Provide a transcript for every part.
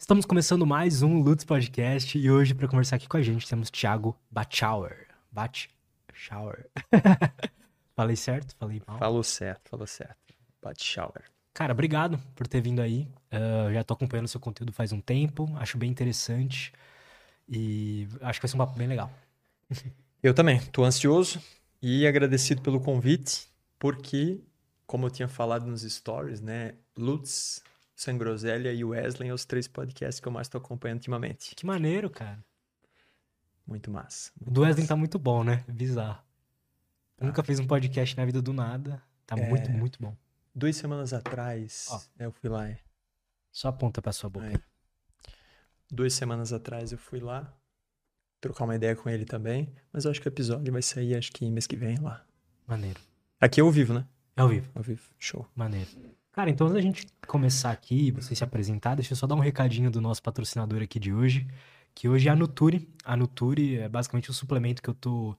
Estamos começando mais um Lutz Podcast e hoje para conversar aqui com a gente temos Thiago Batschauer. Batschauer. Falei certo? Falei mal? Falou certo, falou certo. Batschauer. Cara, obrigado por ter vindo aí. Uh, já tô acompanhando seu conteúdo faz um tempo, acho bem interessante e acho que vai ser um papo bem legal. Eu também, tô ansioso e agradecido pelo convite, porque, como eu tinha falado nos stories, né, Lutz sem Groselha e Wesley é os três podcasts que eu mais estou acompanhando ultimamente. Que maneiro, cara. Muito massa. o do Wesley tá muito bom, né? Bizarro. Tá. Nunca fez um podcast na vida do nada. Tá é... muito, muito bom. Duas semanas atrás, Ó, eu fui lá. É. Só aponta pra sua boca. É. Duas semanas atrás eu fui lá trocar uma ideia com ele também. Mas eu acho que o episódio vai sair, acho que mês que vem lá. Maneiro. Aqui é ao vivo, né? É ao vivo. Ao vivo. Show. Maneiro. Cara, então antes da gente começar aqui, você se apresentar, deixa eu só dar um recadinho do nosso patrocinador aqui de hoje, que hoje é a Nuturi. A Nuturi é basicamente o suplemento que eu tô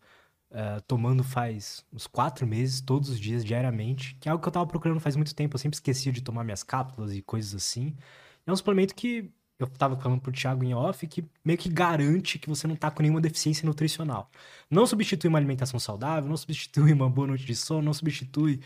uh, tomando faz uns quatro meses, todos os dias, diariamente, que é algo que eu tava procurando faz muito tempo, eu sempre esquecia de tomar minhas cápsulas e coisas assim. É um suplemento que eu tava falando pro Thiago em off, que meio que garante que você não tá com nenhuma deficiência nutricional. Não substitui uma alimentação saudável, não substitui uma boa noite de sono, não substitui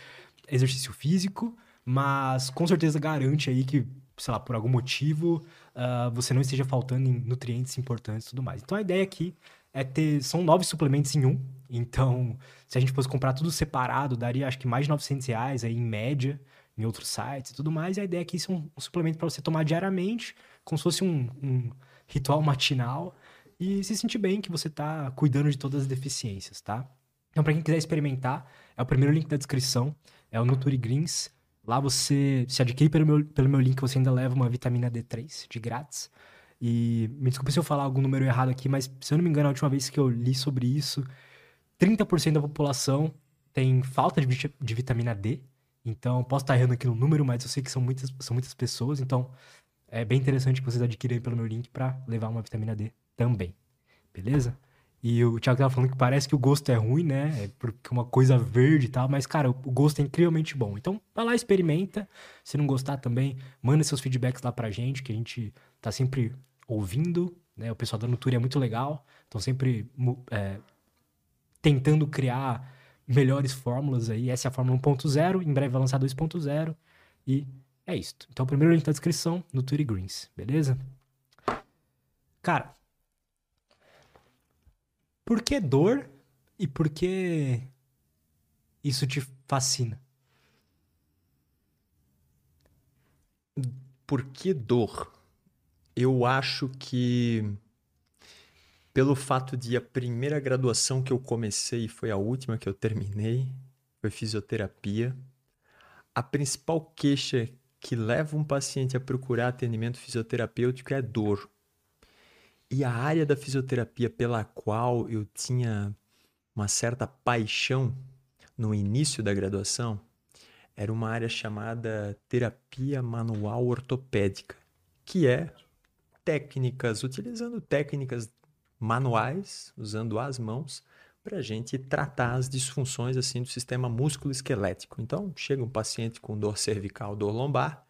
exercício físico, mas com certeza garante aí que, sei lá, por algum motivo, uh, você não esteja faltando em nutrientes importantes e tudo mais. Então a ideia aqui é ter. São nove suplementos em um. Então, se a gente fosse comprar tudo separado, daria acho que mais de 900 reais aí em média, em outros sites e tudo mais. E a ideia aqui é um, um suplemento para você tomar diariamente, como se fosse um, um ritual matinal e se sentir bem que você está cuidando de todas as deficiências, tá? Então, para quem quiser experimentar, é o primeiro link da descrição, é o Nutri Greens. Lá você se adquire pelo meu, pelo meu link, você ainda leva uma vitamina D3 de grátis. E me desculpe se eu falar algum número errado aqui, mas se eu não me engano, a última vez que eu li sobre isso, 30% da população tem falta de, de vitamina D. Então, posso estar errando aqui no número, mas eu sei que são muitas, são muitas pessoas. Então, é bem interessante que vocês adquirem pelo meu link para levar uma vitamina D também. Beleza? E o Thiago tava falando que parece que o gosto é ruim, né? É porque uma coisa verde e tal, mas, cara, o gosto é incrivelmente bom. Então, vai lá, experimenta. Se não gostar também, manda seus feedbacks lá pra gente, que a gente tá sempre ouvindo, né? O pessoal da Nutura é muito legal, estão sempre é, tentando criar melhores fórmulas aí. Essa é a fórmula 1.0, em breve vai lançar 2.0 e é isso. Então, o primeiro link na descrição, Nutura Greens, beleza? Cara, por que dor e por que isso te fascina? Por que dor? Eu acho que pelo fato de a primeira graduação que eu comecei foi a última que eu terminei, foi fisioterapia. A principal queixa que leva um paciente a procurar atendimento fisioterapêutico é dor. E a área da fisioterapia pela qual eu tinha uma certa paixão no início da graduação era uma área chamada terapia manual ortopédica, que é técnicas, utilizando técnicas manuais, usando as mãos, para a gente tratar as disfunções assim do sistema músculo-esquelético. Então, chega um paciente com dor cervical, dor lombar,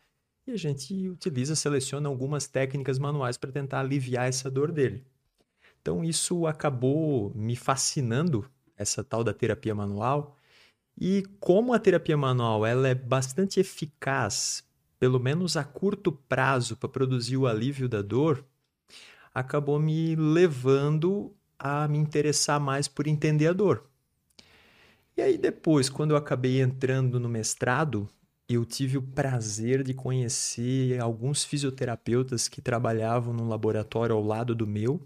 e a gente utiliza, seleciona algumas técnicas manuais para tentar aliviar essa dor dele. Então isso acabou me fascinando, essa tal da terapia manual. E como a terapia manual ela é bastante eficaz, pelo menos a curto prazo, para produzir o alívio da dor, acabou me levando a me interessar mais por entender a dor. E aí depois, quando eu acabei entrando no mestrado, eu tive o prazer de conhecer alguns fisioterapeutas que trabalhavam num laboratório ao lado do meu,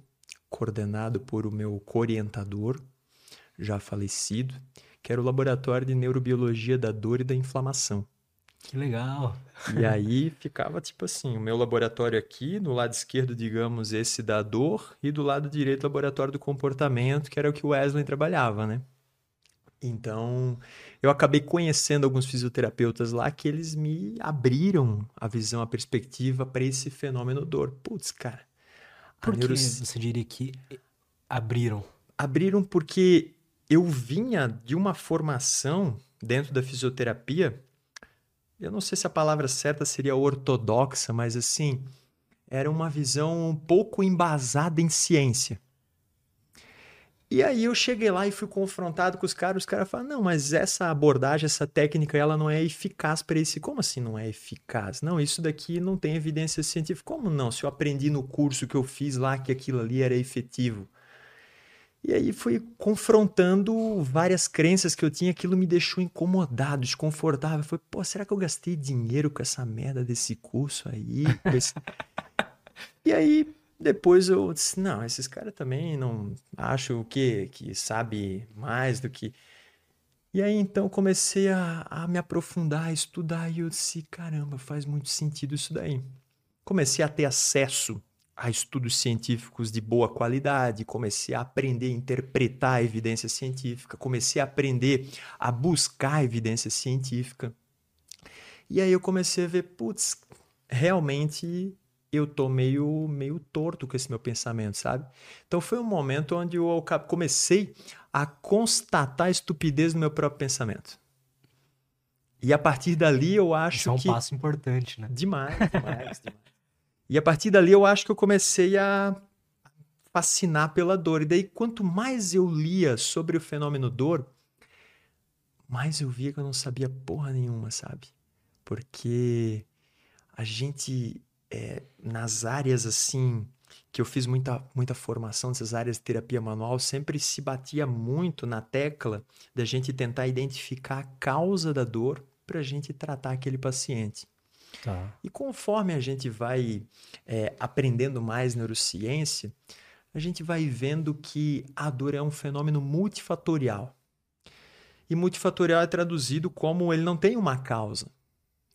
coordenado por o meu orientador, já falecido, que era o laboratório de neurobiologia da dor e da inflamação. Que legal! E aí ficava tipo assim, o meu laboratório aqui, no lado esquerdo, digamos, esse da dor, e do lado direito, o laboratório do comportamento, que era o que o Wesley trabalhava, né? Então, eu acabei conhecendo alguns fisioterapeutas lá que eles me abriram a visão, a perspectiva para esse fenômeno dor. Putz, cara. Por que você diria que abriram? Abriram porque eu vinha de uma formação dentro da fisioterapia. Eu não sei se a palavra certa seria ortodoxa, mas assim, era uma visão um pouco embasada em ciência. E aí eu cheguei lá e fui confrontado com os caras, os caras falaram, não, mas essa abordagem, essa técnica, ela não é eficaz para esse... Como assim não é eficaz? Não, isso daqui não tem evidência científica. Como não? Se eu aprendi no curso que eu fiz lá que aquilo ali era efetivo. E aí fui confrontando várias crenças que eu tinha, aquilo me deixou incomodado, desconfortável. Foi, pô, será que eu gastei dinheiro com essa merda desse curso aí? E aí depois eu disse, não, esses caras também não acho o quê? Que sabe mais do que. E aí então comecei a, a me aprofundar, a estudar, e eu disse, caramba, faz muito sentido isso daí. Comecei a ter acesso a estudos científicos de boa qualidade, comecei a aprender a interpretar a evidência científica, comecei a aprender a buscar evidência científica. E aí eu comecei a ver, putz, realmente eu tô meio, meio torto com esse meu pensamento, sabe? Então foi um momento onde eu comecei a constatar a estupidez do meu próprio pensamento. E a partir dali eu acho Isso é um que... passo importante, né? Demais, demais, demais. E a partir dali eu acho que eu comecei a fascinar pela dor. E daí, quanto mais eu lia sobre o fenômeno dor, mais eu via que eu não sabia porra nenhuma, sabe? Porque a gente é, nas áreas assim que eu fiz muita, muita formação nessas áreas de terapia manual, sempre se batia muito na tecla da gente tentar identificar a causa da dor para a gente tratar aquele paciente. Tá. E conforme a gente vai é, aprendendo mais neurociência, a gente vai vendo que a dor é um fenômeno multifatorial. E multifatorial é traduzido como ele não tem uma causa,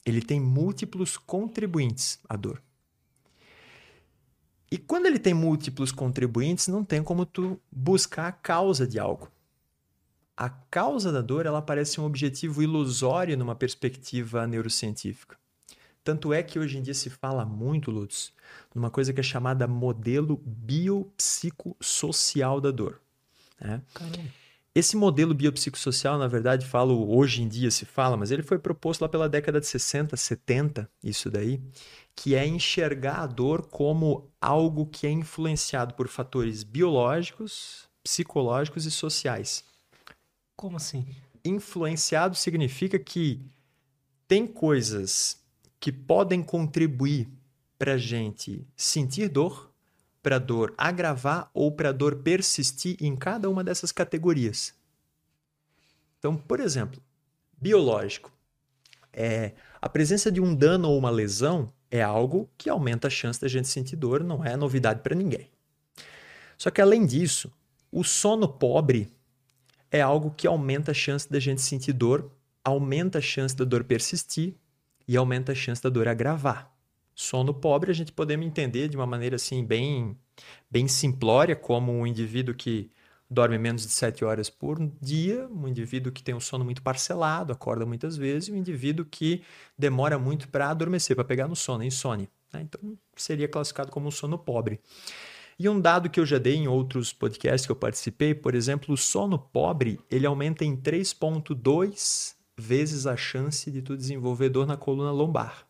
ele tem múltiplos contribuintes à dor. E quando ele tem múltiplos contribuintes, não tem como tu buscar a causa de algo. A causa da dor, ela parece um objetivo ilusório numa perspectiva neurocientífica. Tanto é que hoje em dia se fala muito, Lutz, numa coisa que é chamada modelo biopsicossocial da dor. Né? Caramba. Esse modelo biopsicossocial, na verdade, falo hoje em dia se fala, mas ele foi proposto lá pela década de 60, 70, isso daí, que é enxergar a dor como algo que é influenciado por fatores biológicos, psicológicos e sociais. Como assim? Influenciado significa que tem coisas que podem contribuir para a gente sentir dor, para dor agravar ou para dor persistir em cada uma dessas categorias. Então, por exemplo, biológico. É, a presença de um dano ou uma lesão é algo que aumenta a chance da gente sentir dor, não é novidade para ninguém. Só que além disso, o sono pobre é algo que aumenta a chance da gente sentir dor, aumenta a chance da dor persistir e aumenta a chance da dor agravar. Sono pobre a gente podemos entender de uma maneira assim bem, bem simplória, como um indivíduo que dorme menos de 7 horas por dia, um indivíduo que tem um sono muito parcelado, acorda muitas vezes, e um indivíduo que demora muito para adormecer, para pegar no sono, insônia. Né? Então, seria classificado como um sono pobre. E um dado que eu já dei em outros podcasts que eu participei, por exemplo, o sono pobre, ele aumenta em 3.2 vezes a chance de tu desenvolver dor na coluna lombar.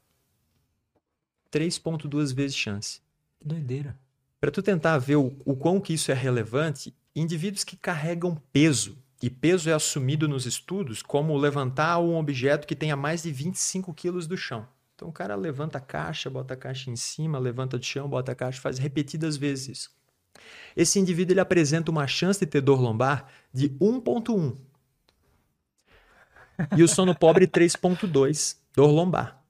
3.2 vezes chance. Que doideira. Para tu tentar ver o, o quão que isso é relevante, indivíduos que carregam peso, e peso é assumido nos estudos como levantar um objeto que tenha mais de 25 quilos do chão. Então o cara levanta a caixa, bota a caixa em cima, levanta do chão, bota a caixa, faz repetidas vezes isso. Esse indivíduo ele apresenta uma chance de ter dor lombar de 1.1. E o sono pobre 3.2, dor lombar.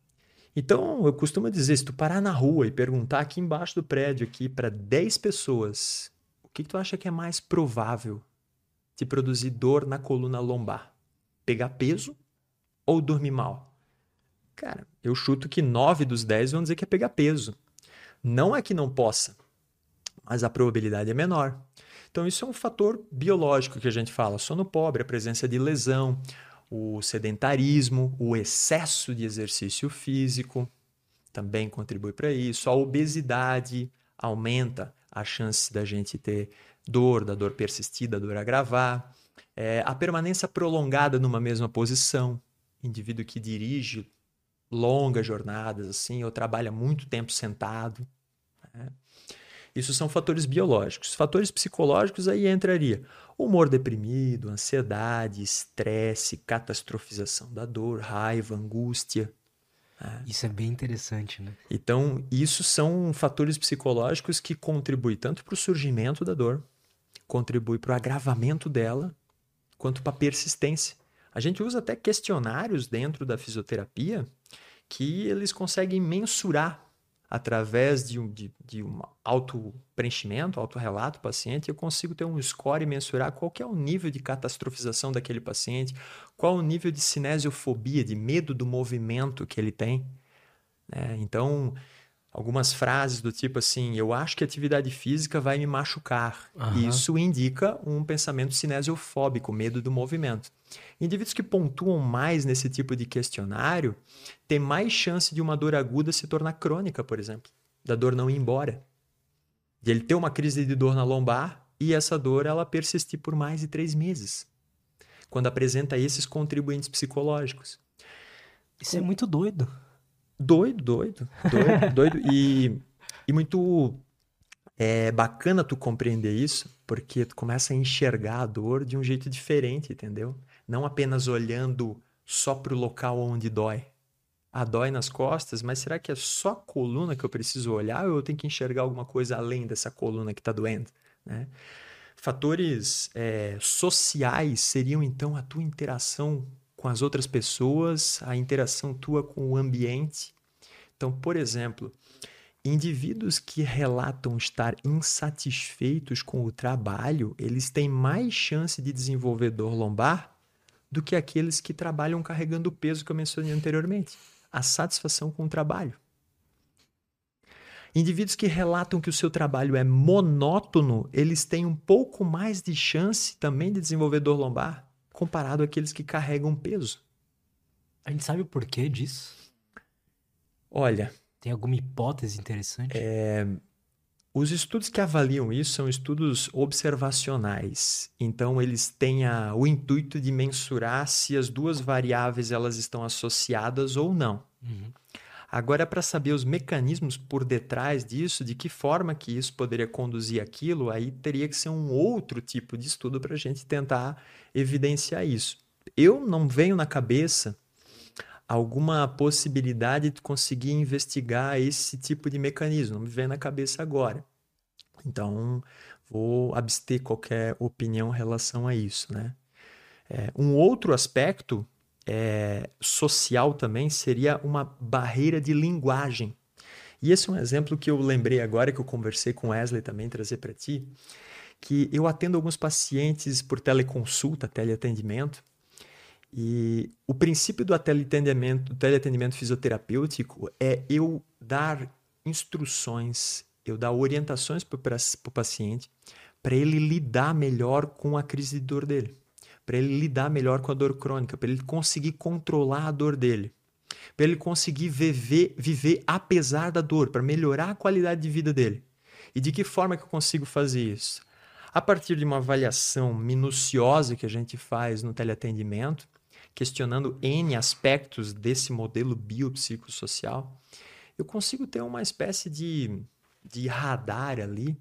Então, eu costumo dizer, se tu parar na rua e perguntar aqui embaixo do prédio aqui para 10 pessoas, o que, que tu acha que é mais provável de produzir dor na coluna lombar? Pegar peso ou dormir mal? Cara, eu chuto que 9 dos 10 vão dizer que é pegar peso. Não é que não possa, mas a probabilidade é menor. Então, isso é um fator biológico que a gente fala. Sono pobre, a presença de lesão, o sedentarismo, o excesso de exercício físico também contribui para isso. A obesidade aumenta a chance da gente ter dor, da dor persistir, da dor agravar. É, a permanência prolongada numa mesma posição, indivíduo que dirige longas jornadas assim, ou trabalha muito tempo sentado, Né? Isso são fatores biológicos. Fatores psicológicos aí entraria humor deprimido, ansiedade, estresse, catastrofização da dor, raiva, angústia. Né? Isso é bem interessante, né? Então, isso são fatores psicológicos que contribuem tanto para o surgimento da dor, contribui para o agravamento dela, quanto para a persistência. A gente usa até questionários dentro da fisioterapia que eles conseguem mensurar através de um, de, de um auto-preenchimento, auto-relato do paciente, eu consigo ter um score e mensurar qual é o nível de catastrofização daquele paciente, qual o nível de cinesiofobia, de medo do movimento que ele tem. Né? Então, algumas frases do tipo assim: eu acho que atividade física vai me machucar. Uhum. Isso indica um pensamento cinesiofóbico, medo do movimento. Indivíduos que pontuam mais nesse tipo de questionário têm mais chance de uma dor aguda se tornar crônica, por exemplo, da dor não ir embora. De ele ter uma crise de dor na lombar e essa dor ela persistir por mais de três meses, quando apresenta esses contribuintes psicológicos. Isso é muito doido. Doido, doido, doido, doido. E, e muito é bacana tu compreender isso, porque tu começa a enxergar a dor de um jeito diferente, entendeu? Não apenas olhando só para o local onde dói. Ah, dói nas costas, mas será que é só a coluna que eu preciso olhar ou eu tenho que enxergar alguma coisa além dessa coluna que está doendo? Né? Fatores é, sociais seriam então a tua interação com as outras pessoas, a interação tua com o ambiente. Então, por exemplo, indivíduos que relatam estar insatisfeitos com o trabalho, eles têm mais chance de desenvolver dor lombar do que aqueles que trabalham carregando o peso que eu mencionei anteriormente. A satisfação com o trabalho. Indivíduos que relatam que o seu trabalho é monótono, eles têm um pouco mais de chance também de desenvolver dor lombar comparado àqueles que carregam peso. A gente sabe o porquê disso? Olha. Tem alguma hipótese interessante? É, os estudos que avaliam isso são estudos observacionais. Então, eles têm a, o intuito de mensurar se as duas variáveis elas estão associadas ou não. Uhum. Agora, para saber os mecanismos por detrás disso, de que forma que isso poderia conduzir aquilo, aí teria que ser um outro tipo de estudo para a gente tentar evidenciar isso. Eu não venho na cabeça alguma possibilidade de conseguir investigar esse tipo de mecanismo, não me vem na cabeça agora. Então, vou abster qualquer opinião em relação a isso, né? É, um outro aspecto é, social também seria uma barreira de linguagem. E esse é um exemplo que eu lembrei agora, que eu conversei com Wesley também, trazer para ti, que eu atendo alguns pacientes por teleconsulta, teleatendimento, e o princípio do teleatendimento, do teleatendimento fisioterapêutico é eu dar instruções, eu dar orientações para o paciente para ele lidar melhor com a crise de dor dele para ele lidar melhor com a dor crônica, para ele conseguir controlar a dor dele, para ele conseguir viver, viver apesar da dor, para melhorar a qualidade de vida dele. E de que forma que eu consigo fazer isso? A partir de uma avaliação minuciosa que a gente faz no teleatendimento, questionando N aspectos desse modelo biopsicossocial, eu consigo ter uma espécie de, de radar ali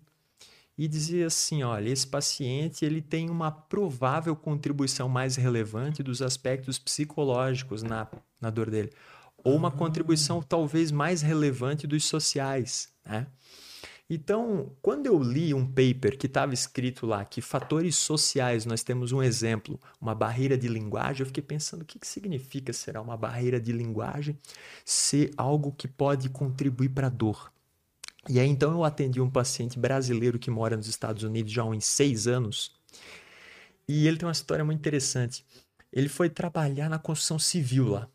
e dizer assim, olha, esse paciente ele tem uma provável contribuição mais relevante dos aspectos psicológicos na, na dor dele, ou uma contribuição ah. talvez mais relevante dos sociais, né? Então, quando eu li um paper que estava escrito lá que fatores sociais nós temos um exemplo, uma barreira de linguagem, eu fiquei pensando o que, que significa será uma barreira de linguagem ser algo que pode contribuir para a dor. E aí então eu atendi um paciente brasileiro que mora nos Estados Unidos já há uns seis anos. E ele tem uma história muito interessante. Ele foi trabalhar na construção civil lá.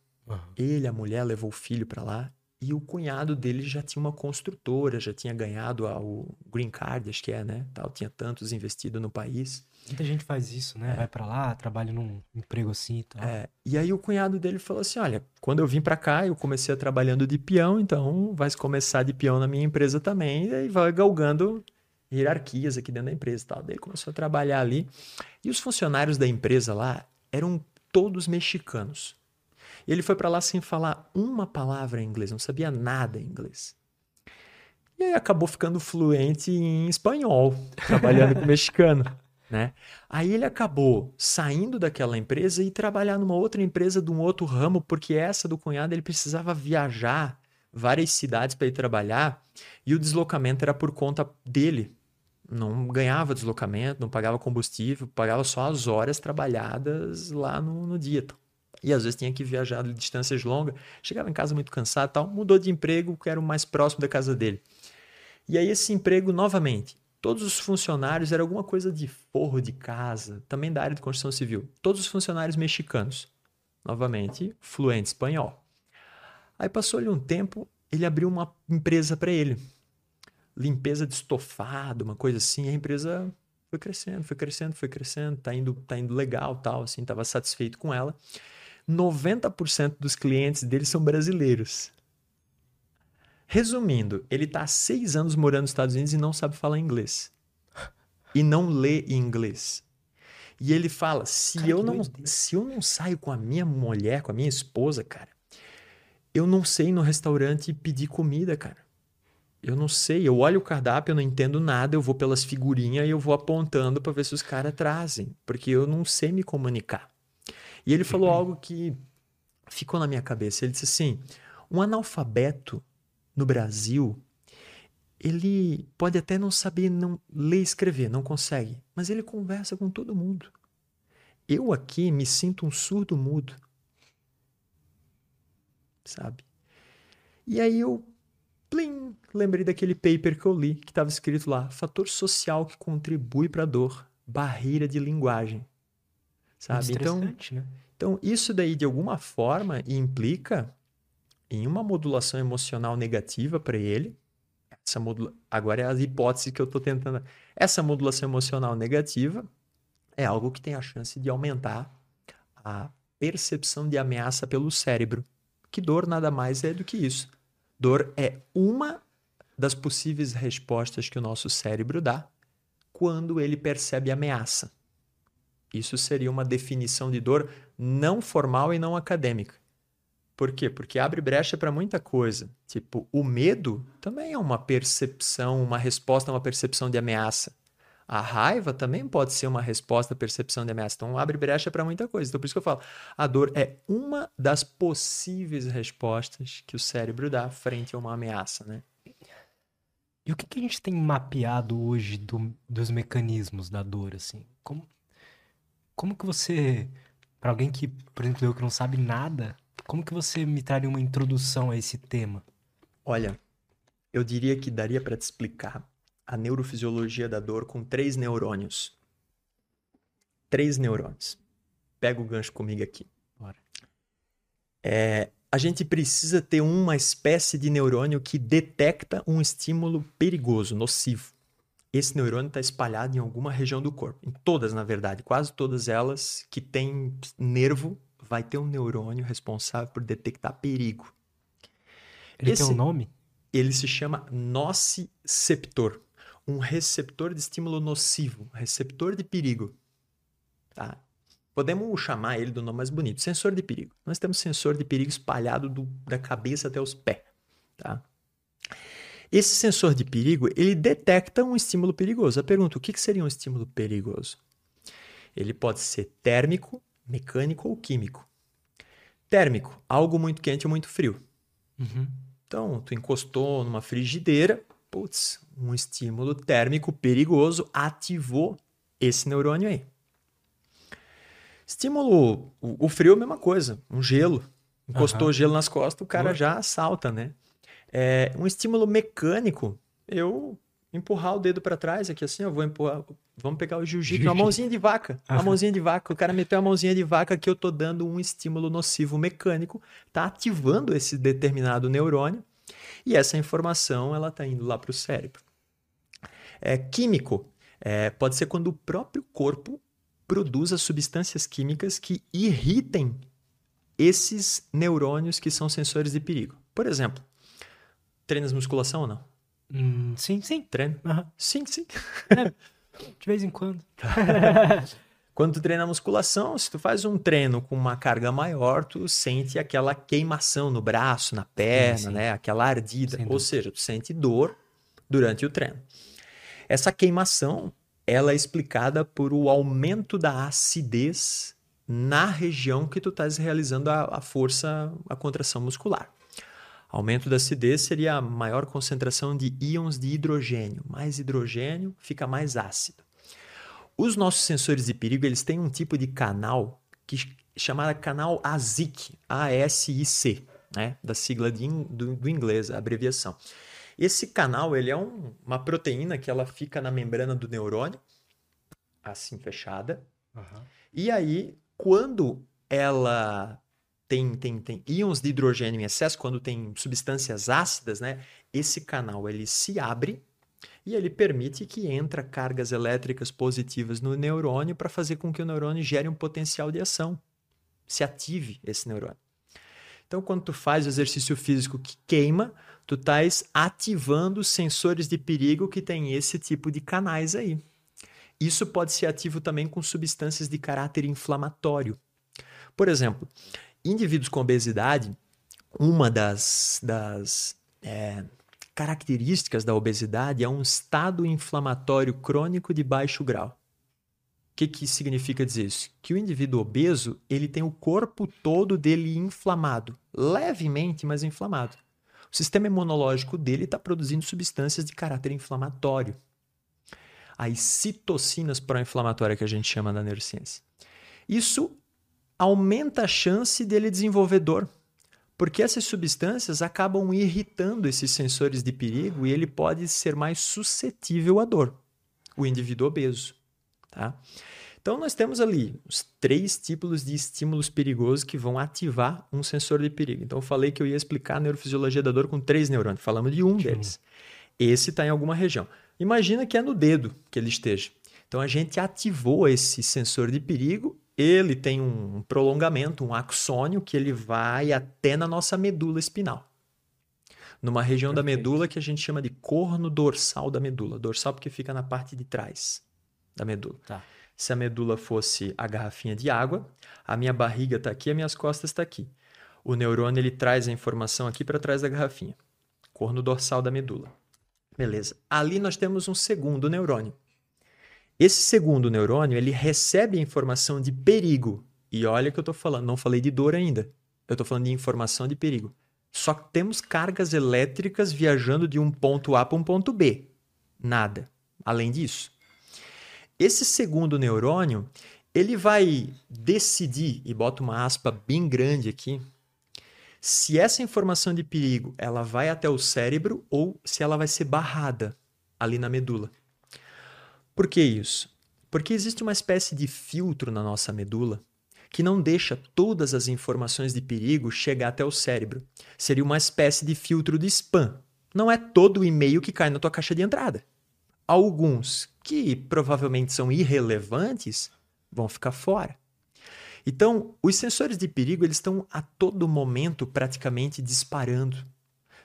Ele, a mulher, levou o filho para lá. E o cunhado dele já tinha uma construtora, já tinha ganhado o green card, acho que é, né? Tal, tinha tantos investido no país. Muita gente faz isso, né? É. Vai para lá, trabalha num emprego assim e tal. É. E aí o cunhado dele falou assim: olha, quando eu vim para cá, eu comecei trabalhando de peão, então vai começar de peão na minha empresa também, e aí vai galgando hierarquias aqui dentro da empresa e tal. Daí ele começou a trabalhar ali. E os funcionários da empresa lá eram todos mexicanos. E ele foi para lá sem falar uma palavra em inglês, não sabia nada em inglês. E aí acabou ficando fluente em espanhol, trabalhando com mexicano. Né? Aí ele acabou saindo daquela empresa e trabalhar numa outra empresa de um outro ramo, porque essa do cunhado ele precisava viajar várias cidades para ir trabalhar e o deslocamento era por conta dele. Não ganhava deslocamento, não pagava combustível, pagava só as horas trabalhadas lá no, no dia. E às vezes tinha que viajar de distâncias longas, chegava em casa muito cansado tal, mudou de emprego, que era o mais próximo da casa dele. E aí esse emprego, novamente, todos os funcionários, era alguma coisa de forro de casa, também da área de construção civil. Todos os funcionários mexicanos, novamente, fluente espanhol. Aí passou-lhe um tempo, ele abriu uma empresa para ele. Limpeza de estofado, uma coisa assim. A empresa foi crescendo, foi crescendo, foi crescendo, tá indo, tá indo legal, tal, assim, estava satisfeito com ela. 90% dos clientes dele são brasileiros. Resumindo, ele está há seis anos morando nos Estados Unidos e não sabe falar inglês. E não lê inglês. E ele fala: se, cara, eu não, se eu não saio com a minha mulher, com a minha esposa, cara, eu não sei no restaurante pedir comida, cara. Eu não sei. Eu olho o cardápio, eu não entendo nada, eu vou pelas figurinhas e eu vou apontando para ver se os caras trazem. Porque eu não sei me comunicar. E ele falou algo que ficou na minha cabeça. Ele disse assim: um analfabeto no Brasil, ele pode até não saber não ler e escrever, não consegue, mas ele conversa com todo mundo. Eu aqui me sinto um surdo mudo. Sabe? E aí eu plim, lembrei daquele paper que eu li, que estava escrito lá: fator social que contribui para a dor, barreira de linguagem. Sabe? Então, né? então, isso daí de alguma forma implica em uma modulação emocional negativa para ele. Essa modula... Agora é a hipótese que eu estou tentando. Essa modulação emocional negativa é algo que tem a chance de aumentar a percepção de ameaça pelo cérebro. Que dor nada mais é do que isso. Dor é uma das possíveis respostas que o nosso cérebro dá quando ele percebe ameaça. Isso seria uma definição de dor não formal e não acadêmica. Por quê? Porque abre brecha para muita coisa. Tipo, o medo também é uma percepção, uma resposta a uma percepção de ameaça. A raiva também pode ser uma resposta à percepção de ameaça. Então, abre brecha para muita coisa. Então, por isso que eu falo, a dor é uma das possíveis respostas que o cérebro dá frente a uma ameaça, né? E o que, que a gente tem mapeado hoje do, dos mecanismos da dor, assim? Como, como que você, para alguém que, por exemplo, eu que não sabe nada, como que você me traria uma introdução a esse tema? Olha, eu diria que daria para te explicar a neurofisiologia da dor com três neurônios. Três neurônios. Pega o gancho comigo aqui. Bora. É, a gente precisa ter uma espécie de neurônio que detecta um estímulo perigoso, nocivo. Esse neurônio está espalhado em alguma região do corpo, em todas, na verdade, quase todas elas que têm nervo vai ter um neurônio responsável por detectar perigo. Ele Esse, tem um nome? Ele se chama nociceptor, um receptor de estímulo nocivo, receptor de perigo. Tá? Podemos chamar ele do nome mais bonito, sensor de perigo. Nós temos sensor de perigo espalhado do, da cabeça até os pés. Tá? Esse sensor de perigo, ele detecta um estímulo perigoso. A pergunta, o que seria um estímulo perigoso? Ele pode ser térmico, mecânico ou químico. Térmico, algo muito quente ou muito frio. Uhum. Então, tu encostou numa frigideira, putz, um estímulo térmico perigoso ativou esse neurônio aí. Estímulo, o, o frio é a mesma coisa, um gelo. Encostou uhum. gelo nas costas, o cara uhum. já salta, né? É, um estímulo mecânico, eu empurrar o dedo para trás aqui assim, eu vou empurrar, vamos pegar o jiu-jitsu, jiu uma mãozinha de vaca, uma mãozinha de vaca, o cara meteu a mãozinha de vaca que eu tô dando um estímulo nocivo mecânico, tá ativando esse determinado neurônio e essa informação ela tá indo lá para o cérebro. É químico, é, pode ser quando o próprio corpo produza substâncias químicas que irritem esses neurônios que são sensores de perigo. Por exemplo, treinas musculação ou não? Hum, sim, sim. Treino? Uhum. Sim, sim. É, de vez em quando. Quando tu treina musculação, se tu faz um treino com uma carga maior, tu sente aquela queimação no braço, na perna, sim, sim. né? Aquela ardida. Ou seja, tu sente dor durante o treino. Essa queimação ela é explicada por o aumento da acidez na região que tu estás realizando a, a força, a contração muscular. Aumento da acidez seria a maior concentração de íons de hidrogênio. Mais hidrogênio fica mais ácido. Os nossos sensores de perigo eles têm um tipo de canal que chamado canal ASIC, A-S-I-C, né? da sigla de, do, do, inglês, a abreviação. Esse canal ele é um, uma proteína que ela fica na membrana do neurônio, assim fechada. Uhum. E aí, quando ela tem, tem, tem íons de hidrogênio em excesso, quando tem substâncias ácidas, né? Esse canal ele se abre e ele permite que entra cargas elétricas positivas no neurônio para fazer com que o neurônio gere um potencial de ação, se ative esse neurônio. Então, quando tu faz o exercício físico que queima, tu estás ativando sensores de perigo que tem esse tipo de canais aí. Isso pode ser ativo também com substâncias de caráter inflamatório. Por exemplo, indivíduos com obesidade, uma das, das é, características da obesidade é um estado inflamatório crônico de baixo grau. O que, que significa dizer isso? Que o indivíduo obeso ele tem o corpo todo dele inflamado, levemente, mas inflamado. O sistema imunológico dele está produzindo substâncias de caráter inflamatório. As citocinas pró-inflamatórias que a gente chama na neurociência. Isso aumenta a chance dele desenvolver dor, porque essas substâncias acabam irritando esses sensores de perigo e ele pode ser mais suscetível à dor, o indivíduo obeso. Tá? Então, nós temos ali os três tipos de estímulos perigosos que vão ativar um sensor de perigo. Então, eu falei que eu ia explicar a neurofisiologia da dor com três neurônios. Falamos de um deles. Esse está em alguma região. Imagina que é no dedo que ele esteja. Então, a gente ativou esse sensor de perigo ele tem um prolongamento, um axônio, que ele vai até na nossa medula espinal. Numa região Perfeito. da medula que a gente chama de corno dorsal da medula. Dorsal porque fica na parte de trás da medula. Tá. Se a medula fosse a garrafinha de água, a minha barriga está aqui, as minhas costas estão tá aqui. O neurônio ele traz a informação aqui para trás da garrafinha. Corno dorsal da medula. Beleza. Ali nós temos um segundo neurônio, esse segundo neurônio, ele recebe a informação de perigo. E olha que eu estou falando, não falei de dor ainda. Eu estou falando de informação de perigo. Só que temos cargas elétricas viajando de um ponto A para um ponto B. Nada. Além disso. Esse segundo neurônio, ele vai decidir, e bota uma aspa bem grande aqui, se essa informação de perigo ela vai até o cérebro ou se ela vai ser barrada ali na medula. Por que isso? Porque existe uma espécie de filtro na nossa medula que não deixa todas as informações de perigo chegar até o cérebro. Seria uma espécie de filtro de spam. Não é todo o e-mail que cai na tua caixa de entrada. Alguns que provavelmente são irrelevantes vão ficar fora. Então, os sensores de perigo eles estão a todo momento praticamente disparando.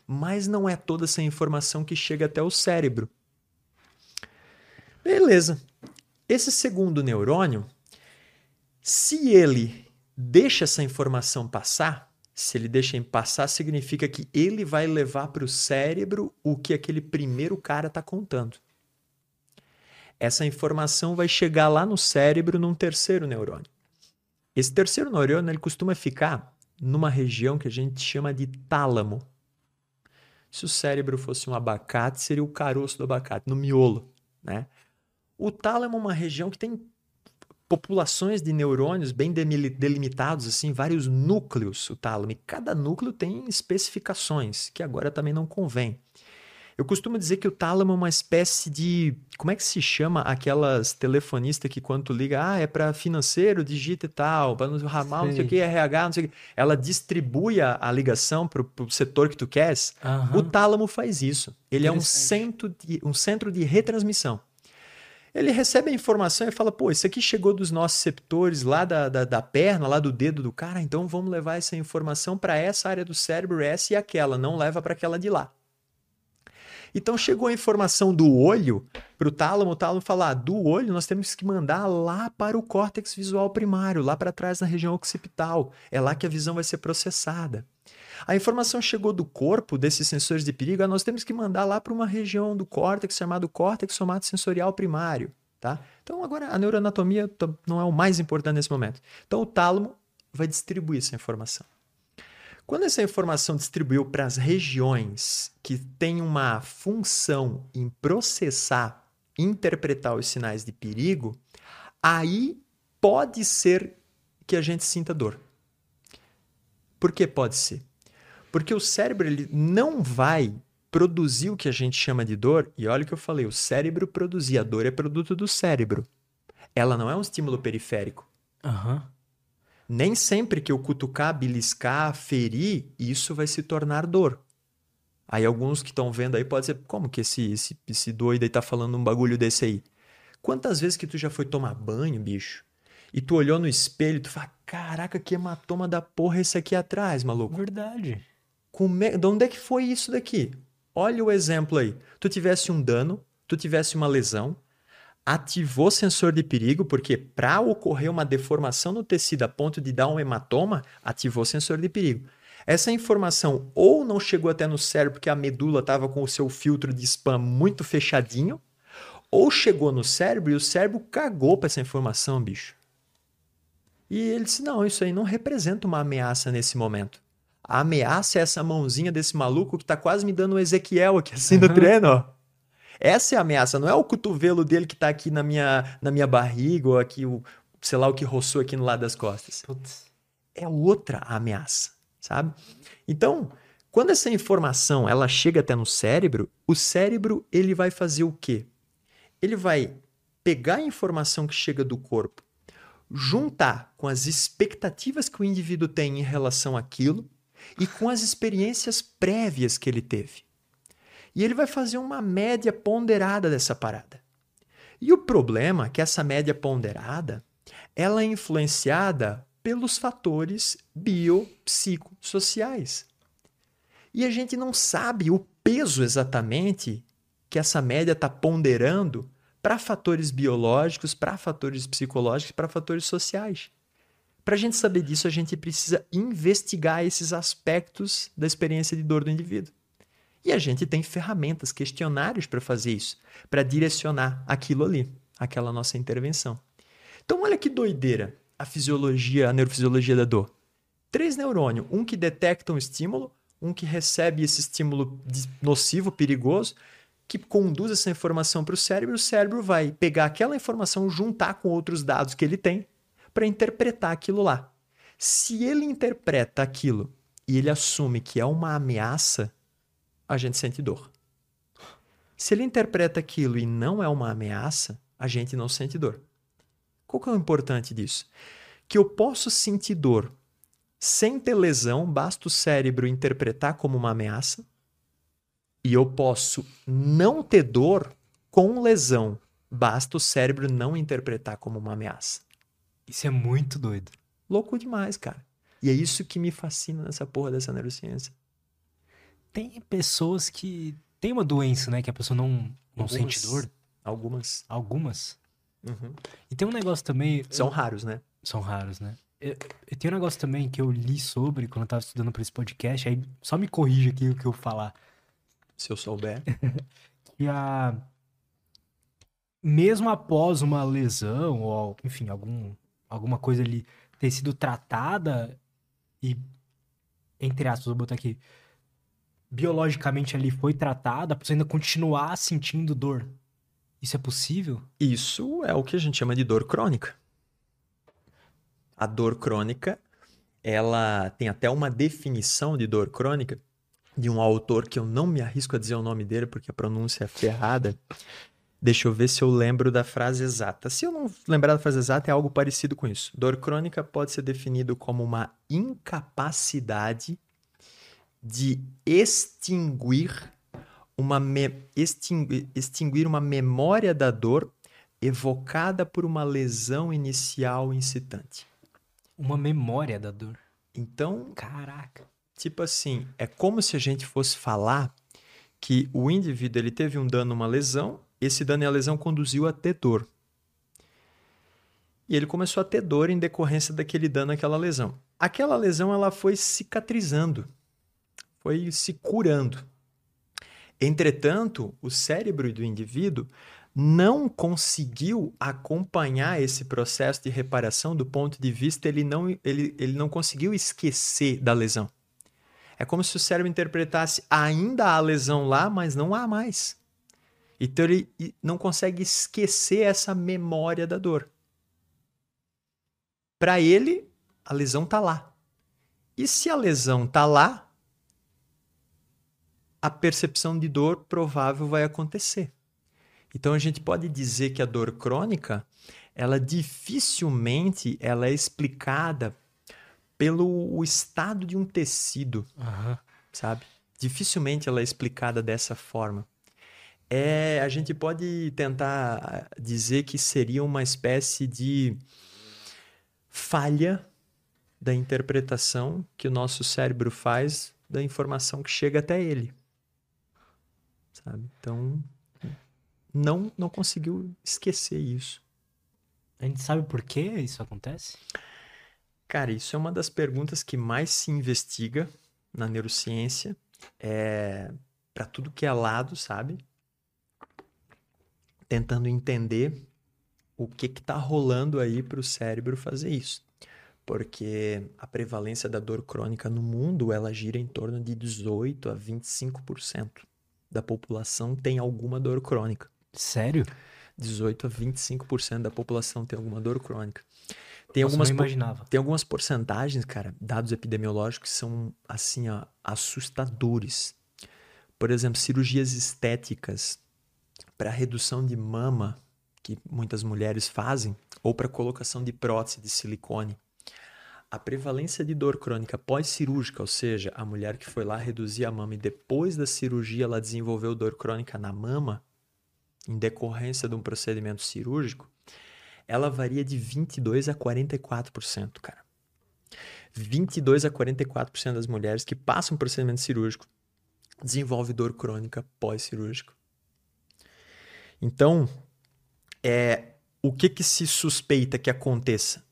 Mas não é toda essa informação que chega até o cérebro. Beleza. Esse segundo neurônio, se ele deixa essa informação passar, se ele deixa em passar, significa que ele vai levar para o cérebro o que aquele primeiro cara está contando. Essa informação vai chegar lá no cérebro num terceiro neurônio. Esse terceiro neurônio ele costuma ficar numa região que a gente chama de tálamo. Se o cérebro fosse um abacate, seria o caroço do abacate, no miolo, né? O tálamo é uma região que tem populações de neurônios bem delimitados, assim, vários núcleos, o tálamo. E cada núcleo tem especificações, que agora também não convém. Eu costumo dizer que o tálamo é uma espécie de. Como é que se chama aquelas telefonistas que quando tu liga, ah, é para financeiro, digita e tal, para no ramal, não sei o que, RH, não sei o que. Ela distribui a, a ligação para o setor que tu queres. Uhum. O tálamo faz isso. Ele é um centro, de, um centro de retransmissão ele recebe a informação e fala: pô, isso aqui chegou dos nossos receptores lá da, da, da perna, lá do dedo do cara, então vamos levar essa informação para essa área do cérebro, essa e aquela, não leva para aquela de lá. Então chegou a informação do olho para o tálamo, o tálamo fala: ah, do olho nós temos que mandar lá para o córtex visual primário, lá para trás na região occipital. É lá que a visão vai ser processada. A informação chegou do corpo, desses sensores de perigo, nós temos que mandar lá para uma região do córtex chamado córtex somatosensorial primário. Tá? Então, agora, a neuroanatomia não é o mais importante nesse momento. Então, o tálamo vai distribuir essa informação. Quando essa informação distribuiu para as regiões que têm uma função em processar, interpretar os sinais de perigo, aí pode ser que a gente sinta dor. Por que pode ser? Porque o cérebro ele não vai produzir o que a gente chama de dor, e olha o que eu falei, o cérebro produzir, a dor é produto do cérebro. Ela não é um estímulo periférico. Uhum. Nem sempre que eu cutucar, beliscar, ferir, isso vai se tornar dor. Aí alguns que estão vendo aí podem dizer, como que esse, esse, esse doido aí tá falando um bagulho desse aí? Quantas vezes que tu já foi tomar banho, bicho, e tu olhou no espelho e tu fala, caraca, que hematoma da porra esse aqui atrás, maluco? Verdade. Como De onde é que foi isso daqui? Olha o exemplo aí. Tu tivesse um dano, tu tivesse uma lesão, ativou sensor de perigo, porque para ocorrer uma deformação no tecido a ponto de dar um hematoma, ativou sensor de perigo. Essa informação ou não chegou até no cérebro porque a medula estava com o seu filtro de spam muito fechadinho, ou chegou no cérebro e o cérebro cagou para essa informação, bicho. E ele disse: não, isso aí não representa uma ameaça nesse momento. A ameaça é essa mãozinha desse maluco que tá quase me dando um Ezequiel aqui assim no treino, ó. Essa é a ameaça, não é o cotovelo dele que tá aqui na minha, na minha barriga ou aqui, o, sei lá, o que roçou aqui no lado das costas. Putz. É outra ameaça, sabe? Então, quando essa informação ela chega até no cérebro, o cérebro ele vai fazer o quê? Ele vai pegar a informação que chega do corpo, juntar com as expectativas que o indivíduo tem em relação àquilo e com as experiências prévias que ele teve. E ele vai fazer uma média ponderada dessa parada. E o problema é que essa média ponderada, ela é influenciada pelos fatores biopsicossociais. E a gente não sabe o peso exatamente que essa média está ponderando para fatores biológicos, para fatores psicológicos, para fatores sociais. Para a gente saber disso, a gente precisa investigar esses aspectos da experiência de dor do indivíduo. E a gente tem ferramentas, questionários para fazer isso, para direcionar aquilo ali, aquela nossa intervenção. Então, olha que doideira a fisiologia, a neurofisiologia da dor. Três neurônios, um que detecta um estímulo, um que recebe esse estímulo nocivo, perigoso, que conduz essa informação para o cérebro, o cérebro vai pegar aquela informação, juntar com outros dados que ele tem para interpretar aquilo lá. Se ele interpreta aquilo e ele assume que é uma ameaça, a gente sente dor. Se ele interpreta aquilo e não é uma ameaça, a gente não sente dor. Qual que é o importante disso? Que eu posso sentir dor sem ter lesão, basta o cérebro interpretar como uma ameaça, e eu posso não ter dor com lesão, basta o cérebro não interpretar como uma ameaça. Isso é muito doido. Louco demais, cara. E é isso que me fascina nessa porra dessa neurociência. Tem pessoas que tem uma doença, né? Que a pessoa não, não sente dor. Algumas. Algumas. Uhum. E tem um negócio também. São eu... raros, né? São raros, né? Eu, eu tenho um negócio também que eu li sobre quando eu tava estudando para esse podcast. Aí só me corrija aqui o que eu falar. Se eu souber. que a. Mesmo após uma lesão, ou enfim, algum alguma coisa ali ter sido tratada e, entre aspas, vou botar aqui, biologicamente ali foi tratada, a pessoa ainda continuar sentindo dor. Isso é possível? Isso é o que a gente chama de dor crônica. A dor crônica, ela tem até uma definição de dor crônica de um autor que eu não me arrisco a dizer o nome dele porque a pronúncia é ferrada, Deixa eu ver se eu lembro da frase exata. Se eu não lembrar da frase exata, é algo parecido com isso. Dor crônica pode ser definido como uma incapacidade de extinguir uma, me... extinguir, extinguir uma memória da dor evocada por uma lesão inicial incitante. Uma memória da dor. Então, caraca. Tipo assim, é como se a gente fosse falar que o indivíduo ele teve um dano, uma lesão, esse dano e a lesão conduziu a ter dor. E ele começou a ter dor em decorrência daquele dano, aquela lesão. aquela lesão ela foi cicatrizando, foi se curando. Entretanto, o cérebro do indivíduo não conseguiu acompanhar esse processo de reparação do ponto de vista, ele não, ele, ele não conseguiu esquecer da lesão. É como se o cérebro interpretasse ainda há lesão lá, mas não há mais. Então ele não consegue esquecer essa memória da dor. Para ele, a lesão tá lá. E se a lesão tá lá, a percepção de dor provável vai acontecer. Então a gente pode dizer que a dor crônica, ela dificilmente ela é explicada pelo estado de um tecido, Aham. sabe? Dificilmente ela é explicada dessa forma. É, a gente pode tentar dizer que seria uma espécie de falha da interpretação que o nosso cérebro faz da informação que chega até ele. Sabe? Então, não não conseguiu esquecer isso. A gente sabe por que isso acontece? Cara, isso é uma das perguntas que mais se investiga na neurociência. É para tudo que é lado, sabe? Tentando entender o que que tá rolando aí para o cérebro fazer isso. Porque a prevalência da dor crônica no mundo, ela gira em torno de 18 a 25% da população tem alguma dor crônica. Sério? 18 a 25% da população tem alguma dor crônica. Tem Nossa, algumas não imaginava. tem algumas porcentagens, cara, dados epidemiológicos que são assim, ó, assustadores. Por exemplo, cirurgias estéticas para redução de mama que muitas mulheres fazem ou para colocação de prótese de silicone. A prevalência de dor crônica pós-cirúrgica, ou seja, a mulher que foi lá reduzir a mama e depois da cirurgia ela desenvolveu dor crônica na mama, em decorrência de um procedimento cirúrgico, ela varia de 22 a 44%, cara. 22 a 44% das mulheres que passam um procedimento cirúrgico desenvolve dor crônica pós-cirúrgico. Então, é, o que que se suspeita que aconteça?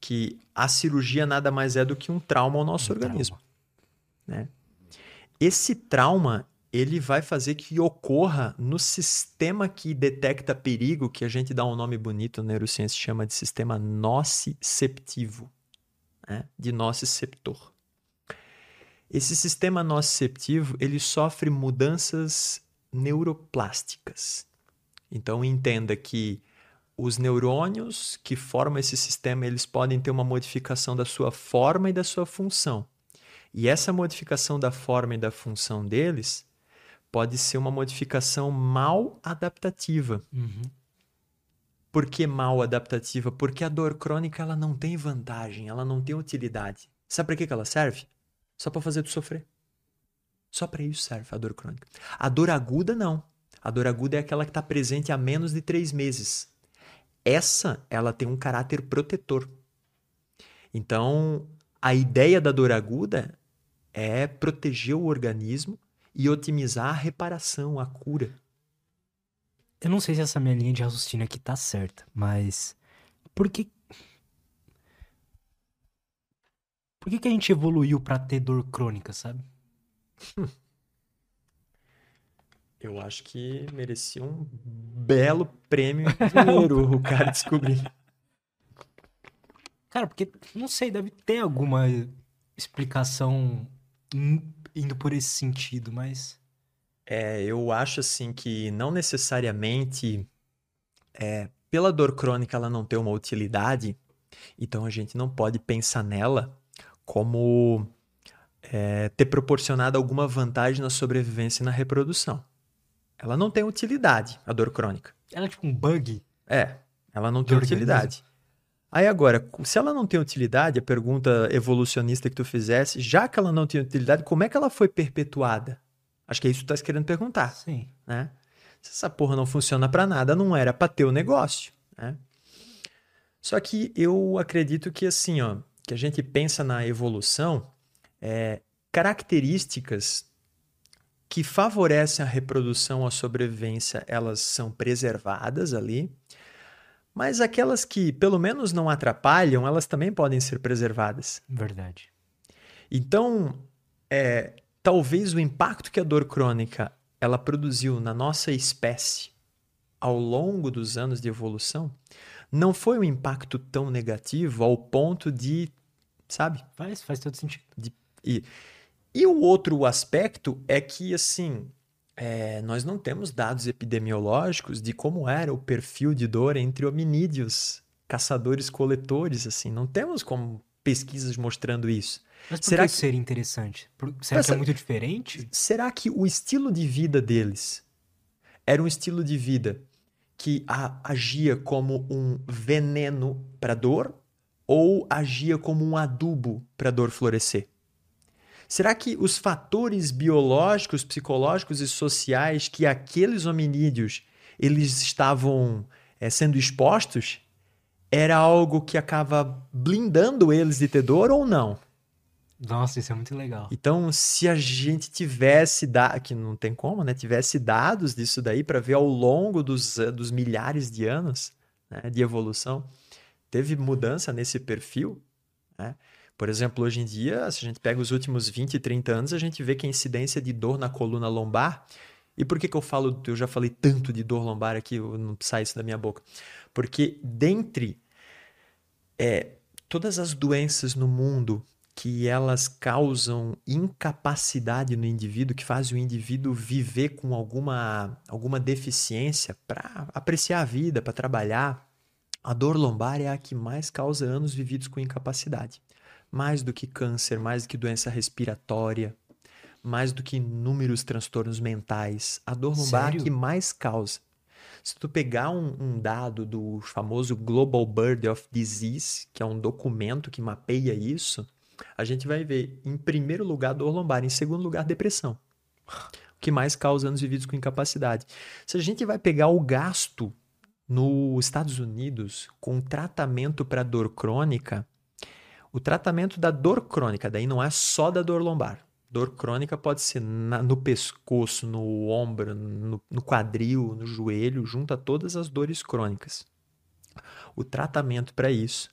Que a cirurgia nada mais é do que um trauma ao nosso Um organismo. Né? Esse trauma ele vai fazer que ocorra no sistema que detecta perigo, que a gente dá um nome bonito na neurociência, chama de sistema nociceptivo, né? de nociceptor. Esse sistema nociceptivo, ele sofre mudanças neuroplásticas. Então entenda que os neurônios que formam esse sistema, eles podem ter uma modificação da sua forma e da sua função. E essa modificação da forma e da função deles pode ser uma modificação mal adaptativa. Uhum. Por que mal adaptativa? Porque a dor crônica ela não tem vantagem, ela não tem utilidade. Sabe para que que ela serve? Só para fazer tu sofrer. Só para isso serve a dor crônica. A dor aguda não. A dor aguda é aquela que está presente há menos de três meses. Essa ela tem um caráter protetor. Então a ideia da dor aguda é proteger o organismo e otimizar a reparação, a cura. Eu não sei se essa minha linha de raciocínio aqui tá certa, mas por que Por que que a gente evoluiu pra ter dor crônica, sabe? Eu acho que merecia um belo prêmio dinheiro o cara descobrir. Cara, porque não sei, deve ter alguma explicação in- indo por esse sentido, mas É, eu acho assim que não necessariamente é, pela dor crônica ela não ter uma utilidade, então a gente não pode pensar nela como é, ter proporcionado alguma vantagem na sobrevivência e na reprodução. Ela não tem utilidade, a dor crônica. ela é tipo um bug. É, ela não tem organismo. utilidade. Aí agora, se ela não tem utilidade, a pergunta evolucionista que tu fizesse, já que ela não tem utilidade, como é que ela foi perpetuada? Acho que é isso que tu tá querendo perguntar, Sim. né? Se essa porra não funciona pra nada, não era pra ter o negócio, né? Só que eu acredito que assim, ó, que a gente pensa na evolução, é, características que favorecem a reprodução, a sobrevivência, elas são preservadas ali, Mas aquelas que pelo menos não atrapalham, elas também podem ser preservadas. Verdade. Então, é, talvez o impacto que a dor crônica ela produziu na nossa espécie ao longo dos anos de evolução não foi um impacto tão negativo ao ponto de, sabe? Faz, faz todo sentido. De, e, e o outro aspecto é que, assim, é, nós não temos dados epidemiológicos de como era o perfil de dor entre hominídeos, caçadores-coletores, assim. Não temos como pesquisas mostrando isso. Mas por será que, que seria interessante? Será Essa... que é muito diferente? Será que o estilo de vida deles era um estilo de vida que a, agia como um veneno para dor ou agia como um adubo para dor florescer? Será que os fatores biológicos, psicológicos e sociais que aqueles hominídeos eles estavam é, sendo expostos era algo que acaba blindando eles de ter dor ou não? Nossa, isso é muito legal. Então, se a gente tivesse, da... que não tem como, né? Tivesse dados disso daí para ver ao longo dos, dos milhares de anos né, de evolução, teve mudança nesse perfil, né? Por exemplo, hoje em dia, se a gente pega os últimos 20, 30 anos, a gente vê que a incidência de dor na coluna lombar. E por que, que eu falo, eu já falei tanto de dor lombar aqui, não sai isso da minha boca? Porque dentre é, todas as doenças no mundo que elas causam incapacidade no indivíduo, que fazem o indivíduo viver com alguma, alguma deficiência para apreciar a vida, para trabalhar, a dor lombar é a que mais causa anos vividos com incapacidade mais do que câncer, mais do que doença respiratória, mais do que inúmeros transtornos mentais. A dor lombar é a que mais causa. Se tu pegar um, um, dado do famoso Global Burden of Disease, que é um documento que mapeia isso, a gente vai ver, em primeiro lugar, dor lombar, em segundo lugar, depressão. O que mais causa anos vividos com incapacidade. Se a gente vai pegar o gasto nos Estados Unidos com tratamento para dor crônica, o tratamento da dor crônica, daí não é só da dor lombar. Dor crônica pode ser na, no pescoço, no ombro, no, no quadril, no joelho, junto a todas as dores crônicas. O tratamento para isso,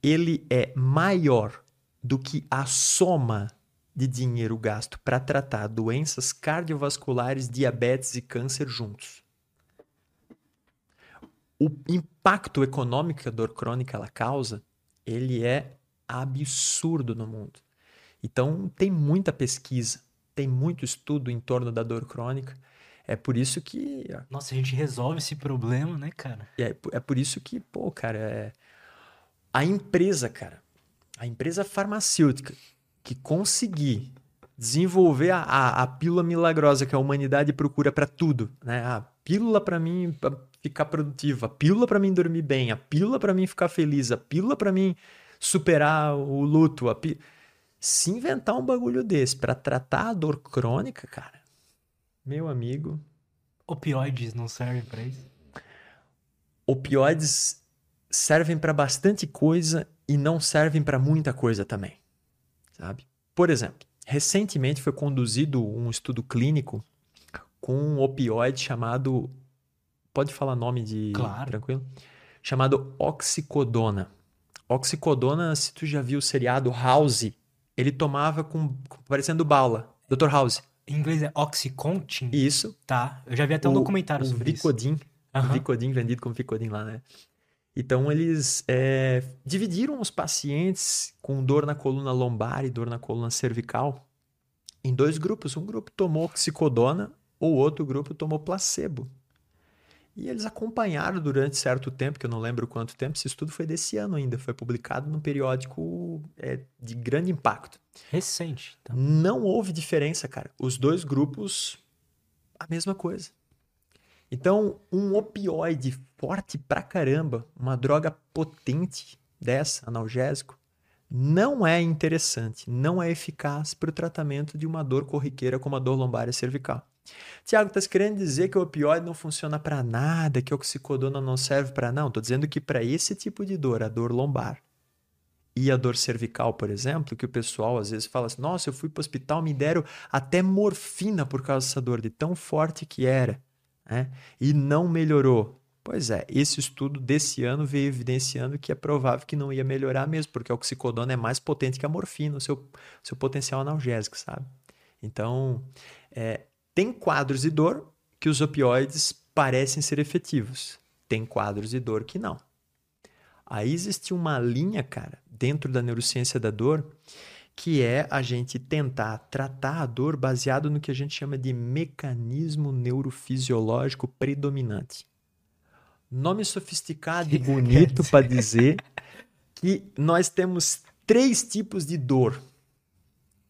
ele é maior do que a soma de dinheiro gasto para tratar doenças cardiovasculares, diabetes e câncer juntos. O impacto econômico que a dor crônica ela causa, ele é absurdo no mundo. Então, tem muita pesquisa, tem muito estudo em torno da dor crônica. É por isso que. Nossa, a gente resolve esse problema, né, cara? É, é por isso que, pô, cara, é... a empresa, cara, a empresa farmacêutica que conseguir desenvolver a, a, a pílula milagrosa que a humanidade procura para tudo, né? A pílula para mim ficar produtiva, a pílula para mim dormir bem, a pílula para mim ficar feliz, a pílula para mim superar o luto. A pi... Se inventar um bagulho desse para tratar a dor crônica, cara, meu amigo. Opioides não servem para isso? Opioides servem para bastante coisa e não servem para muita coisa também, sabe? Por exemplo, recentemente foi conduzido um estudo clínico com um opioide chamado pode falar nome de claro. tranquilo? Chamado oxicodona. Oxicodona, se tu já viu o seriado House, ele tomava com, parecendo bala. Dr. House. Em inglês é Oxycontin? Isso. Tá. Eu já vi até um o, documentário sobre Vicodin, isso. Uhum. Vicodin, vendido como Vicodin lá, né? Então, eles é, dividiram os pacientes com dor na coluna lombar e dor na coluna cervical em dois grupos. Um grupo tomou oxicodona, o outro grupo tomou placebo. E eles acompanharam durante certo tempo, que eu não lembro quanto tempo, esse estudo foi desse ano ainda, foi publicado num periódico é, de grande impacto. Recente. Então. Não houve diferença, cara. Os dois grupos, a mesma coisa. Então, um opioide forte pra caramba, uma droga potente dessa, analgésico, não é interessante, não é eficaz para o tratamento de uma dor corriqueira como a dor lombar e cervical. Tiago, tá querendo dizer que o opioide não funciona para nada, que o oxicodona não serve para não? Tô dizendo que para esse tipo de dor, a dor lombar e a dor cervical, por exemplo, que o pessoal às vezes fala assim: "Nossa, eu fui para o hospital, me deram até morfina por causa dessa dor de tão forte que era", né? E não melhorou. Pois é, esse estudo desse ano veio evidenciando que é provável que não ia melhorar mesmo, porque a oxicodona é mais potente que a morfina, o seu, seu potencial analgésico, sabe? Então, é, tem quadros de dor que os opioides parecem ser efetivos. Tem quadros de dor que não. Aí existe uma linha, cara, dentro da neurociência da dor, que é a gente tentar tratar a dor baseado no que a gente chama de mecanismo neurofisiológico predominante. Nome sofisticado e bonito para dizer que nós temos três tipos de dor.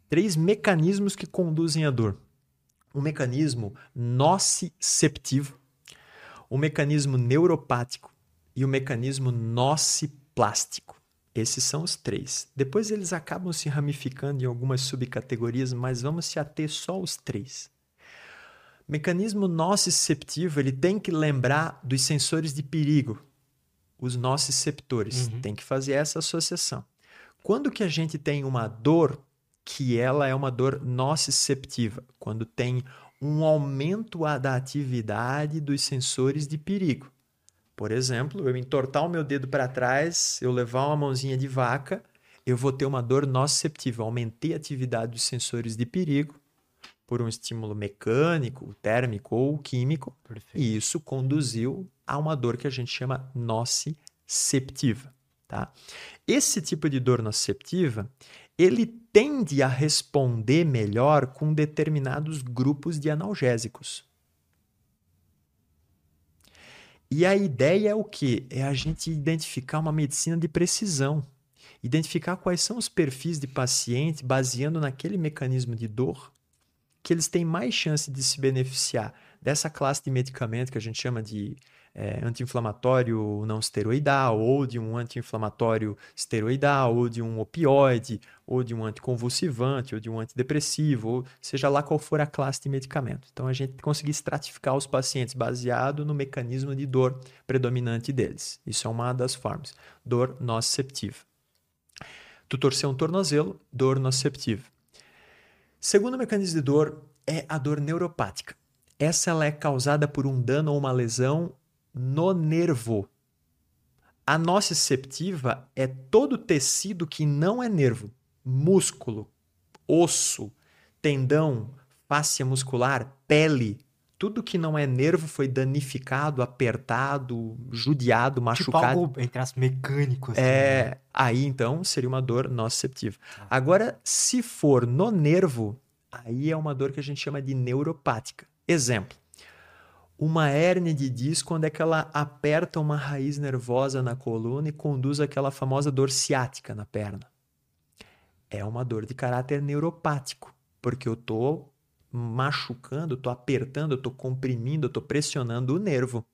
Três mecanismos que conduzem a dor. Um mecanismo nociceptivo, um mecanismo neuropático e o um mecanismo nociplástico. Esses são os três. Depois eles acabam se ramificando em algumas subcategorias, mas vamos se ater só aos três. O mecanismo nociceptivo ele tem que lembrar dos sensores de perigo, os nociceptores. Uhum. Tem que fazer essa associação. Quando que a gente tem uma dor que ela é uma dor nociceptiva? Quando tem um aumento da atividade dos sensores de perigo. Por exemplo, eu entortar o meu dedo para trás, eu levar uma mãozinha de vaca, eu vou ter uma dor nociceptiva. Aumentei a atividade dos sensores de perigo por um estímulo mecânico, térmico ou químico, Perfeito. e isso conduziu a uma dor que a gente chama nociceptiva. Tá? Esse tipo de dor nociceptiva, ele tende a responder melhor com determinados grupos de analgésicos. E a ideia é o que? É a gente identificar uma medicina de precisão. Identificar quais são os perfis de paciente baseando naquele mecanismo de dor que eles têm mais chance de se beneficiar dessa classe de medicamento que a gente chama de é, anti-inflamatório não esteroidal, ou de um anti-inflamatório esteroidal, ou de um opioide, ou de um anticonvulsivante, ou de um antidepressivo, ou seja lá qual for a classe de medicamento. Então a gente conseguir estratificar os pacientes baseado no mecanismo de dor predominante deles. Isso é uma das formas. Dor nociceptiva. Tu torcer um tornozelo, dor nociceptiva. Segundo mecanismo de dor é a dor neuropática. Essa ela é causada por um dano ou uma lesão no nervo. A nociceptiva é todo tecido que não é nervo, músculo, osso, tendão, fáscia muscular, pele, tudo que não é nervo foi danificado, apertado, judiado, machucado. Tipo algo, entre as mecânicos. Assim, é, né? aí então seria uma dor nociceptiva. Agora, se for no nervo, aí é uma dor que a gente chama de neuropática. Exemplo, uma hérnia de disco, quando é que ela aperta uma raiz nervosa na coluna e conduz aquela famosa dor ciática na perna. É uma dor de caráter neuropático, porque eu estou machucando, estou apertando, estou comprimindo, estou pressionando o nervo.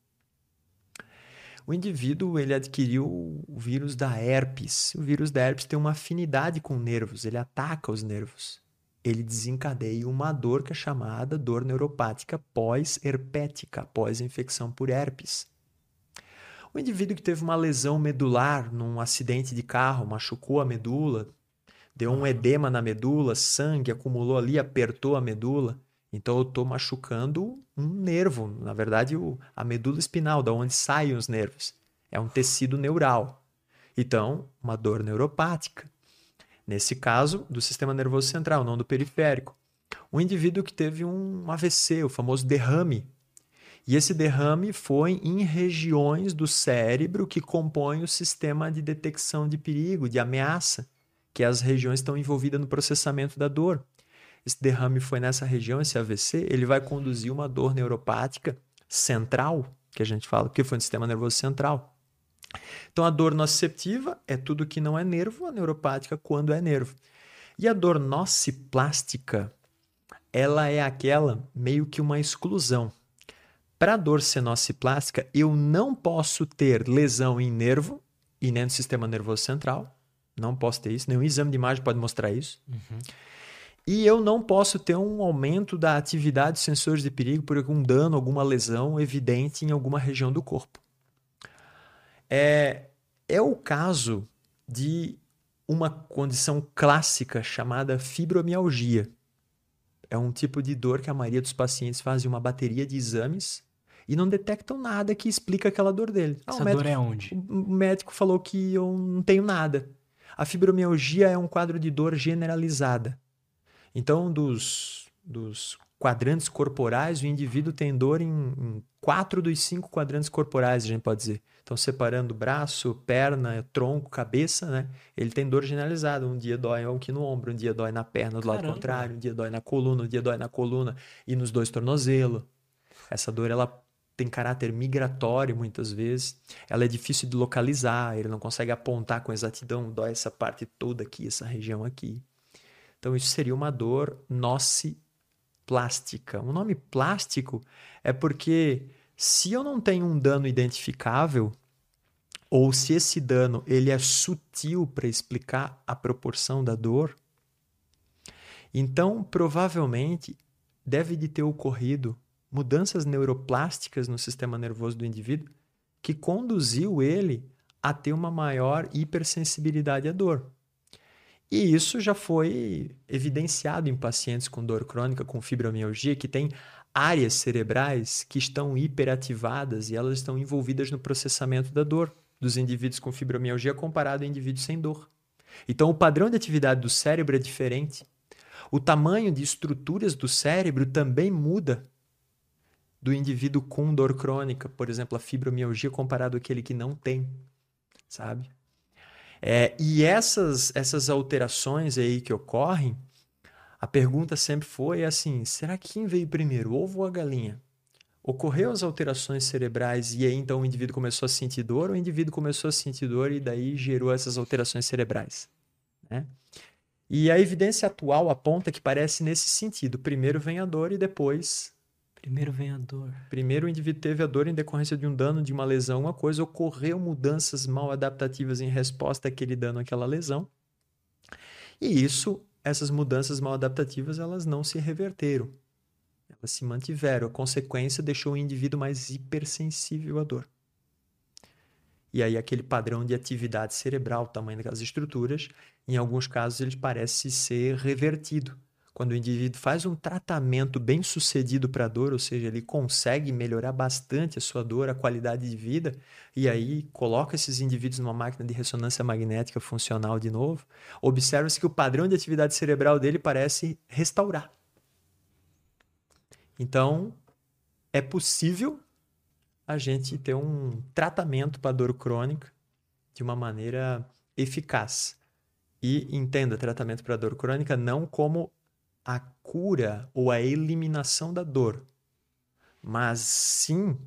O indivíduo ele adquiriu o vírus da herpes. O vírus da herpes tem uma afinidade com nervos, ele ataca os nervos ele desencadeia uma dor que é chamada dor neuropática pós-herpética, pós-infecção por herpes. O indivíduo que teve uma lesão medular num acidente de carro, machucou a medula, deu um edema na medula, sangue acumulou ali, apertou a medula. Então eu estou machucando um nervo, na verdade a medula espinal, da onde saem os nervos. É um tecido neural. Então, uma dor neuropática. Nesse caso, do sistema nervoso central, não do periférico. Um indivíduo que teve um AVC, o famoso derrame. E esse derrame foi em regiões do cérebro que compõem o sistema de detecção de perigo, de ameaça, que as regiões estão envolvidas no processamento da dor. Esse derrame foi nessa região, esse AVC, ele vai conduzir uma dor neuropática central, que a gente fala, que foi no sistema nervoso central. Então, a dor nociceptiva é tudo que não é nervo, a neuropática quando é nervo. E a dor nociplástica, ela é aquela meio que uma exclusão. Para a dor ser nociplástica, eu não posso ter lesão em nervo e nem no sistema nervoso central. Não posso ter isso, nenhum exame de imagem pode mostrar isso. Uhum. E eu não posso ter um aumento da atividade dos sensores de perigo por algum dano, alguma lesão evidente em alguma região do corpo. É, é o caso de uma condição clássica chamada fibromialgia. É um tipo de dor que a maioria dos pacientes fazem uma bateria de exames e não detectam nada que explica aquela dor dele. Ah, Essa médico, dor é onde? O médico falou que eu não tenho nada. A fibromialgia é um quadro de dor generalizada. Então, dos, dos quadrantes corporais, o indivíduo tem dor em, em quatro dos cinco quadrantes corporais, a gente pode dizer. Então, separando braço, perna, tronco, cabeça, né? Ele tem dor generalizada. Um dia dói aqui no ombro, um dia dói na perna do Caramba. lado contrário, um dia dói na coluna, um dia dói na coluna e nos dois tornozelos. Essa dor, ela tem caráter migratório muitas vezes. Ela é difícil de localizar, ele não consegue apontar com exatidão, dói essa parte toda aqui, essa região aqui. Então, isso seria uma dor nociplástica. O nome plástico é porque se eu não tenho um dano identificável, ou se esse dano ele é sutil para explicar a proporção da dor, então provavelmente deve de ter ocorrido mudanças neuroplásticas no sistema nervoso do indivíduo que conduziu ele a ter uma maior hipersensibilidade à dor. E isso já foi evidenciado em pacientes com dor crônica, com fibromialgia, que tem áreas cerebrais que estão hiperativadas e elas estão envolvidas no processamento da dor dos indivíduos com fibromialgia comparado a indivíduos sem dor. Então, o padrão de atividade do cérebro é diferente. O tamanho de estruturas do cérebro também muda do indivíduo com dor crônica, por exemplo, a fibromialgia comparado àquele que não tem, sabe? É, e essas, essas alterações aí que ocorrem, a pergunta sempre foi assim: será que quem veio primeiro, o ovo ou a galinha? Ocorreu as alterações cerebrais e aí então o indivíduo começou a sentir dor, ou o indivíduo começou a sentir dor e daí gerou essas alterações cerebrais? Né? E a evidência atual aponta que parece nesse sentido: primeiro vem a dor e depois. Primeiro vem a dor. Primeiro o indivíduo teve a dor em decorrência de um dano, de uma lesão, uma coisa, ocorreu mudanças mal adaptativas em resposta àquele dano, àquela lesão. E isso essas mudanças mal adaptativas elas não se reverteram. Elas se mantiveram. A consequência deixou o indivíduo mais hipersensível à dor. E aí aquele padrão de atividade cerebral, tamanho daquelas estruturas, em alguns casos ele parece ser revertido quando o indivíduo faz um tratamento bem sucedido para a dor, ou seja, ele consegue melhorar bastante a sua dor, a qualidade de vida, e aí coloca esses indivíduos numa máquina de ressonância magnética funcional de novo, observa-se que o padrão de atividade cerebral dele parece restaurar. Então, é possível a gente ter um tratamento para dor crônica de uma maneira eficaz. E entenda tratamento para dor crônica não como a cura ou a eliminação da dor, mas sim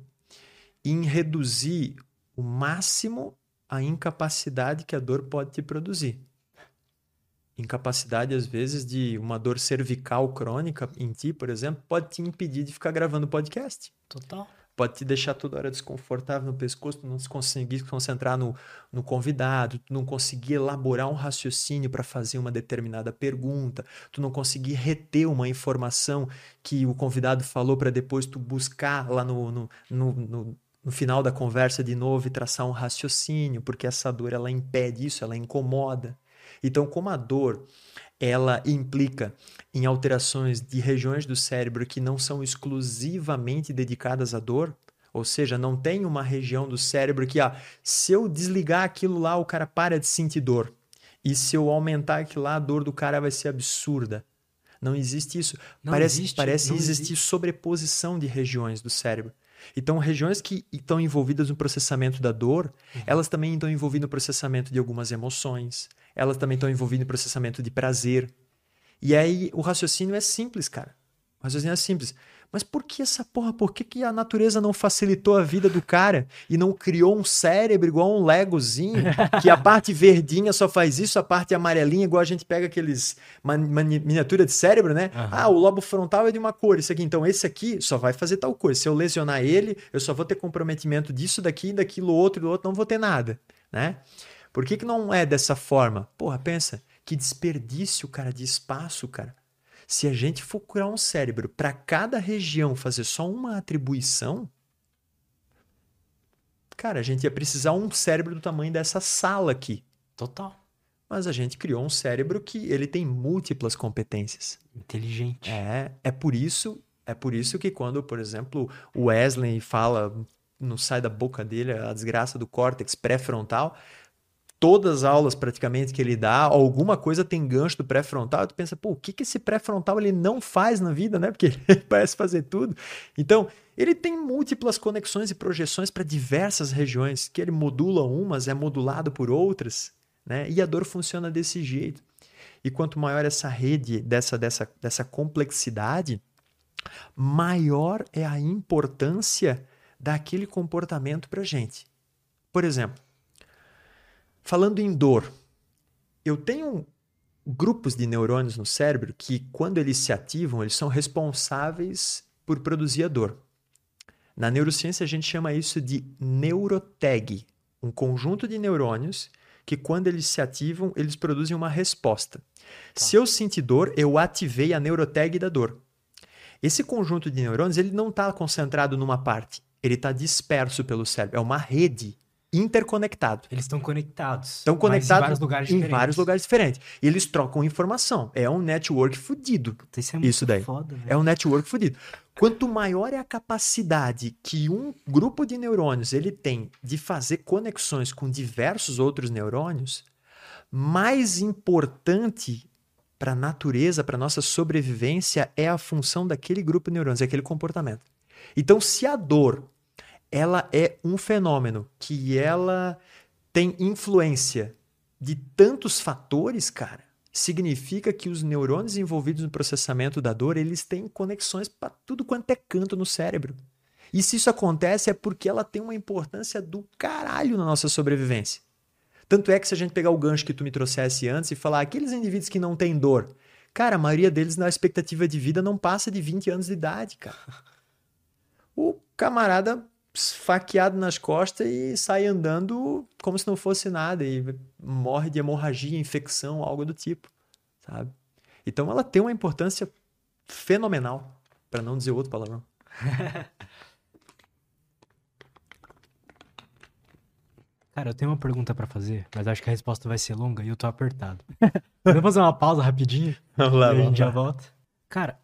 em reduzir o máximo a incapacidade que a dor pode te produzir. Incapacidade, às vezes, de uma dor cervical crônica em ti, por exemplo, pode te impedir de ficar gravando podcast. Total pode te deixar toda hora desconfortável no pescoço, tu não se conseguir concentrar no, no convidado, tu não conseguir elaborar um raciocínio para fazer uma determinada pergunta, tu não conseguir reter uma informação que o convidado falou para depois tu buscar lá no, no, no, no no final da conversa de novo e traçar um raciocínio, porque essa dor ela impede isso, ela incomoda. Então, como a dor ela implica em alterações de regiões do cérebro que não são exclusivamente dedicadas à dor, ou seja, não tem uma região do cérebro que, ah, se eu desligar aquilo lá, o cara para de sentir dor. E se eu aumentar aquilo lá, a dor do cara vai ser absurda. Não existe isso. Não parece existe, parece existir existe. sobreposição de regiões do cérebro. Então, regiões que estão envolvidas no processamento da dor, uhum. elas também estão envolvidas no processamento de algumas emoções, elas também estão envolvidas no processamento de prazer. E aí o raciocínio é simples, cara. O raciocínio é simples. Mas por que essa porra? Por que, que a natureza não facilitou a vida do cara e não criou um cérebro igual um Legozinho, que a parte verdinha só faz isso, a parte amarelinha, igual a gente pega aqueles miniatura de cérebro, né? Uhum. Ah, o lobo frontal é de uma cor, isso aqui. Então, esse aqui só vai fazer tal coisa. Se eu lesionar ele, eu só vou ter comprometimento disso daqui, daquilo outro, do outro, não vou ter nada, né? Por que, que não é dessa forma? Porra, pensa, que desperdício, cara, de espaço, cara. Se a gente for curar um cérebro para cada região fazer só uma atribuição, cara, a gente ia precisar um cérebro do tamanho dessa sala aqui. Total. Mas a gente criou um cérebro que ele tem múltiplas competências. Inteligente. É, é por isso É por isso que quando, por exemplo, o Wesley fala, não sai da boca dele a desgraça do córtex pré-frontal, todas as aulas praticamente que ele dá, alguma coisa tem gancho do pré-frontal, tu pensa, pô, o que, que esse pré-frontal ele não faz na vida, né? Porque ele parece fazer tudo. Então, ele tem múltiplas conexões e projeções para diversas regiões, que ele modula umas, é modulado por outras, né? E a dor funciona desse jeito. E quanto maior essa rede dessa, dessa, dessa complexidade, maior é a importância daquele comportamento para gente. Por exemplo, falando em dor, eu tenho grupos de neurônios no cérebro que, quando eles se ativam, eles são responsáveis por produzir a dor. Na neurociência, a gente chama isso de neurotag, um conjunto de neurônios que, quando eles se ativam, eles produzem uma resposta. Tá. Se eu sentir dor, eu ativei a neurotag da dor. Esse conjunto de neurônios ele não está concentrado numa parte, ele está disperso pelo cérebro. É uma rede interconectado. Eles estão conectados. Estão conectados em vários lugares em diferentes. vários lugares diferentes. E eles trocam informação. É um network fudido. Isso, é Isso daí. Foda, é um network fudido. Quanto maior é a capacidade que um grupo de neurônios ele tem de fazer conexões com diversos outros neurônios, mais importante para a natureza, para nossa sobrevivência é a função daquele grupo de neurônios, é aquele comportamento. Então, se a dor ela é um fenômeno que ela tem influência de tantos fatores, cara, significa que os neurônios envolvidos no processamento da dor, eles têm conexões para tudo quanto é canto no cérebro. E se isso acontece é porque ela tem uma importância do caralho na nossa sobrevivência. Tanto é que se a gente pegar o gancho que tu me trouxesse antes e falar aqueles indivíduos que não têm dor, cara, a maioria deles na expectativa de vida não passa de 20 anos de idade, cara. O camarada esfaqueado nas costas e sai andando como se não fosse nada e morre de hemorragia, infecção, algo do tipo, sabe? Então ela tem uma importância fenomenal, para não dizer outro palavrão. Cara, eu tenho uma pergunta para fazer, mas acho que a resposta vai ser longa e eu tô apertado. Vamos fazer uma pausa rapidinho? Vamos lá, e a gente já volta. Cara,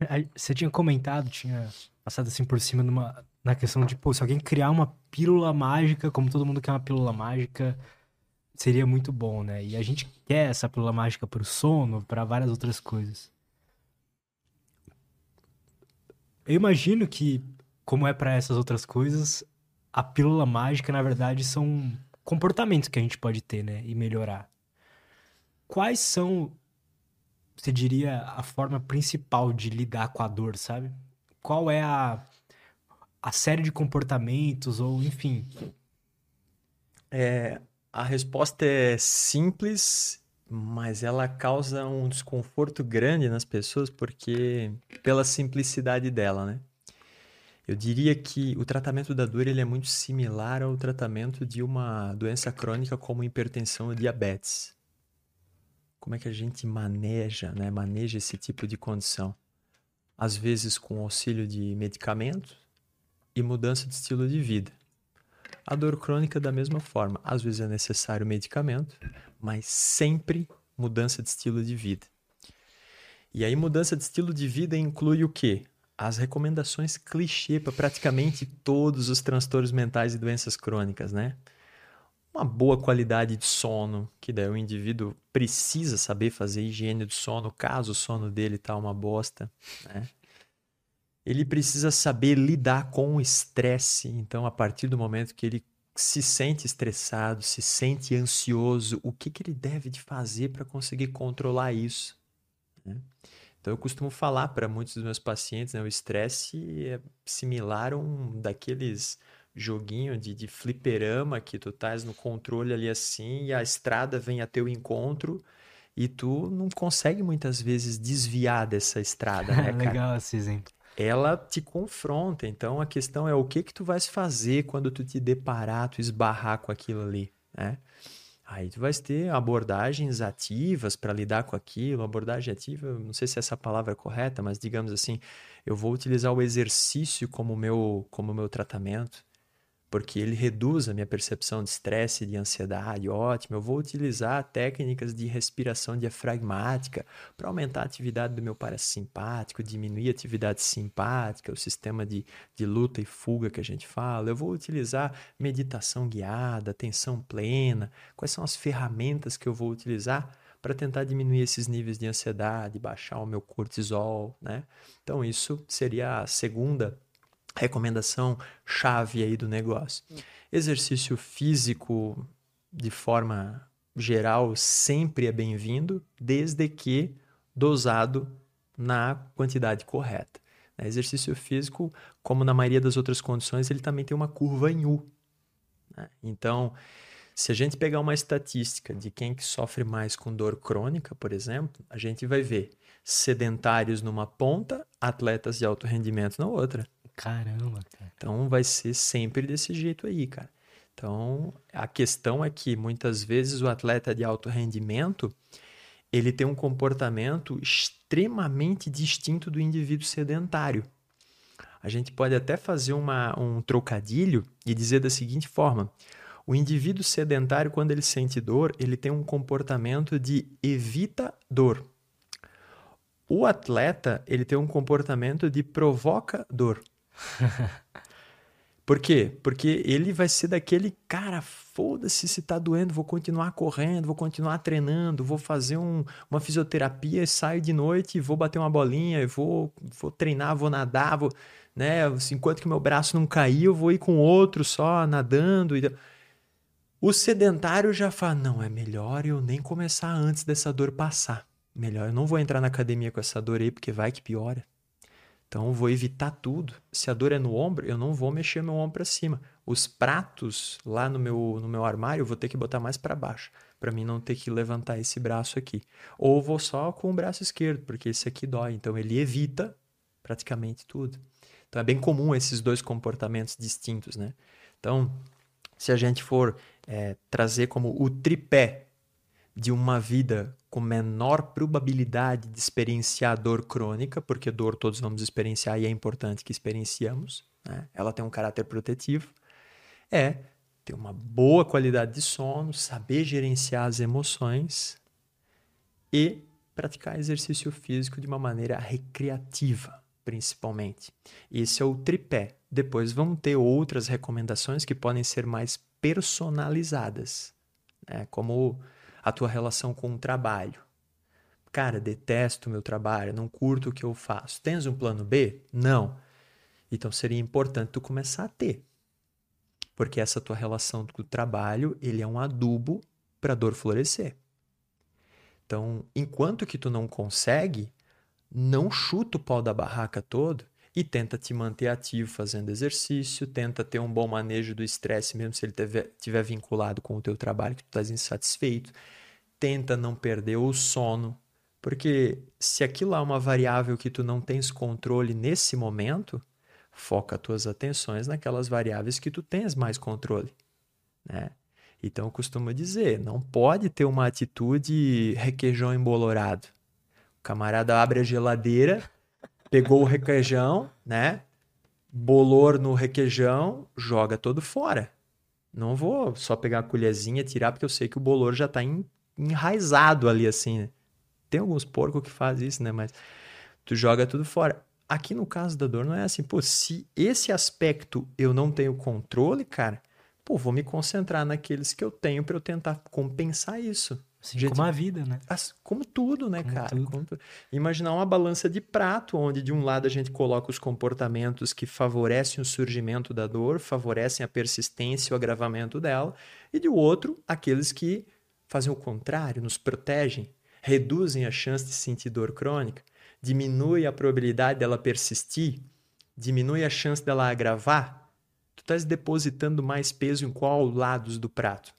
você tinha comentado, tinha passado assim por cima numa, na questão de, pô, se alguém criar uma pílula mágica, como todo mundo quer uma pílula mágica, seria muito bom, né? E a gente quer essa pílula mágica pro sono, para várias outras coisas. Eu imagino que, como é para essas outras coisas, a pílula mágica, na verdade, são comportamentos que a gente pode ter, né? E melhorar. Quais são, você diria, a forma principal de lidar com a dor, sabe? Qual é a, a série de comportamentos, ou enfim. É, a resposta é simples, mas ela causa um desconforto grande nas pessoas porque pela simplicidade dela, né? Eu diria que o tratamento da dor ele é muito similar ao tratamento de uma doença crônica como hipertensão ou diabetes. Como é que a gente maneja, né? Maneja esse tipo de condição? Às vezes com auxílio de medicamentos e mudança de estilo de vida. A dor crônica da mesma forma. Às vezes é necessário medicamento, mas sempre mudança de estilo de vida. E aí mudança de estilo de vida inclui o quê? As recomendações clichê para praticamente todos os transtornos mentais e doenças crônicas, né? Uma boa qualidade de sono, que daí o indivíduo precisa saber fazer higiene do sono, caso o sono dele tá uma bosta, né? Ele precisa saber lidar com o estresse. Então, a partir do momento que ele se sente estressado, se sente ansioso, o que, que ele deve de fazer para conseguir controlar isso? né? Então, eu costumo falar para muitos dos meus pacientes, né, o estresse é similar a um daqueles joguinho de, de fliperama que tu estás no controle ali assim e a estrada vem a teu encontro e tu não consegue muitas vezes desviar dessa estrada, né, cara? Legal esse exemplo. ela te confronta. Então a questão é o que que tu vais fazer quando tu te deparar, tu esbarrar com aquilo ali, né? Aí tu vais ter abordagens ativas para lidar com aquilo. Abordagem ativa, não sei se essa palavra é correta, mas digamos assim, eu vou utilizar o exercício como meu como meu tratamento. Porque ele reduz a minha percepção de estresse de ansiedade, ótimo. Eu vou utilizar técnicas de respiração diafragmática para aumentar a atividade do meu parasimpático, diminuir a atividade simpática, o sistema de, de luta e fuga que a gente fala. Eu vou utilizar meditação guiada, atenção plena. Quais são as ferramentas que eu vou utilizar? para tentar diminuir esses níveis de ansiedade, baixar o meu cortisol, né? Então isso seria a segunda recomendação chave aí do negócio. Exercício físico de forma geral sempre é bem-vindo, desde que dosado na quantidade correta. Exercício físico, como na maioria das outras condições, ele também tem uma curva em U. Né? Então, se a gente pegar uma estatística de quem que sofre mais com dor crônica, por exemplo, a gente vai ver sedentários numa ponta, atletas de alto rendimento na outra. Caramba, cara. Então vai ser sempre desse jeito aí, cara. Então a questão é que muitas vezes o atleta de alto rendimento ele tem um comportamento extremamente distinto do indivíduo sedentário. A gente pode até fazer uma, um trocadilho e dizer da seguinte forma: o indivíduo sedentário, quando ele sente dor, ele tem um comportamento de evita dor. O atleta, ele tem um comportamento de provoca dor. Por quê? Porque ele vai ser daquele cara, foda-se se tá doendo, vou continuar correndo, vou continuar treinando, vou fazer um, uma fisioterapia, saio de noite, vou bater uma bolinha, vou, vou treinar, vou nadar, vou, né? Enquanto que meu braço não cair, eu vou ir com outro só nadando. E... O sedentário já fala: não, é melhor eu nem começar antes dessa dor passar. Melhor eu não vou entrar na academia com essa dor aí, porque vai que piora. Então, vou evitar tudo. Se a dor é no ombro, eu não vou mexer meu ombro para cima. Os pratos lá no meu, no meu armário, eu vou ter que botar mais para baixo, para mim não ter que levantar esse braço aqui. Ou vou só com o braço esquerdo, porque esse aqui dói. Então, ele evita praticamente tudo. Então, é bem comum esses dois comportamentos distintos, né? Então, se a gente for é, trazer como o tripé de uma vida com menor probabilidade de experienciar dor crônica, porque dor todos vamos experienciar e é importante que experienciamos, né? ela tem um caráter protetivo, é ter uma boa qualidade de sono, saber gerenciar as emoções e praticar exercício físico de uma maneira recreativa, principalmente. Esse é o tripé. Depois vão ter outras recomendações que podem ser mais personalizadas, né? como a tua relação com o trabalho. Cara, detesto o meu trabalho, não curto o que eu faço. Tens um plano B? Não. Então seria importante tu começar a ter. Porque essa tua relação com o trabalho, ele é um adubo para a dor florescer. Então, enquanto que tu não consegue, não chuta o pau da barraca todo e tenta te manter ativo fazendo exercício, tenta ter um bom manejo do estresse, mesmo se ele estiver vinculado com o teu trabalho, que tu estás insatisfeito tenta não perder o sono, porque se aquilo é uma variável que tu não tens controle nesse momento, foca tuas atenções naquelas variáveis que tu tens mais controle, né? Então eu costumo dizer, não pode ter uma atitude requeijão embolorado. O camarada abre a geladeira, pegou o requeijão, né? Bolor no requeijão, joga todo fora. Não vou só pegar a colherzinha e tirar, porque eu sei que o bolor já em enraizado ali, assim. Né? Tem alguns porcos que fazem isso, né? Mas tu joga tudo fora. Aqui no caso da dor não é assim, pô, se esse aspecto eu não tenho controle, cara, pô, vou me concentrar naqueles que eu tenho para eu tentar compensar isso. Assim Gente, como a vida, né? Como tudo, né, como cara? Tudo. Como Imaginar uma balança de prato, onde de um lado a gente coloca os comportamentos que favorecem o surgimento da dor, favorecem a persistência e o agravamento dela, e de outro, aqueles que fazem o contrário, nos protegem, reduzem a chance de sentir dor crônica, diminui a probabilidade dela persistir, diminui a chance dela agravar, tu estás depositando mais peso em qual lados do prato.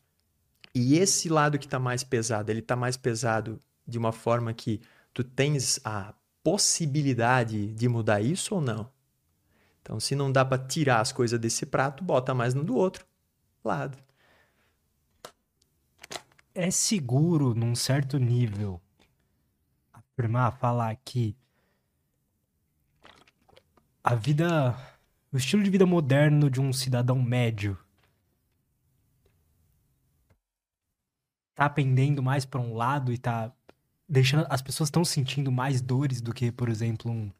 E esse lado que está mais pesado, ele está mais pesado de uma forma que tu tens a possibilidade de mudar isso ou não? Então, se não dá para tirar as coisas desse prato, bota mais no do outro lado é seguro, num certo nível, afirmar, falar que a vida o estilo de vida moderno de um cidadão médio tá pendendo mais para um lado e tá deixando as pessoas estão sentindo mais dores do que, por exemplo, um,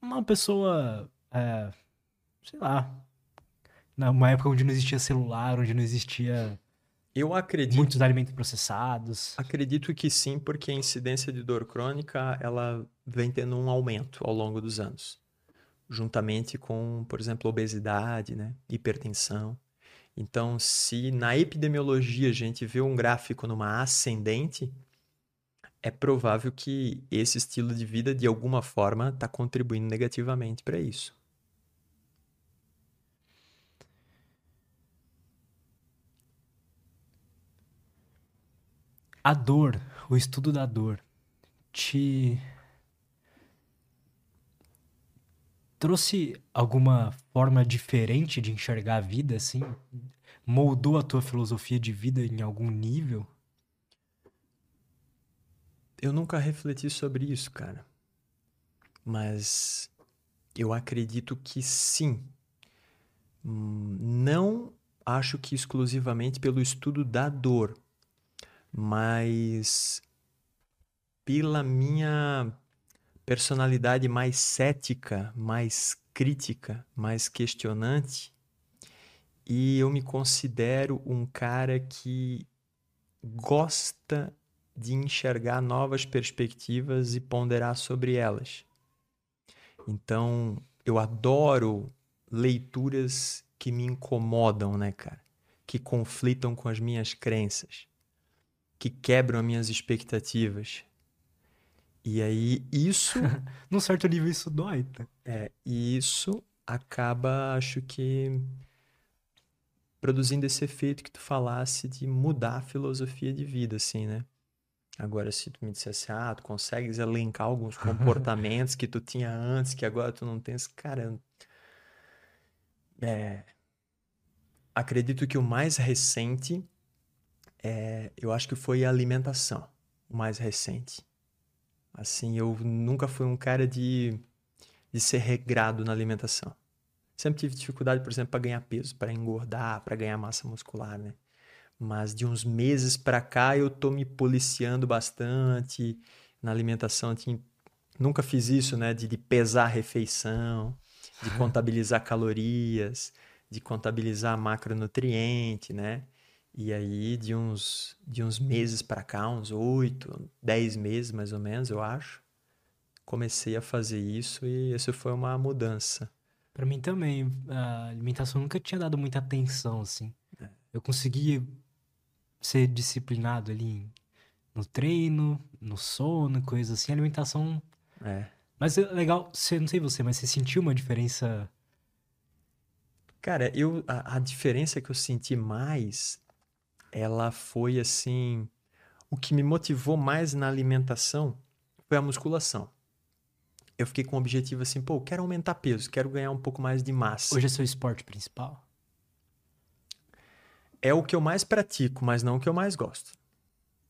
uma pessoa, é, sei lá, numa época onde não existia celular, onde não existia eu acredito. Muitos alimentos processados. Acredito que sim, porque a incidência de dor crônica ela vem tendo um aumento ao longo dos anos, juntamente com, por exemplo, obesidade, né, hipertensão. Então, se na epidemiologia a gente vê um gráfico numa ascendente, é provável que esse estilo de vida, de alguma forma, está contribuindo negativamente para isso. A dor, o estudo da dor, te trouxe alguma forma diferente de enxergar a vida, assim? Moldou a tua filosofia de vida em algum nível? Eu nunca refleti sobre isso, cara. Mas eu acredito que sim. Não acho que exclusivamente pelo estudo da dor, mas pela minha personalidade mais cética, mais crítica, mais questionante. E eu me considero um cara que gosta de enxergar novas perspectivas e ponderar sobre elas. Então, eu adoro leituras que me incomodam, né, cara? Que conflitam com as minhas crenças, que quebram as minhas expectativas, e aí isso. Num certo nível isso dói, tá? É, e isso acaba, acho que, produzindo esse efeito que tu falasse de mudar a filosofia de vida, assim, né? Agora, se tu me dissesse, ah, tu consegues elencar alguns comportamentos que tu tinha antes, que agora tu não tens, cara. É... Acredito que o mais recente, é... eu acho que foi a alimentação, o mais recente. Assim, eu nunca fui um cara de, de ser regrado na alimentação. Sempre tive dificuldade, por exemplo, para ganhar peso, para engordar, para ganhar massa muscular, né? Mas de uns meses para cá eu tô me policiando bastante na alimentação. Tinha, nunca fiz isso, né? De, de pesar a refeição, de contabilizar calorias, de contabilizar macronutriente, né? E aí, de uns, de uns meses para cá, uns oito, dez meses mais ou menos, eu acho, comecei a fazer isso e isso foi uma mudança. Para mim também, a alimentação nunca tinha dado muita atenção, assim. É. Eu conseguia ser disciplinado ali no treino, no sono, coisas assim. A alimentação. É. Mas é legal, você, não sei você, mas você sentiu uma diferença? Cara, eu, a, a diferença que eu senti mais ela foi assim. O que me motivou mais na alimentação foi a musculação. Eu fiquei com o objetivo assim, pô, quero aumentar peso, quero ganhar um pouco mais de massa. Hoje é seu esporte principal? É o que eu mais pratico, mas não o que eu mais gosto.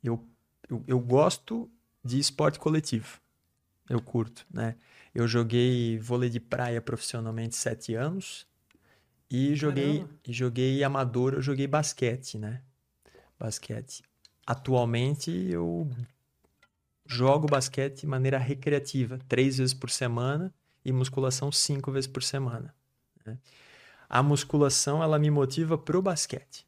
Eu, eu, eu gosto de esporte coletivo. Eu curto, né? Eu joguei vôlei de praia profissionalmente sete anos e joguei, e joguei amador, eu joguei basquete, né? Basquete. Atualmente eu jogo basquete de maneira recreativa, três vezes por semana e musculação cinco vezes por semana. Né? A musculação ela me motiva pro basquete.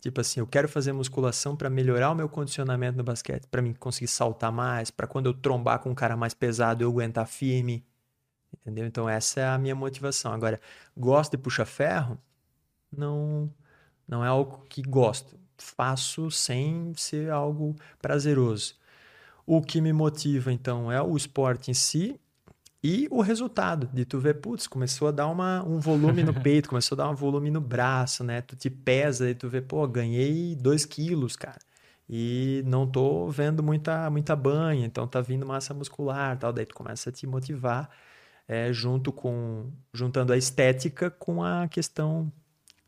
Tipo assim, eu quero fazer musculação para melhorar o meu condicionamento no basquete, para mim conseguir saltar mais, para quando eu trombar com um cara mais pesado eu aguentar firme. Entendeu? Então essa é a minha motivação. Agora, gosto de puxar ferro? Não, não é algo que gosto faço sem ser algo prazeroso. O que me motiva, então, é o esporte em si e o resultado de tu ver, putz, começou a dar uma, um volume no peito, começou a dar um volume no braço, né? Tu te pesa e tu vê, pô, ganhei 2 quilos, cara. E não tô vendo muita, muita banha, então tá vindo massa muscular tal. Daí tu começa a te motivar é, junto com, juntando a estética com a questão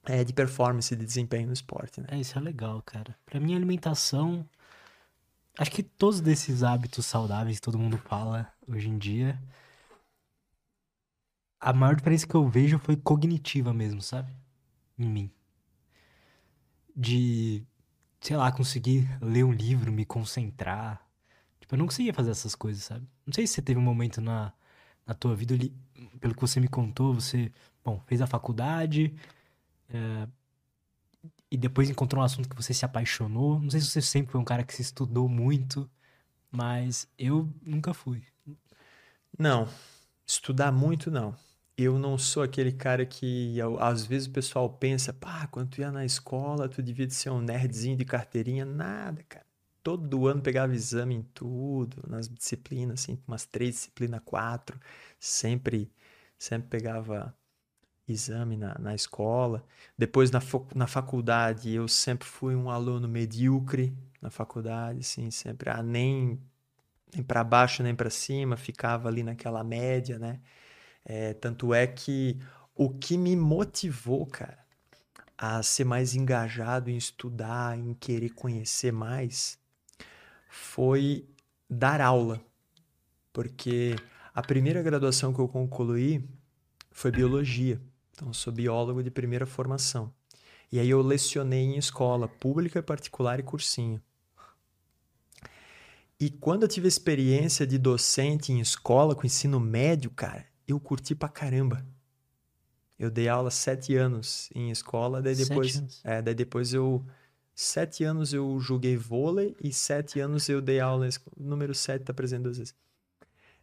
é, de performance, de desempenho no esporte. Né? É, isso é legal, cara. Pra mim, alimentação. Acho que todos desses hábitos saudáveis que todo mundo fala hoje em dia. A maior diferença que eu vejo foi cognitiva mesmo, sabe? Em mim. De, sei lá, conseguir ler um livro, me concentrar. Tipo, eu não conseguia fazer essas coisas, sabe? Não sei se você teve um momento na, na tua vida, pelo que você me contou, você, bom, fez a faculdade, é, e depois encontrou um assunto que você se apaixonou. Não sei se você sempre foi um cara que se estudou muito, mas eu nunca fui. Não, estudar muito não. Eu não sou aquele cara que às vezes o pessoal pensa, pá, quando tu ia na escola, tu devia ser um nerdzinho de carteirinha. Nada, cara. Todo ano pegava exame em tudo, nas disciplinas, assim, umas três disciplinas, quatro. Sempre, sempre pegava exame na, na escola. Depois, na, na faculdade, eu sempre fui um aluno medíocre na faculdade, assim, sempre ah, nem, nem para baixo nem para cima, ficava ali naquela média, né? É, tanto é que o que me motivou, cara, a ser mais engajado em estudar, em querer conhecer mais, foi dar aula. Porque a primeira graduação que eu concluí foi biologia. Então, sou biólogo de primeira formação. E aí eu lecionei em escola pública, particular e cursinho. E quando eu tive experiência de docente em escola com ensino médio, cara, eu curti pra caramba. Eu dei aula sete anos em escola, daí depois, é, daí depois eu sete anos eu joguei vôlei e sete anos eu dei aula. Número sete tá presente duas vezes.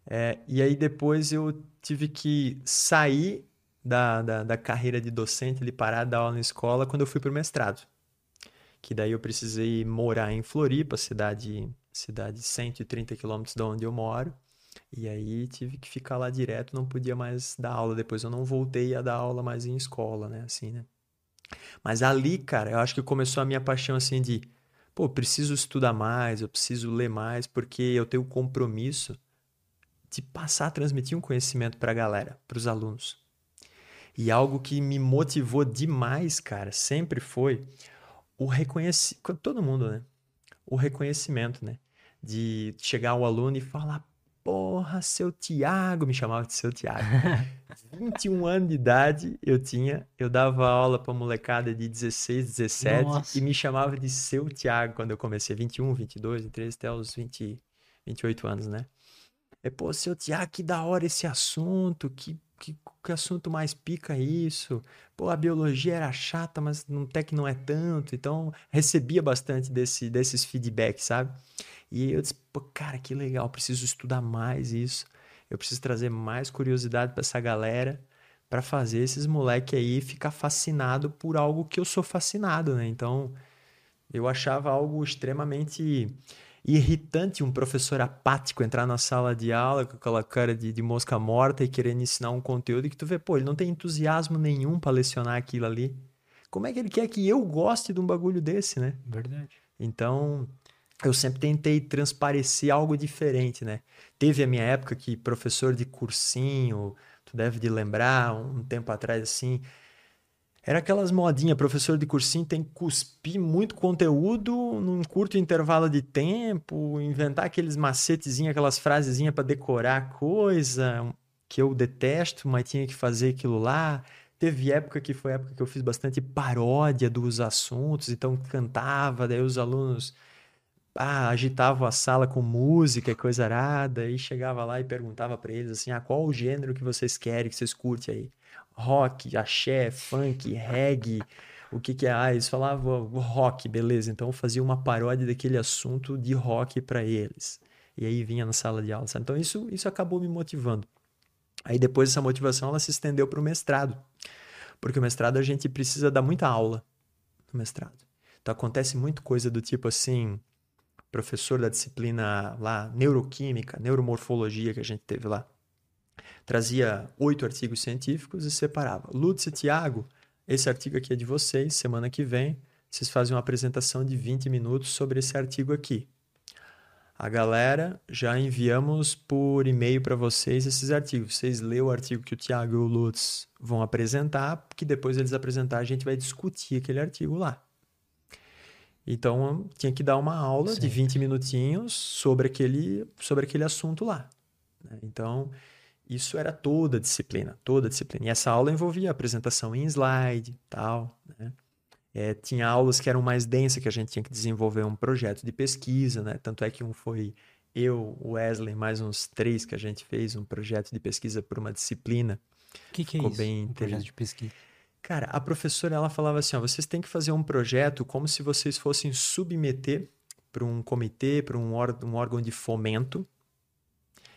É, e aí depois eu tive que sair da, da, da carreira de docente, ele parar de dar aula na escola quando eu fui para o mestrado. Que daí eu precisei morar em Floripa, cidade, cidade 130 quilômetros de onde eu moro. E aí tive que ficar lá direto, não podia mais dar aula. Depois eu não voltei a dar aula mais em escola, né? Assim, né? Mas ali, cara, eu acho que começou a minha paixão assim de, pô, preciso estudar mais, eu preciso ler mais, porque eu tenho o compromisso de passar a transmitir um conhecimento para a galera, para os alunos. E algo que me motivou demais, cara, sempre foi o reconhecimento. Todo mundo, né? O reconhecimento, né? De chegar ao aluno e falar: Porra, seu Tiago, me chamava de seu Tiago. 21 anos de idade eu tinha, eu dava aula para molecada de 16, 17 Nossa. e me chamava de seu Tiago quando eu comecei, 21, 22, 23 até os 20, 28 anos, né? É, pô, seu Tiago, que da hora esse assunto, que que, que assunto mais pica isso? Pô, a biologia era chata, mas no tech não é tanto. Então, recebia bastante desse, desses feedbacks, sabe? E eu disse, pô, cara, que legal, preciso estudar mais isso. Eu preciso trazer mais curiosidade para essa galera para fazer esses moleque aí ficar fascinado por algo que eu sou fascinado, né? Então, eu achava algo extremamente irritante um professor apático entrar na sala de aula com aquela cara de, de mosca morta e querendo ensinar um conteúdo que tu vê, pô, ele não tem entusiasmo nenhum para lecionar aquilo ali. Como é que ele quer que eu goste de um bagulho desse, né? Verdade. Então, eu sempre tentei transparecer algo diferente, né? Teve a minha época que professor de cursinho, tu deve de lembrar, um tempo atrás assim, era aquelas modinhas, professor de cursinho tem que cuspir muito conteúdo num curto intervalo de tempo, inventar aqueles macetezinhos, aquelas frasezinhas para decorar coisa que eu detesto, mas tinha que fazer aquilo lá. Teve época que foi época que eu fiz bastante paródia dos assuntos, então cantava, daí os alunos ah, agitavam a sala com música e coisa arada, e chegava lá e perguntava para eles assim: ah, qual o gênero que vocês querem, que vocês curtem aí? Rock, axé, funk, reggae, o que que é? Ah, eles falavam rock, beleza. Então eu fazia uma paródia daquele assunto de rock para eles. E aí vinha na sala de aula. Sabe? Então isso, isso acabou me motivando. Aí depois essa motivação ela se estendeu para o mestrado. Porque o mestrado a gente precisa dar muita aula no mestrado. Então acontece muito coisa do tipo assim, professor da disciplina lá, neuroquímica, neuromorfologia que a gente teve lá trazia oito artigos científicos e separava. Lutz e Tiago, esse artigo aqui é de vocês, semana que vem, vocês fazem uma apresentação de 20 minutos sobre esse artigo aqui. A galera, já enviamos por e-mail para vocês esses artigos. Vocês lêem o artigo que o Tiago e o Lutz vão apresentar, que depois eles apresentar a gente vai discutir aquele artigo lá. Então, tinha que dar uma aula Sim. de 20 minutinhos sobre aquele, sobre aquele assunto lá. Né? Então, Isso era toda a disciplina, toda a disciplina. E essa aula envolvia apresentação em slide, tal, né? É, tinha aulas que eram mais densas, que a gente tinha que desenvolver um projeto de pesquisa, né? Tanto é que um foi eu, Wesley, mais uns três que a gente fez um projeto de pesquisa por uma disciplina. O que, que é Ficou isso? bem um projeto de pesquisa. Cara, a professora ela falava assim: ó, vocês têm que fazer um projeto como se vocês fossem submeter para um comitê, para um, um órgão de fomento.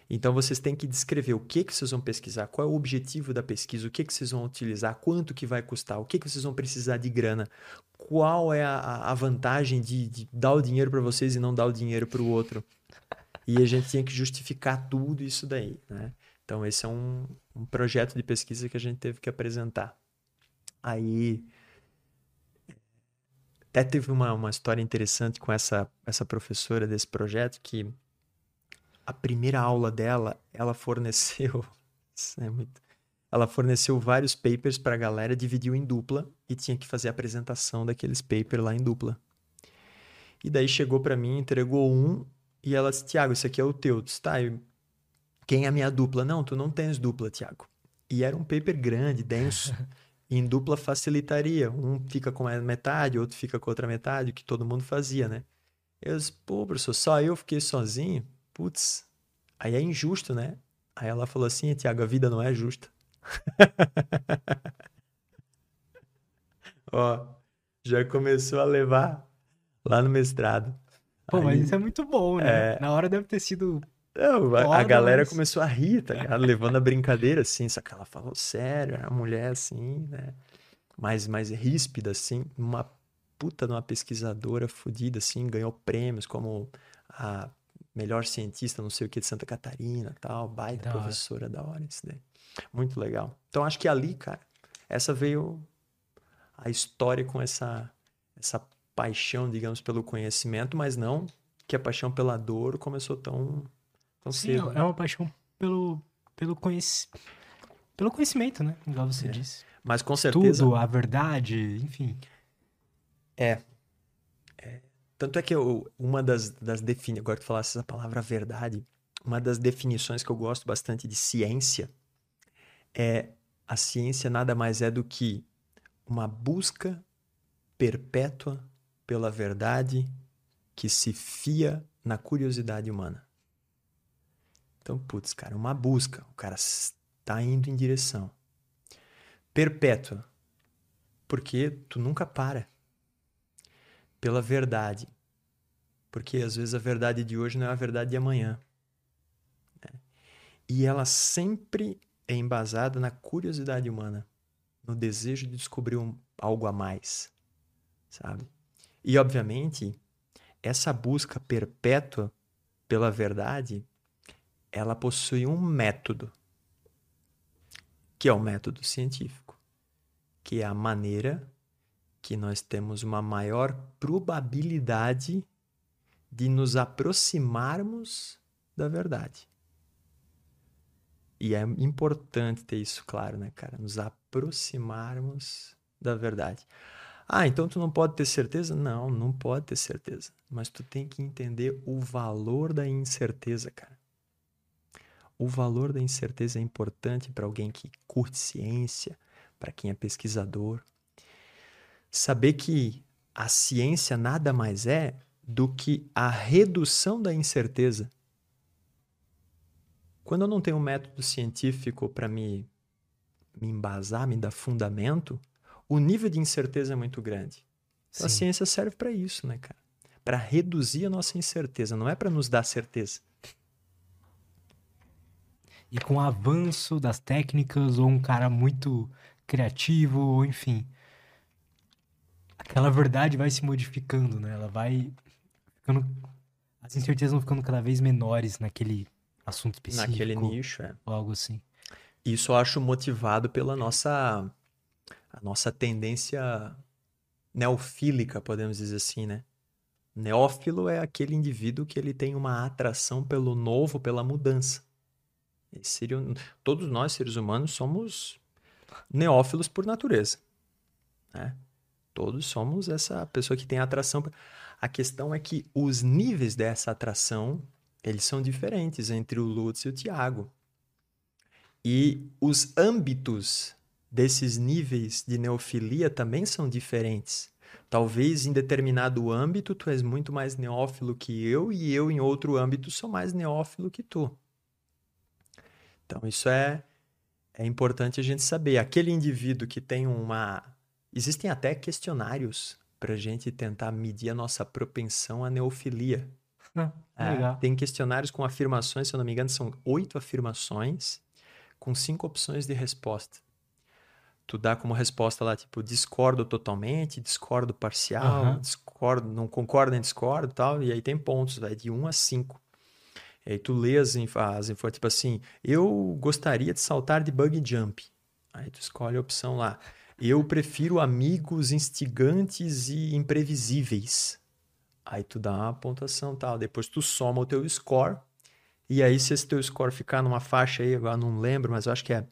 Então vocês têm que descrever o que, que vocês vão pesquisar, qual é o objetivo da pesquisa, o que, que vocês vão utilizar, quanto que vai custar, o que, que vocês vão precisar de grana, qual é a, a vantagem de, de dar o dinheiro para vocês e não dar o dinheiro para o outro. E a gente tinha que justificar tudo isso daí, né? Então esse é um, um projeto de pesquisa que a gente teve que apresentar. Aí até teve uma, uma história interessante com essa, essa professora desse projeto que a primeira aula dela, ela forneceu. É muito, ela forneceu vários papers para a galera, dividiu em dupla e tinha que fazer a apresentação daqueles papers lá em dupla. E daí chegou para mim, entregou um e ela disse: Tiago, esse aqui é o teu. Eu disse, tá, eu... quem é a minha dupla? Não, tu não tens dupla, Tiago. E era um paper grande, denso. em dupla facilitaria. Um fica com a metade, outro fica com a outra metade, que todo mundo fazia, né? Eu disse, pô, professor, só eu fiquei sozinho? Putz, aí é injusto, né? Aí ela falou assim, Tiago, a vida não é justa. Ó, já começou a levar lá no mestrado. Pô, Aí- mas isso é muito bom, né? É. Na hora deve ter sido. Não, a- a galera mas- começou a rir, tá ligado? Levando a brincadeira, assim, só que ela falou sério, era uma mulher assim, né? Mais, mais ríspida, assim, uma puta de uma pesquisadora fodida, assim, ganhou prêmios como a melhor cientista, não sei o que, de Santa Catarina tal, baita da hora. professora da hora, isso daí. Muito legal. Então, acho que ali, cara, essa veio a história com essa, essa paixão, digamos, pelo conhecimento, mas não que a paixão pela dor começou tão, tão Sim, cedo. é né? uma paixão pelo, pelo, conheci... pelo conhecimento, né? Igual você É. disse. Mas com certeza. Tudo, a verdade, enfim. Tanto é que eu, uma das, das definições. Agora que tu falasse essa palavra verdade, uma das definições que eu gosto bastante de ciência é a ciência nada mais é do que uma busca perpétua pela verdade que se fia na curiosidade humana. Então, putz, cara, uma busca. O cara está indo em direção. Perpétua. Porque tu nunca para. Pela verdade. Porque às vezes a verdade de hoje não é a verdade de amanhã. né? E ela sempre é embasada na curiosidade humana, no desejo de descobrir um- algo a mais, sabe? E obviamente, essa busca perpétua pela verdade, ela possui um método, que é o método científico, que é a maneira que nós temos uma maior probabilidade de nos aproximarmos da verdade. E é importante ter isso claro, né, cara? Nos aproximarmos da verdade. Ah, então tu não pode ter certeza? Não, não pode ter certeza. Mas tu tem que entender o valor da incerteza, cara. O valor da incerteza é importante para alguém que curte ciência, para quem é pesquisador. Saber que a ciência nada mais é do que a redução da incerteza. Quando eu não tenho um método científico para me, me embasar, me dar fundamento, o nível de incerteza é muito grande. Então, a ciência serve para isso, né, cara? Para reduzir a nossa incerteza, não é para nos dar certeza. E com o avanço das técnicas, ou um cara muito criativo, ou enfim. Aquela verdade vai se modificando, né? Ela vai ficando. As incertezas vão ficando cada vez menores naquele assunto específico. Naquele nicho, é. Ou algo assim. Isso eu acho motivado pela nossa a nossa tendência neofílica, podemos dizer assim, né? Neófilo é aquele indivíduo que ele tem uma atração pelo novo, pela mudança. Seria Todos nós, seres humanos, somos neófilos por natureza. Né? Todos somos essa pessoa que tem atração. A questão é que os níveis dessa atração, eles são diferentes entre o Lutz e o Tiago. E os âmbitos desses níveis de neofilia também são diferentes. Talvez em determinado âmbito tu és muito mais neófilo que eu e eu em outro âmbito sou mais neófilo que tu. Então isso é é importante a gente saber. Aquele indivíduo que tem uma existem até questionários para a gente tentar medir a nossa propensão à neofilia. Ah, é, tem questionários com afirmações, se eu não me engano, são oito afirmações com cinco opções de resposta tu dá como resposta lá, tipo, discordo totalmente, discordo parcial, uhum. discordo, não concordo nem discordo tal, e aí tem pontos, vai de 1 a 5. E aí tu lê as, as info, tipo assim, eu gostaria de saltar de bug jump. Aí tu escolhe a opção lá. Eu prefiro amigos instigantes e imprevisíveis. Aí tu dá uma pontuação tal. Depois tu soma o teu score. E aí, se esse teu score ficar numa faixa aí, agora não lembro, mas eu acho que é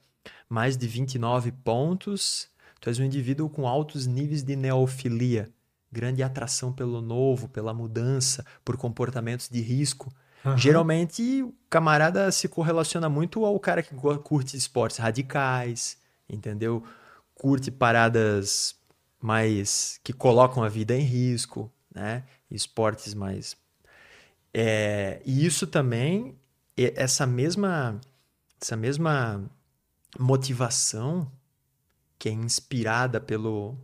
mais de 29 pontos. Tu és um indivíduo com altos níveis de neofilia, grande atração pelo novo, pela mudança, por comportamentos de risco. Uhum. Geralmente, o camarada se correlaciona muito ao cara que curte esportes radicais, entendeu? Curte paradas mais que colocam a vida em risco, né? Esportes mais. É, e isso também, essa mesma, essa mesma motivação que é inspirada pelo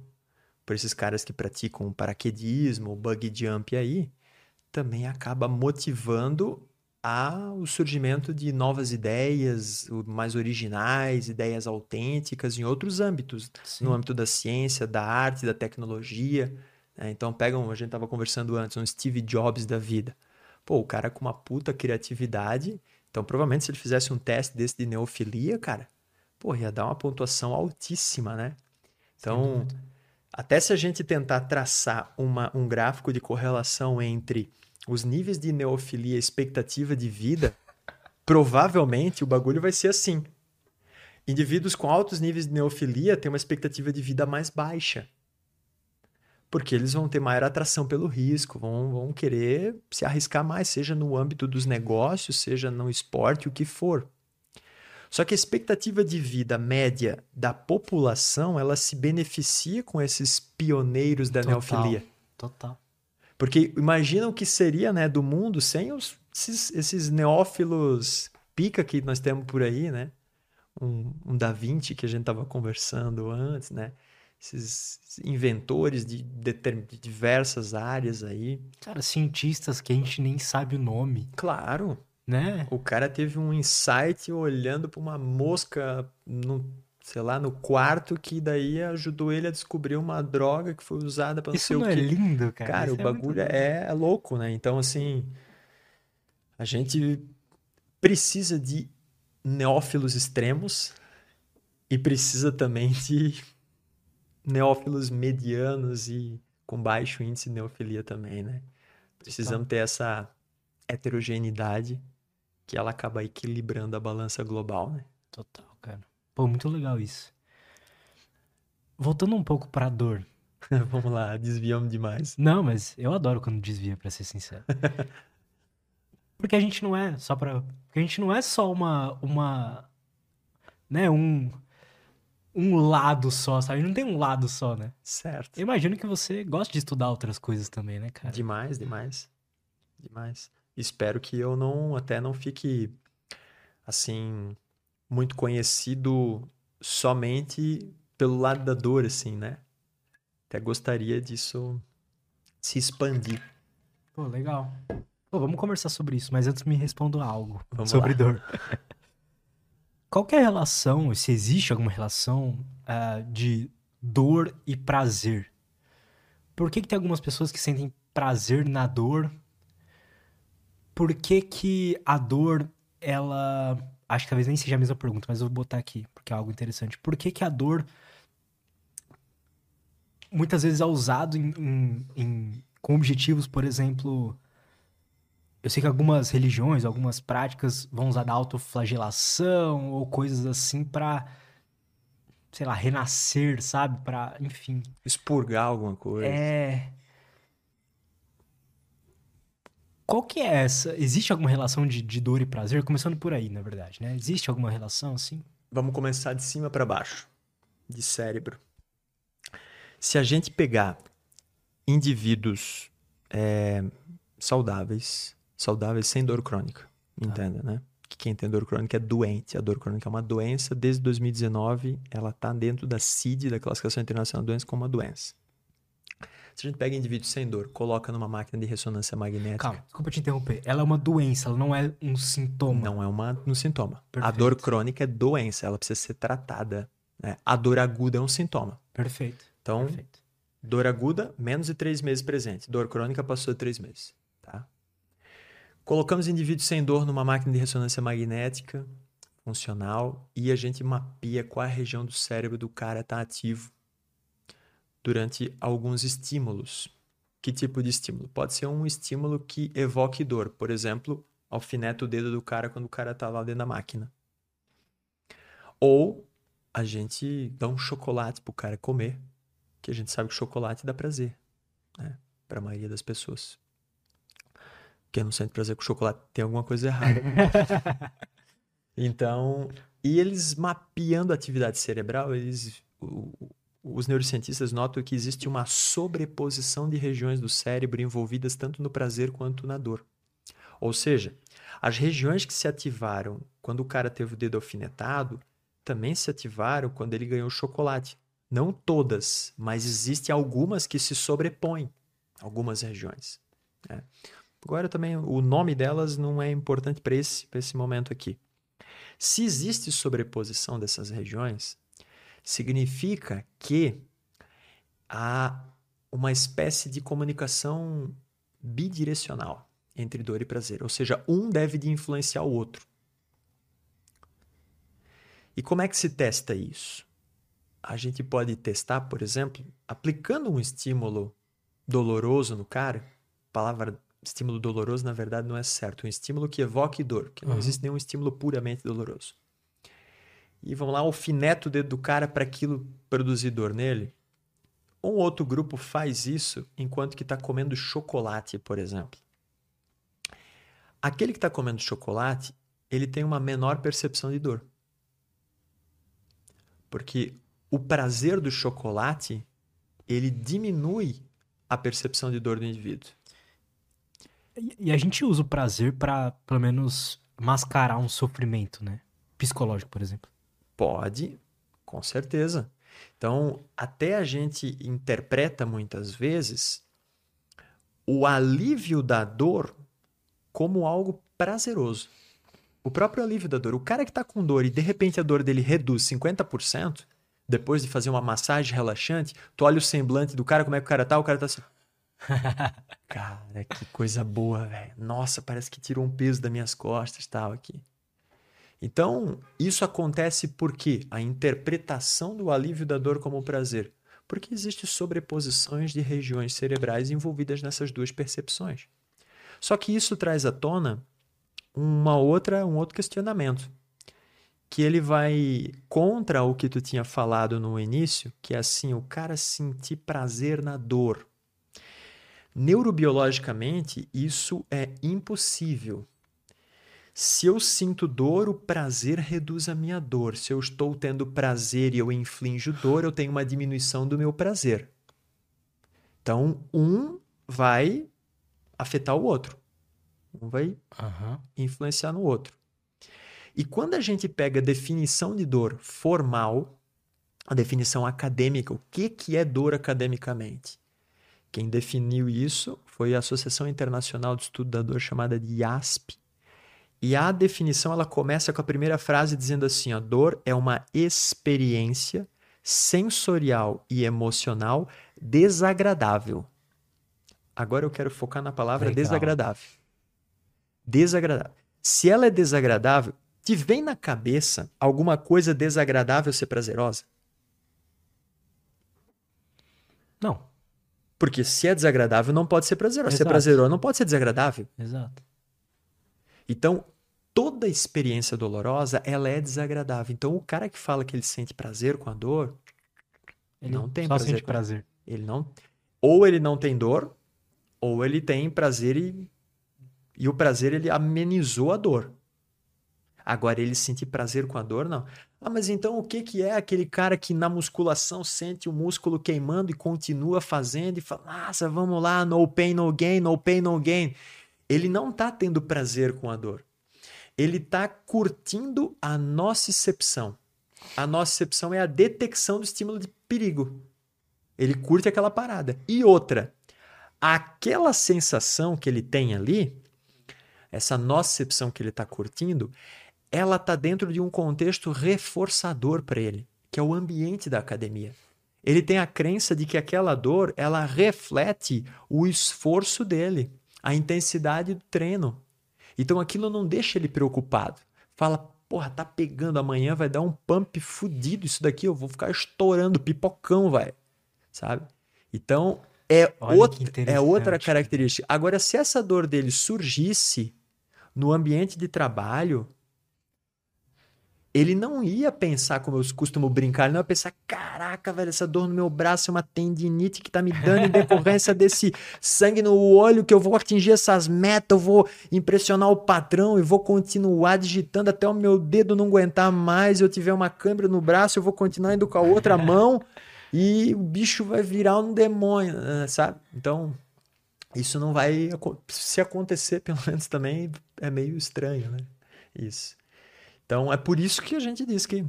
por esses caras que praticam paraquedismo, bug jump aí, também acaba motivando a, o surgimento de novas ideias mais originais, ideias autênticas em outros âmbitos, Sim. no âmbito da ciência, da arte, da tecnologia. Né? Então, pegam, a gente estava conversando antes, um Steve Jobs da vida. Pô, o cara com uma puta criatividade. Então, provavelmente, se ele fizesse um teste desse de neofilia, cara, pô, ia dar uma pontuação altíssima, né? Então, até se a gente tentar traçar uma, um gráfico de correlação entre os níveis de neofilia e expectativa de vida, provavelmente o bagulho vai ser assim. Indivíduos com altos níveis de neofilia têm uma expectativa de vida mais baixa. Porque eles vão ter maior atração pelo risco, vão, vão querer se arriscar mais, seja no âmbito dos negócios, seja no esporte, o que for. Só que a expectativa de vida média da população, ela se beneficia com esses pioneiros da total, neofilia. Total. Porque imagina o que seria, né, do mundo sem os, esses, esses neófilos pica que nós temos por aí, né? Um, um Da Vinci que a gente estava conversando antes, né? Esses inventores de, de, de diversas áreas aí. Cara, cientistas que a gente nem sabe o nome. Claro. Né? O cara teve um insight olhando para uma mosca no, sei lá, no quarto que daí ajudou ele a descobrir uma droga que foi usada para não Isso sei não o é lindo, cara. Cara, Isso o é bagulho é, é louco, né? Então, assim, a gente precisa de neófilos extremos e precisa também de neófilos medianos e com baixo índice de neofilia também, né? Precisamos ter essa heterogeneidade que ela acaba equilibrando a balança global, né? Total, cara. Pô, muito legal isso. Voltando um pouco pra dor. Vamos lá, desviamos demais. Não, mas eu adoro quando desvia, pra ser sincero. Porque a gente não é só pra. Porque a gente não é só uma. uma né, um. Um lado só, sabe? Não tem um lado só, né? Certo. Eu imagino que você gosta de estudar outras coisas também, né, cara? Demais, demais. Demais. Espero que eu não até não fique assim muito conhecido somente pelo lado da dor assim, né? Até gostaria disso se expandir. Pô, legal. Pô, vamos conversar sobre isso, mas antes me responda algo Vamos sobre lá. dor. Qual é a relação, se existe alguma relação ah, de dor e prazer? Por que, que tem algumas pessoas que sentem prazer na dor? Por que, que a dor, ela. Acho que talvez nem seja a mesma pergunta, mas eu vou botar aqui, porque é algo interessante. Por que, que a dor muitas vezes é usado em, em- em- com objetivos, por exemplo. Eu sei que algumas religiões, algumas práticas vão usar da autoflagelação ou coisas assim pra, sei lá, renascer, sabe? Pra, enfim. Expurgar alguma coisa. É. Qual que é essa? Existe alguma relação de, de dor e prazer? Começando por aí, na verdade, né? Existe alguma relação assim? vamos começar de cima para baixo, de cérebro. Se a gente pegar indivíduos é, saudáveis, saudáveis sem dor crônica, tá. entenda, né? Que quem tem dor crônica é doente. A dor crônica é uma doença. Desde 2019, ela está dentro da CID, da Classificação Internacional de Doenças, como uma doença. Se a gente pega indivíduos sem dor, coloca numa máquina de ressonância magnética. Calma, desculpa te interromper. Ela é uma doença, ela não é um sintoma. Não é uma, um sintoma. Perfeito. A dor crônica é doença, ela precisa ser tratada. Né? A dor aguda é um sintoma. Perfeito. Então, Perfeito. dor aguda, menos de três meses presente. Dor crônica passou de três meses. Tá? Colocamos indivíduos sem dor numa máquina de ressonância magnética funcional e a gente mapeia qual a região do cérebro do cara está ativo durante alguns estímulos. Que tipo de estímulo? Pode ser um estímulo que evoque dor. Por exemplo, alfineta o dedo do cara quando o cara está lá dentro da máquina. Ou a gente dá um chocolate pro cara comer, que a gente sabe que chocolate dá prazer, né? Para a maioria das pessoas. Quem não sente prazer com chocolate tem alguma coisa errada. então, e eles mapeando a atividade cerebral, eles os neurocientistas notam que existe uma sobreposição de regiões do cérebro envolvidas tanto no prazer quanto na dor. Ou seja, as regiões que se ativaram quando o cara teve o dedo alfinetado também se ativaram quando ele ganhou chocolate. Não todas, mas existem algumas que se sobrepõem, algumas regiões. Né? Agora também o nome delas não é importante para esse, esse momento aqui. Se existe sobreposição dessas regiões, significa que há uma espécie de comunicação bidirecional entre dor e prazer, ou seja, um deve de influenciar o outro. E como é que se testa isso? A gente pode testar, por exemplo, aplicando um estímulo doloroso no cara. A palavra estímulo doloroso, na verdade, não é certo. Um estímulo que evoque dor, porque não uhum. existe nenhum estímulo puramente doloroso e vamos lá, alfineta o dedo do cara para aquilo produzir dor nele. Um outro grupo faz isso enquanto que está comendo chocolate, por exemplo. Aquele que está comendo chocolate, ele tem uma menor percepção de dor. Porque o prazer do chocolate, ele diminui a percepção de dor do indivíduo. E a gente usa o prazer para, pelo menos, mascarar um sofrimento, né? Psicológico, por exemplo. Pode, com certeza. Então, até a gente interpreta muitas vezes o alívio da dor como algo prazeroso. O próprio alívio da dor. O cara que está com dor e de repente a dor dele reduz 50%, depois de fazer uma massagem relaxante, tu olha o semblante do cara, como é que o cara tá? O cara tá assim. cara, que coisa boa, velho. Nossa, parece que tirou um peso das minhas costas tal aqui. Então, isso acontece porque a interpretação do alívio da dor como prazer, porque existe sobreposições de regiões cerebrais envolvidas nessas duas percepções. Só que isso traz à tona uma outra, um outro questionamento, que ele vai contra o que tu tinha falado no início, que é assim, o cara sentir prazer na dor. Neurobiologicamente, isso é impossível. Se eu sinto dor, o prazer reduz a minha dor. Se eu estou tendo prazer e eu inflijo dor, eu tenho uma diminuição do meu prazer. Então, um vai afetar o outro. Um vai uhum. influenciar no outro. E quando a gente pega a definição de dor formal, a definição acadêmica, o que, que é dor academicamente? Quem definiu isso foi a Associação Internacional de Estudo da Dor, chamada de IASP, e a definição ela começa com a primeira frase dizendo assim: a dor é uma experiência sensorial e emocional desagradável. Agora eu quero focar na palavra Legal. desagradável. Desagradável. Se ela é desagradável, te vem na cabeça alguma coisa desagradável ser prazerosa? Não. Porque se é desagradável, não pode ser prazeroso. Se é prazeroso, não pode ser desagradável. Exato. Então, toda experiência dolorosa, ela é desagradável. Então, o cara que fala que ele sente prazer com a dor, ele não tem só prazer. Sente prazer. Ele não ou ele não tem dor, ou ele tem prazer e e o prazer ele amenizou a dor. Agora ele sentir prazer com a dor não. Ah, mas então o que, que é aquele cara que na musculação sente o músculo queimando e continua fazendo e fala, nossa, vamos lá, no pain, no gain, no pain, no gain. Ele não tá tendo prazer com a dor. Ele tá curtindo a nocicepção. A nocicepção é a detecção do estímulo de perigo. Ele curte aquela parada. E outra, aquela sensação que ele tem ali, essa nocicepção que ele está curtindo, ela está dentro de um contexto reforçador para ele, que é o ambiente da academia. Ele tem a crença de que aquela dor ela reflete o esforço dele, a intensidade do treino. Então aquilo não deixa ele preocupado. Fala, porra, tá pegando amanhã, vai dar um pump fudido isso daqui, eu vou ficar estourando pipocão, vai. Sabe? Então é, outra, é outra característica. Agora, se essa dor dele surgisse no ambiente de trabalho, ele não ia pensar, como eu costumo brincar, ele não ia pensar, caraca, velho, essa dor no meu braço é uma tendinite que tá me dando em decorrência desse sangue no olho, que eu vou atingir essas metas, eu vou impressionar o patrão e vou continuar digitando até o meu dedo não aguentar mais, eu tiver uma câmera no braço, eu vou continuar indo com a outra mão e o bicho vai virar um demônio, né, sabe? Então, isso não vai se acontecer, pelo menos também é meio estranho, né? Isso. Então é por isso que a gente diz que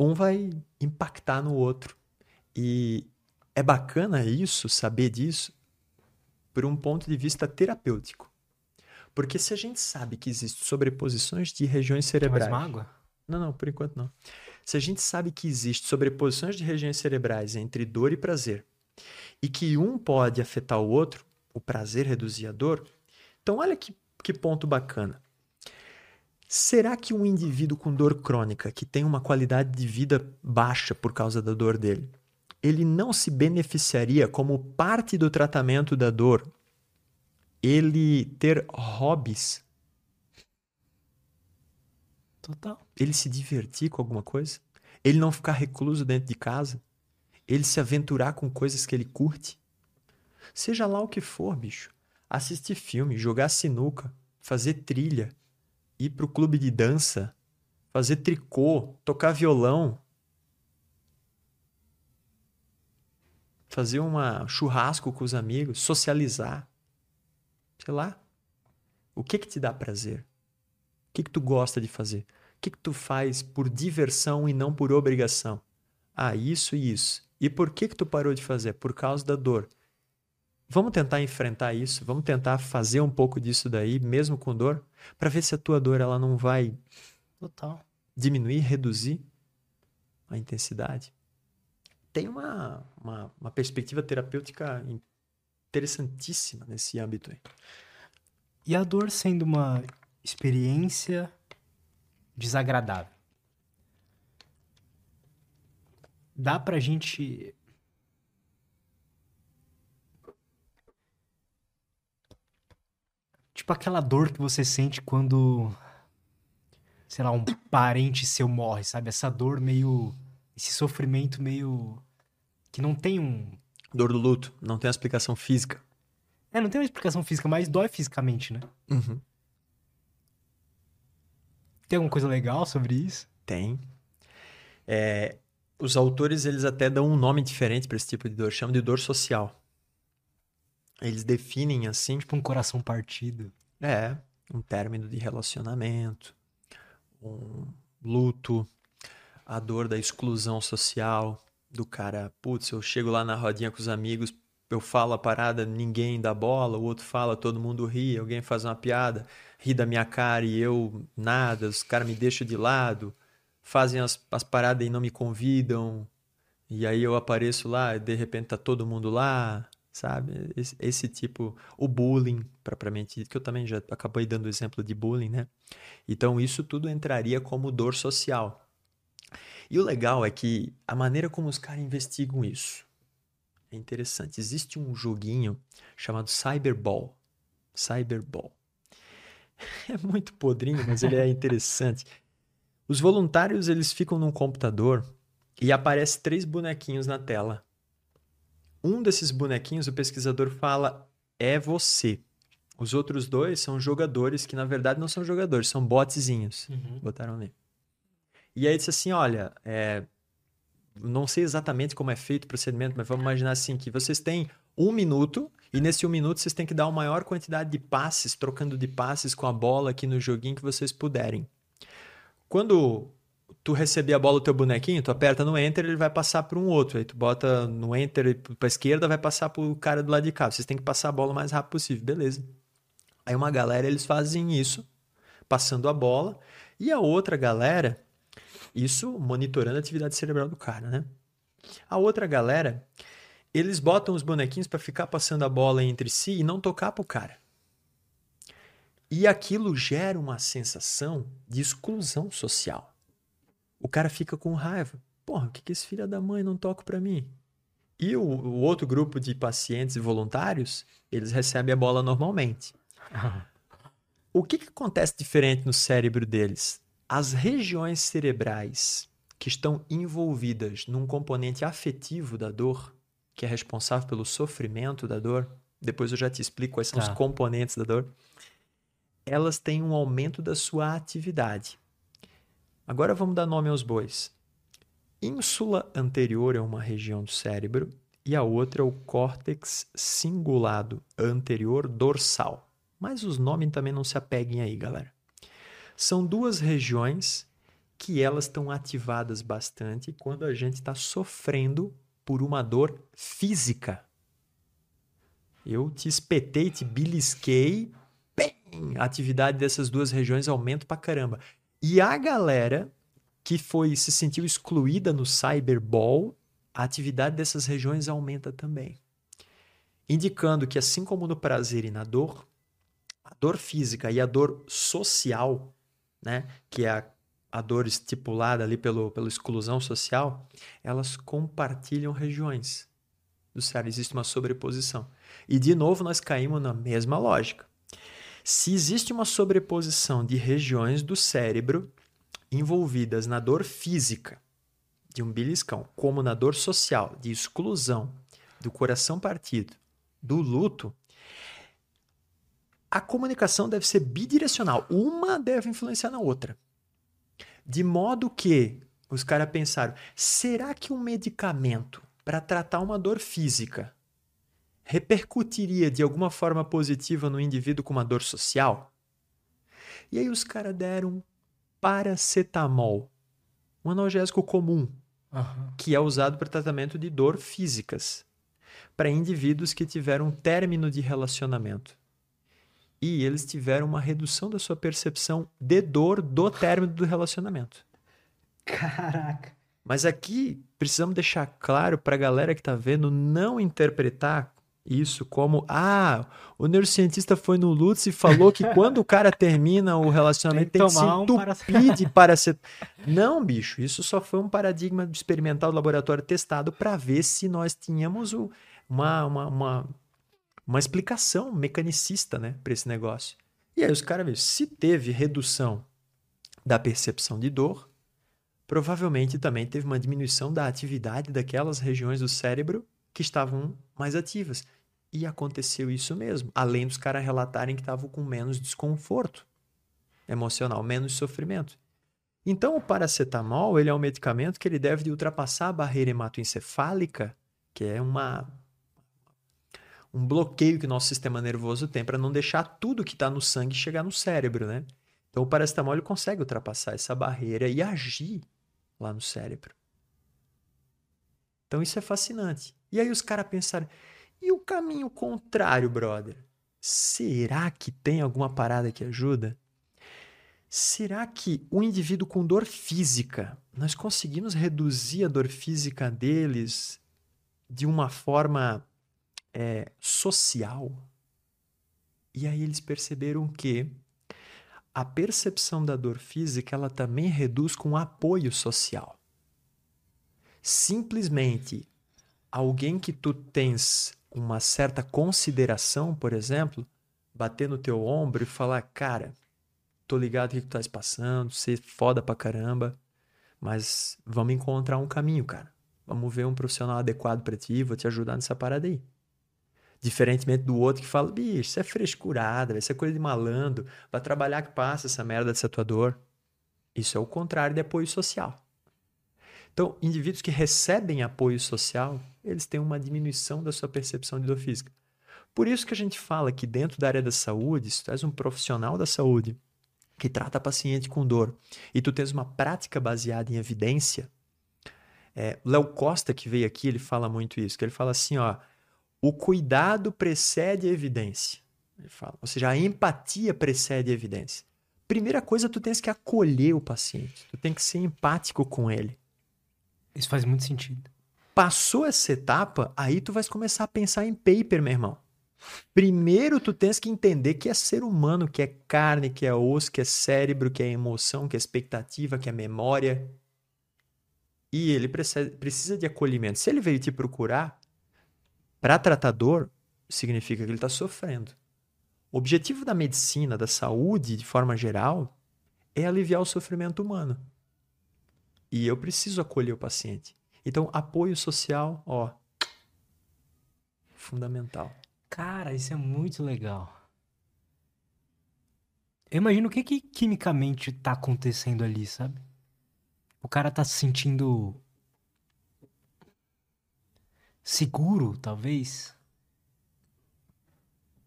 um vai impactar no outro. E é bacana isso, saber disso, por um ponto de vista terapêutico. Porque se a gente sabe que existem sobreposições de regiões cerebrais. mais mágoa? Não, não, por enquanto não. Se a gente sabe que existe sobreposições de regiões cerebrais entre dor e prazer, e que um pode afetar o outro, o prazer reduzir a dor, então olha que, que ponto bacana. Será que um indivíduo com dor crônica, que tem uma qualidade de vida baixa por causa da dor dele, ele não se beneficiaria como parte do tratamento da dor ele ter hobbies? Total. Ele se divertir com alguma coisa? Ele não ficar recluso dentro de casa? Ele se aventurar com coisas que ele curte? Seja lá o que for, bicho. Assistir filme, jogar sinuca, fazer trilha, ir pro clube de dança, fazer tricô, tocar violão, fazer uma churrasco com os amigos, socializar. Sei lá. O que que te dá prazer? O que que tu gosta de fazer? O que que tu faz por diversão e não por obrigação? Ah, isso e isso. E por que que tu parou de fazer? Por causa da dor. Vamos tentar enfrentar isso, vamos tentar fazer um pouco disso daí, mesmo com dor, para ver se a tua dor ela não vai Total. diminuir, reduzir a intensidade. Tem uma, uma, uma perspectiva terapêutica interessantíssima nesse âmbito aí. E a dor sendo uma experiência desagradável. Dá pra gente Tipo aquela dor que você sente quando, sei lá, um parente seu morre, sabe? Essa dor meio. Esse sofrimento meio. que não tem um. Dor do luto, não tem uma explicação física. É, não tem uma explicação física, mas dói fisicamente, né? Uhum. Tem alguma coisa legal sobre isso? Tem. É, os autores eles até dão um nome diferente para esse tipo de dor, chamam de dor social. Eles definem assim. Tipo um coração partido. É, um término de relacionamento, um luto, a dor da exclusão social, do cara, putz, eu chego lá na rodinha com os amigos, eu falo a parada, ninguém dá bola, o outro fala, todo mundo ri, alguém faz uma piada, ri da minha cara e eu nada, os caras me deixam de lado, fazem as, as paradas e não me convidam, e aí eu apareço lá e de repente tá todo mundo lá, sabe? Esse, esse, tipo, o bullying, propriamente dito, que eu também já acabei dando exemplo de bullying, né? Então, isso tudo entraria como dor social. E o legal é que a maneira como os caras investigam isso é interessante. Existe um joguinho chamado Cyberball. Cyberball. É muito podrinho, mas ele é interessante. Os voluntários, eles ficam num computador e aparece três bonequinhos na tela. Um desses bonequinhos, o pesquisador fala, é você. Os outros dois são jogadores que, na verdade, não são jogadores, são botzinhos. Uhum. Botaram ali. E aí disse assim: olha, é, não sei exatamente como é feito o procedimento, mas vamos imaginar assim: que vocês têm um minuto, e nesse um minuto vocês têm que dar a maior quantidade de passes, trocando de passes com a bola aqui no joguinho que vocês puderem. Quando tu receber a bola do teu bonequinho, tu aperta no Enter, ele vai passar para um outro. Aí tu bota no Enter para esquerda, vai passar para o cara do lado de cá. Vocês têm que passar a bola o mais rápido possível. Beleza. Aí uma galera, eles fazem isso, passando a bola. E a outra galera, isso monitorando a atividade cerebral do cara, né? A outra galera, eles botam os bonequinhos para ficar passando a bola entre si e não tocar pro cara. E aquilo gera uma sensação de exclusão social. O cara fica com raiva. Porra, o que, que esse filho da mãe não toca para mim? E o, o, outro grupo de pacientes e voluntários, eles recebem a bola normalmente. o que, que acontece diferente no cérebro deles? As regiões cerebrais que estão envolvidas num componente afetivo da dor, que é responsável pelo sofrimento da dor, depois eu já te explico quais são tá. os componentes da dor, elas têm um aumento da sua atividade. Agora vamos dar nome aos bois. Ínsula anterior é uma região do cérebro e a outra é o córtex cingulado anterior dorsal. Mas os nomes também não se apeguem aí, galera. São duas regiões que elas estão ativadas bastante quando a gente está sofrendo por uma dor física. Eu te espetei, te belisquei, bem, a atividade dessas duas regiões aumenta pra caramba. E a galera que foi se sentiu excluída no cyberball, a atividade dessas regiões aumenta também. Indicando que assim como no prazer e na dor, a dor física e a dor social, né, que é a, a dor estipulada ali pelo, pela exclusão social, elas compartilham regiões do cérebro, existe uma sobreposição. E de novo nós caímos na mesma lógica. Se existe uma sobreposição de regiões do cérebro envolvidas na dor física de um beliscão, como na dor social, de exclusão, do coração partido, do luto, a comunicação deve ser bidirecional. Uma deve influenciar na outra. De modo que os caras pensaram: será que um medicamento para tratar uma dor física repercutiria de alguma forma positiva no indivíduo com uma dor social? E aí os caras deram paracetamol, um analgésico comum, uhum. que é usado para tratamento de dor físicas, para indivíduos que tiveram um término de relacionamento. E eles tiveram uma redução da sua percepção de dor do término do relacionamento. Caraca! Mas aqui precisamos deixar claro para a galera que está vendo não interpretar isso como ah, o neurocientista foi no Lutz e falou que quando o cara termina o relacionamento tem, tem que se entupir um de paracetamol. Não, bicho, isso só foi um paradigma experimental do laboratório testado para ver se nós tínhamos o, uma, uma, uma, uma explicação mecanicista né, para esse negócio. E aí os caras viram, se teve redução da percepção de dor, provavelmente também teve uma diminuição da atividade daquelas regiões do cérebro que estavam mais ativas. E aconteceu isso mesmo. Além dos caras relatarem que estavam com menos desconforto emocional, menos sofrimento. Então, o paracetamol ele é um medicamento que ele deve de ultrapassar a barreira hematoencefálica, que é uma um bloqueio que o nosso sistema nervoso tem para não deixar tudo que está no sangue chegar no cérebro, né? Então, o paracetamol ele consegue ultrapassar essa barreira e agir lá no cérebro. Então, isso é fascinante. E aí os caras pensaram, e o caminho contrário, brother? Será que tem alguma parada que ajuda? Será que o indivíduo com dor física, nós conseguimos reduzir a dor física deles de uma forma é, social? E aí eles perceberam que a percepção da dor física ela também reduz com apoio social. Simplesmente alguém que tu tens uma certa consideração, por exemplo, bater no teu ombro e falar, cara, tô ligado o que tu estás passando, ser foda pra caramba, mas vamos encontrar um caminho, cara. Vamos ver um profissional adequado para ti, vou te ajudar nessa parada aí. Diferentemente do outro que fala, bicho, isso é frescurada, isso é coisa de malandro, vai trabalhar que passa essa merda dessa tua dor. Isso é o contrário de apoio social. Então, indivíduos que recebem apoio social, eles têm uma diminuição da sua percepção de dor física. Por isso que a gente fala que dentro da área da saúde, se tu és um profissional da saúde que trata paciente com dor e tu tens uma prática baseada em evidência, é, Léo Costa, que veio aqui, ele fala muito isso, que ele fala assim, ó, o cuidado precede a evidência. Ele fala, ou seja, a empatia precede a evidência. Primeira coisa, tu tens que acolher o paciente, tu tem que ser empático com ele. Isso faz muito sentido. Passou essa etapa, aí tu vais começar a pensar em paper, meu irmão. Primeiro tu tens que entender que é ser humano, que é carne, que é osso, que é cérebro, que é emoção, que é expectativa, que é memória. E ele precisa de acolhimento. Se ele veio te procurar, para tratador, significa que ele está sofrendo. O objetivo da medicina, da saúde, de forma geral, é aliviar o sofrimento humano. E eu preciso acolher o paciente. Então, apoio social, ó, fundamental. Cara, isso é muito legal. Eu imagino o que, que quimicamente tá acontecendo ali, sabe? O cara tá se sentindo seguro, talvez.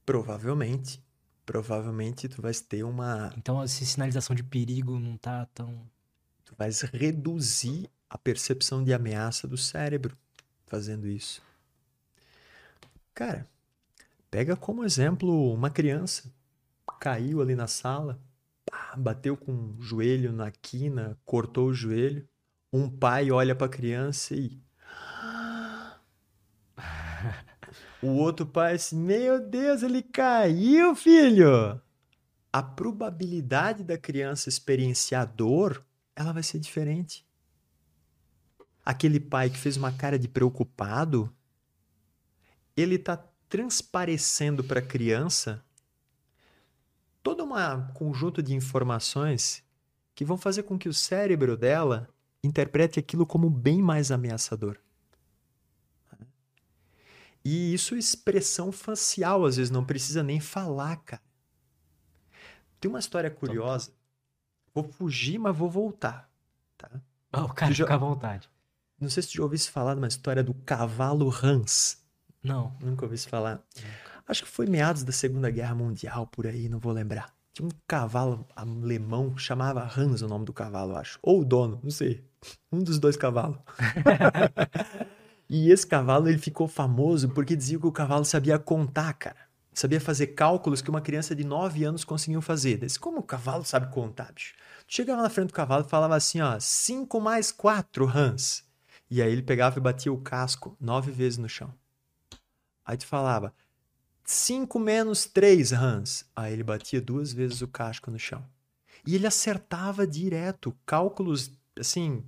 Provavelmente. Provavelmente tu vais ter uma. Então, essa sinalização de perigo não tá tão. Vais reduzir a percepção de ameaça do cérebro fazendo isso. Cara, pega como exemplo uma criança. Caiu ali na sala, bateu com o joelho na quina, cortou o joelho. Um pai olha para a criança e. o outro pai assim: Meu Deus, ele caiu, filho! A probabilidade da criança experienciar dor ela vai ser diferente. Aquele pai que fez uma cara de preocupado, ele está transparecendo para a criança todo um conjunto de informações que vão fazer com que o cérebro dela interprete aquilo como bem mais ameaçador. E isso é expressão facial, às vezes não precisa nem falar, cara. Tem uma história curiosa Vou fugir, mas vou voltar. Tá? Oh, cara, já... fica à vontade. Não sei se tu já ouviste falar de uma história do cavalo Hans. Não. Nunca ouvi falar. Acho que foi meados da Segunda Guerra Mundial, por aí, não vou lembrar. Tinha um cavalo alemão, chamava Hans o nome do cavalo, acho. Ou o dono, não sei. Um dos dois cavalos. e esse cavalo, ele ficou famoso porque dizia que o cavalo sabia contar, cara sabia fazer cálculos que uma criança de 9 anos conseguiu fazer. Desse, como o cavalo sabe contar, bicho? Tu chegava na frente do cavalo e falava assim, ó, 5 mais 4, Hans. E aí ele pegava e batia o casco nove vezes no chão. Aí tu falava, 5 menos 3, Hans. Aí ele batia duas vezes o casco no chão. E ele acertava direto cálculos, assim,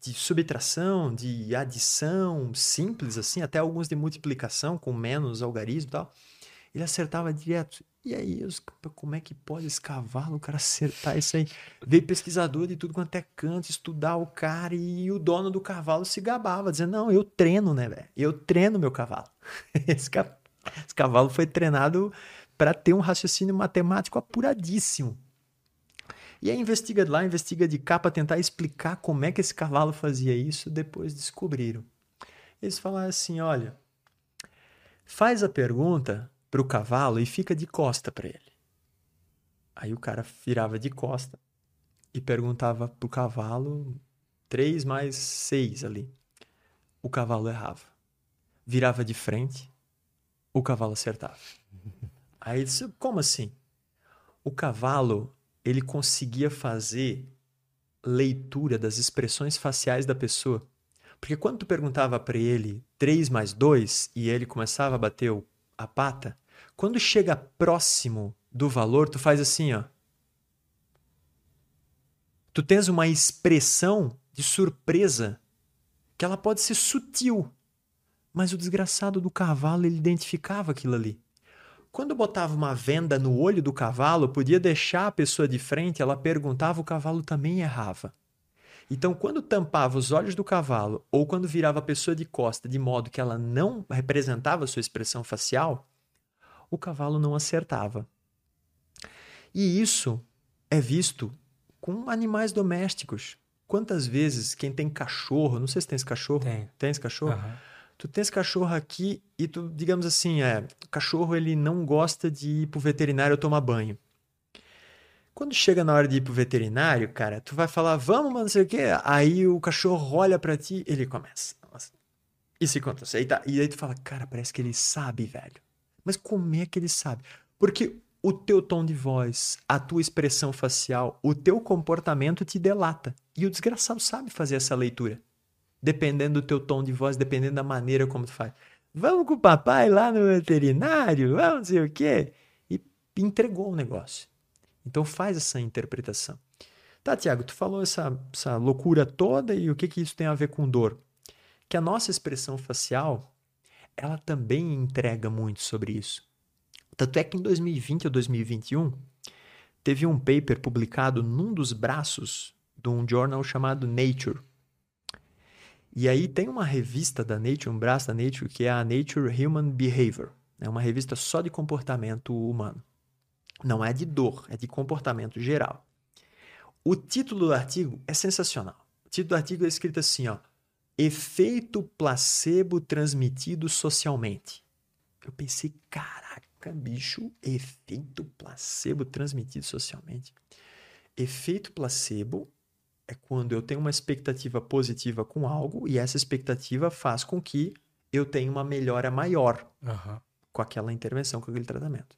de subtração, de adição, simples, assim, até alguns de multiplicação com menos algarismo e tal. Ele acertava direto. E aí, os, como é que pode esse cavalo, o cara acertar isso aí? Veio pesquisador de tudo quanto é canto, estudar o cara, e o dono do cavalo se gabava, dizendo: Não, eu treino, né, velho? Eu treino meu cavalo. Esse, ca... esse cavalo foi treinado para ter um raciocínio matemático apuradíssimo. E aí investiga lá, investiga de cá para tentar explicar como é que esse cavalo fazia isso, depois descobriram. Eles falaram assim: olha, faz a pergunta para o cavalo e fica de costa para ele. Aí o cara virava de costa e perguntava pro cavalo três mais seis ali. O cavalo errava. Virava de frente, o cavalo acertava. Aí ele disse, como assim? O cavalo, ele conseguia fazer leitura das expressões faciais da pessoa. Porque quando tu perguntava para ele 3 mais 2 e ele começava a bater a pata, quando chega próximo do valor, tu faz assim, ó. Tu tens uma expressão de surpresa que ela pode ser sutil, mas o desgraçado do cavalo ele identificava aquilo ali. Quando botava uma venda no olho do cavalo, podia deixar a pessoa de frente, ela perguntava, o cavalo também errava. Então, quando tampava os olhos do cavalo ou quando virava a pessoa de costa de modo que ela não representava a sua expressão facial, o cavalo não acertava. E isso é visto com animais domésticos. Quantas vezes quem tem cachorro, não sei se tem esse cachorro, Tem. esse cachorro? Aham. Tu tem esse cachorro aqui e tu, digamos assim, é, o cachorro ele não gosta de ir pro veterinário tomar banho. Quando chega na hora de ir pro veterinário, cara, tu vai falar, vamos, mano, não sei o quê. Aí o cachorro olha pra ti, ele começa. Nossa. E se conta, e, tá, e aí tu fala, cara, parece que ele sabe, velho. Mas como é que ele sabe? Porque o teu tom de voz, a tua expressão facial, o teu comportamento te delata. E o desgraçado sabe fazer essa leitura. Dependendo do teu tom de voz, dependendo da maneira como tu faz. Vamos com o papai lá no veterinário, vamos não sei o quê. E entregou o negócio. Então faz essa interpretação. Tá, Tiago, tu falou essa, essa loucura toda e o que, que isso tem a ver com dor? Que a nossa expressão facial, ela também entrega muito sobre isso. Tanto é que em 2020 ou 2021, teve um paper publicado num dos braços de um jornal chamado Nature. E aí tem uma revista da Nature, um braço da Nature, que é a Nature Human Behavior. É uma revista só de comportamento humano. Não é de dor, é de comportamento geral. O título do artigo é sensacional. O título do artigo é escrito assim, ó. Efeito placebo transmitido socialmente. Eu pensei, caraca, bicho, efeito placebo transmitido socialmente. Efeito placebo é quando eu tenho uma expectativa positiva com algo e essa expectativa faz com que eu tenha uma melhora maior Aham. com aquela intervenção, com aquele tratamento.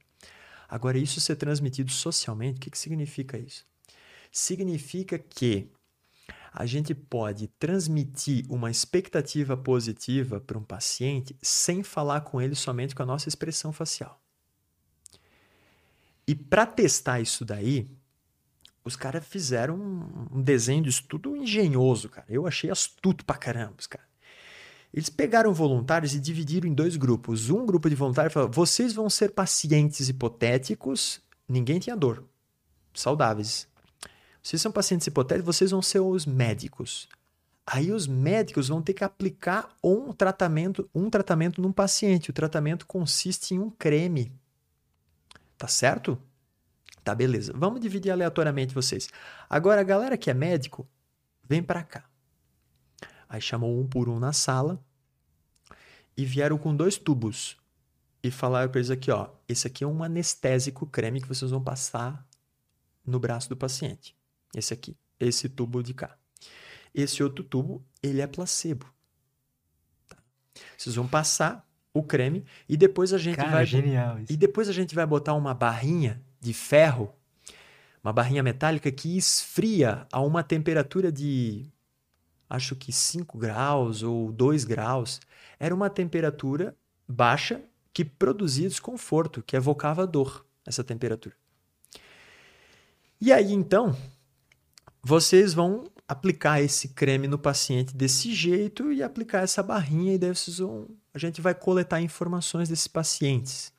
Agora, isso ser transmitido socialmente, o que, que significa isso? Significa que a gente pode transmitir uma expectativa positiva para um paciente sem falar com ele somente com a nossa expressão facial. E para testar isso daí, os caras fizeram um, desenho de estudo engenhoso, cara. Eu achei astuto pra caramba, os caras. Eles pegaram voluntários e dividiram em dois grupos. Um grupo de voluntários falou: vocês vão ser pacientes hipotéticos, ninguém tinha dor, saudáveis. Vocês são pacientes hipotéticos, vocês vão ser os médicos. Aí os médicos vão ter que aplicar um tratamento, um tratamento num paciente. O tratamento consiste em um creme. Tá certo? Tá, beleza. Vamos dividir aleatoriamente vocês. Agora, a galera que é médico, vem para cá. Aí chamou um por um na sala e vieram com dois tubos e falaram para eles aqui, ó, esse aqui é um anestésico creme que vocês vão passar no braço do paciente. Esse aqui, esse tubo de cá. Esse outro tubo, ele é placebo. Tá? Vocês vão passar o creme e depois a gente Cara, vai genial isso. e depois a gente vai botar uma barrinha de ferro, uma barrinha metálica que esfria a uma temperatura de acho que 5 graus ou 2 graus. Era uma temperatura baixa que produzia desconforto, que evocava dor, essa temperatura. E aí então, vocês vão aplicar esse creme no paciente desse jeito e aplicar essa barrinha e daí vocês vão, a gente vai coletar informações desses pacientes.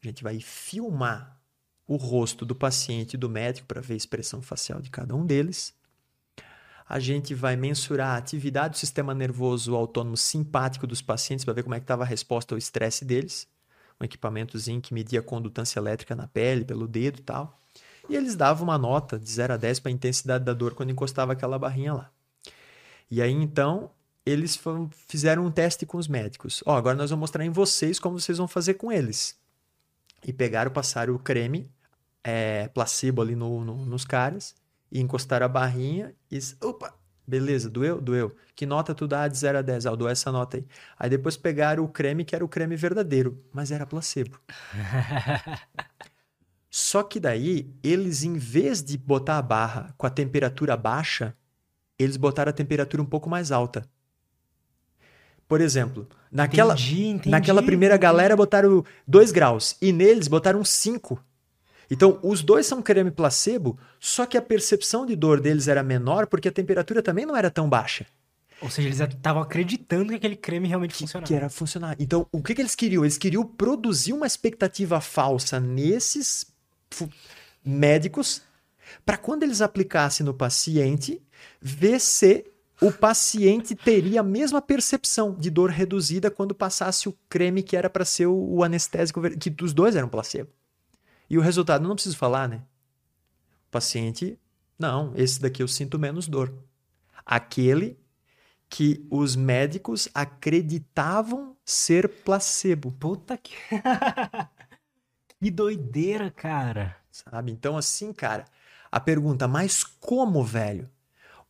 A gente vai filmar o rosto do paciente e do médico para ver a expressão facial de cada um deles. A gente vai mensurar a atividade do sistema nervoso autônomo simpático dos pacientes para ver como é que estava a resposta ao estresse deles. Um equipamentozinho que media a condutância elétrica na pele, pelo dedo e tal. E eles davam uma nota de 0 a 10 para a intensidade da dor quando encostava aquela barrinha lá. E aí então eles fizeram um teste com os médicos. Ó, agora nós vamos mostrar em vocês como vocês vão fazer com eles. E pegaram, passaram o creme é, placebo ali no, no- nos caras e encostaram a barrinha e opa, beleza, doeu? Doeu. Que nota tu dá de 0 a 10? Ah, eu dou essa nota aí. Aí depois pegaram o creme que era o creme verdadeiro, mas era placebo. Só que daí, eles, em vez de botar a barra com a temperatura baixa, eles botaram a temperatura um pouco mais alta. Por exemplo, naquela, Entendi, entendi, naquela primeira entendi. galera botaram 2 graus e neles botaram 5. Então, os dois são creme placebo, só que a percepção de dor deles era menor porque a temperatura também não era tão baixa. Ou seja, eles estavam acreditando que aquele creme realmente funcionava. Que era funcionar. Então, o que, que eles queriam? Eles queriam produzir uma expectativa falsa nesses médicos para quando eles aplicassem no paciente, ver se o paciente teria a mesma percepção de dor reduzida quando passasse o creme que era para ser o, anestésico, que dos dois eram placebo. E o resultado, não preciso falar, né? O paciente Não, esse daqui eu sinto menos dor. Aquele que os médicos acreditavam ser placebo. Puta que. que doideira, cara. Sabe? Então, assim, cara, a pergunta, mas como, velho?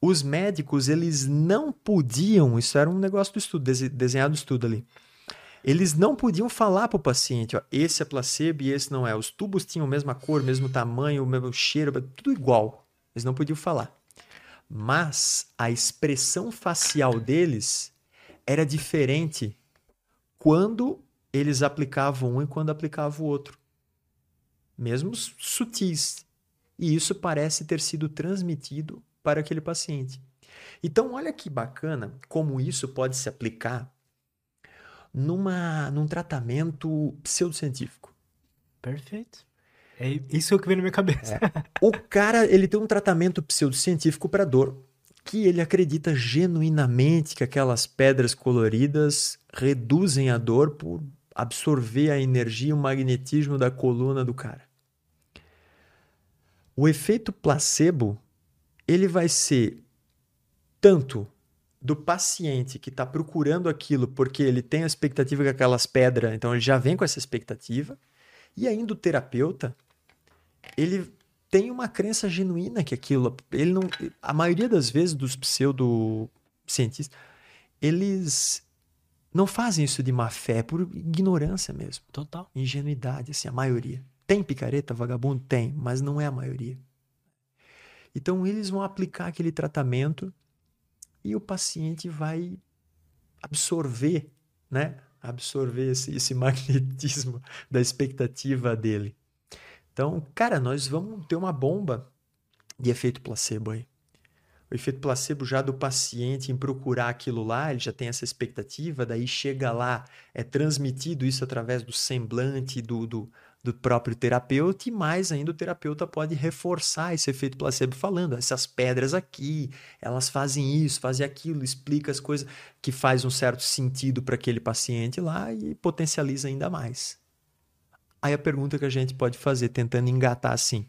Os médicos, eles não podiam, isso era um negócio do estudo, desenhado do estudo ali. Eles não podiam falar para o paciente, ó, esse é placebo e esse não é. Os tubos tinham a mesma cor, mesmo tamanho, o mesmo cheiro, tudo igual. Eles não podiam falar. Mas a expressão facial deles era diferente quando eles aplicavam um e quando aplicavam o outro. Mesmo sutis. E isso parece ter sido transmitido para aquele paciente. Então, olha que bacana como isso pode se aplicar numa, num tratamento pseudocientífico. Perfeito. É isso é o que vem na minha cabeça. É. O cara, ele tem um tratamento pseudocientífico para dor, que ele acredita genuinamente que aquelas pedras coloridas reduzem a dor por absorver a energia e o magnetismo da coluna do cara. O efeito placebo, ele vai ser tanto do paciente que está procurando aquilo porque ele tem a expectativa com aquelas pedras, então ele já vem com essa expectativa, e ainda o terapeuta ele tem uma crença genuína que aquilo, ele não, a maioria das vezes dos pseudocientistas, eles não fazem isso de má fé, é por ignorância mesmo. Total. Ingenuidade, assim, a maioria. Tem picareta, vagabundo? Tem, mas não é a maioria. Então eles vão aplicar aquele tratamento e o paciente vai absorver, né? Absorver esse, esse magnetismo da expectativa dele. Então, cara, nós vamos ter uma bomba de efeito placebo aí. O efeito placebo já do paciente em procurar aquilo lá, ele já tem essa expectativa, daí chega lá, é transmitido isso através do semblante do, do, do próprio terapeuta, e mais ainda o terapeuta pode reforçar esse efeito placebo falando, essas pedras aqui, elas fazem isso, fazem aquilo, explica as coisas que faz um certo sentido para aquele paciente lá e potencializa ainda mais. Aí a pergunta que a gente pode fazer, tentando engatar assim: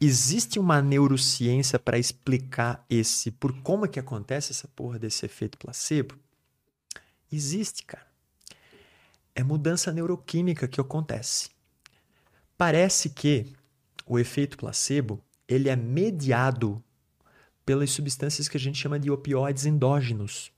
existe uma neurociência para explicar esse, por como é que acontece essa porra desse efeito placebo? Existe, cara. É mudança neuroquímica que acontece. Parece que o efeito placebo, ele é mediado pelas substâncias que a gente chama de opioides endógenos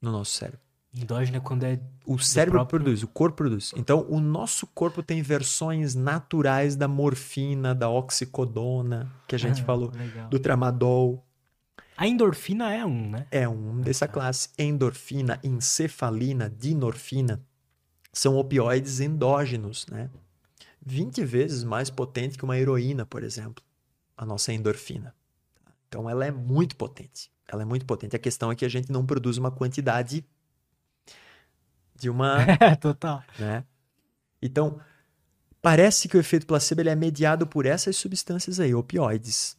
no nosso cérebro. Endógeno é quando é. O cérebro próprio... produz, o corpo produz. Então, o nosso corpo tem versões naturais da morfina, da oxicodona, que a gente ah, falou, legal. do tramadol. A endorfina é um, né? É um dessa classe. Endorfina, encefalina, dinorfina são opioides endógenos, né? 20 vezes mais potente que uma heroína, por exemplo, a nossa endorfina. Então, ela é muito potente. Ela é muito potente. A questão é que a gente não produz uma quantidade de uma. É, total. Né? Então, parece que o efeito placebo ele é mediado por essas substâncias aí, opioides.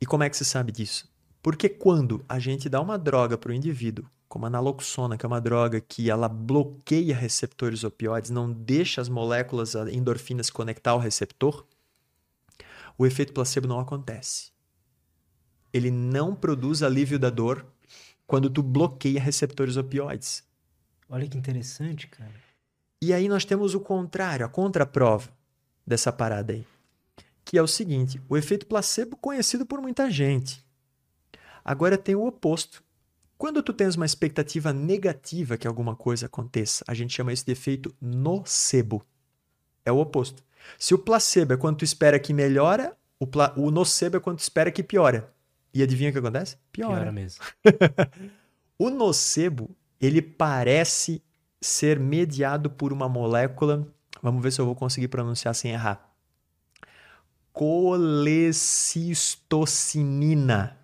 E como é que se sabe disso? Porque quando a gente dá uma droga para o indivíduo, como a naloxona, que é uma droga que ela bloqueia receptores opioides, não deixa as moléculas endorfinas se conectar ao receptor, o efeito placebo não acontece. Ele não produz alívio da dor quando tu bloqueia receptores opioides. Olha que interessante, cara. E aí nós temos o contrário, a contraprova dessa parada aí. Que é o seguinte: o efeito placebo conhecido por muita gente. Agora tem o oposto. Quando tu tens uma expectativa negativa que alguma coisa aconteça, a gente chama isso de efeito nocebo. É o oposto. Se o placebo é quando tu espera que melhora, o, pla... o nocebo é quando tu espera que piora. E adivinha o que acontece? Piora. Piora mesmo. o nocebo ele parece ser mediado por uma molécula. Vamos ver se eu vou conseguir pronunciar sem errar. Colecistocinina.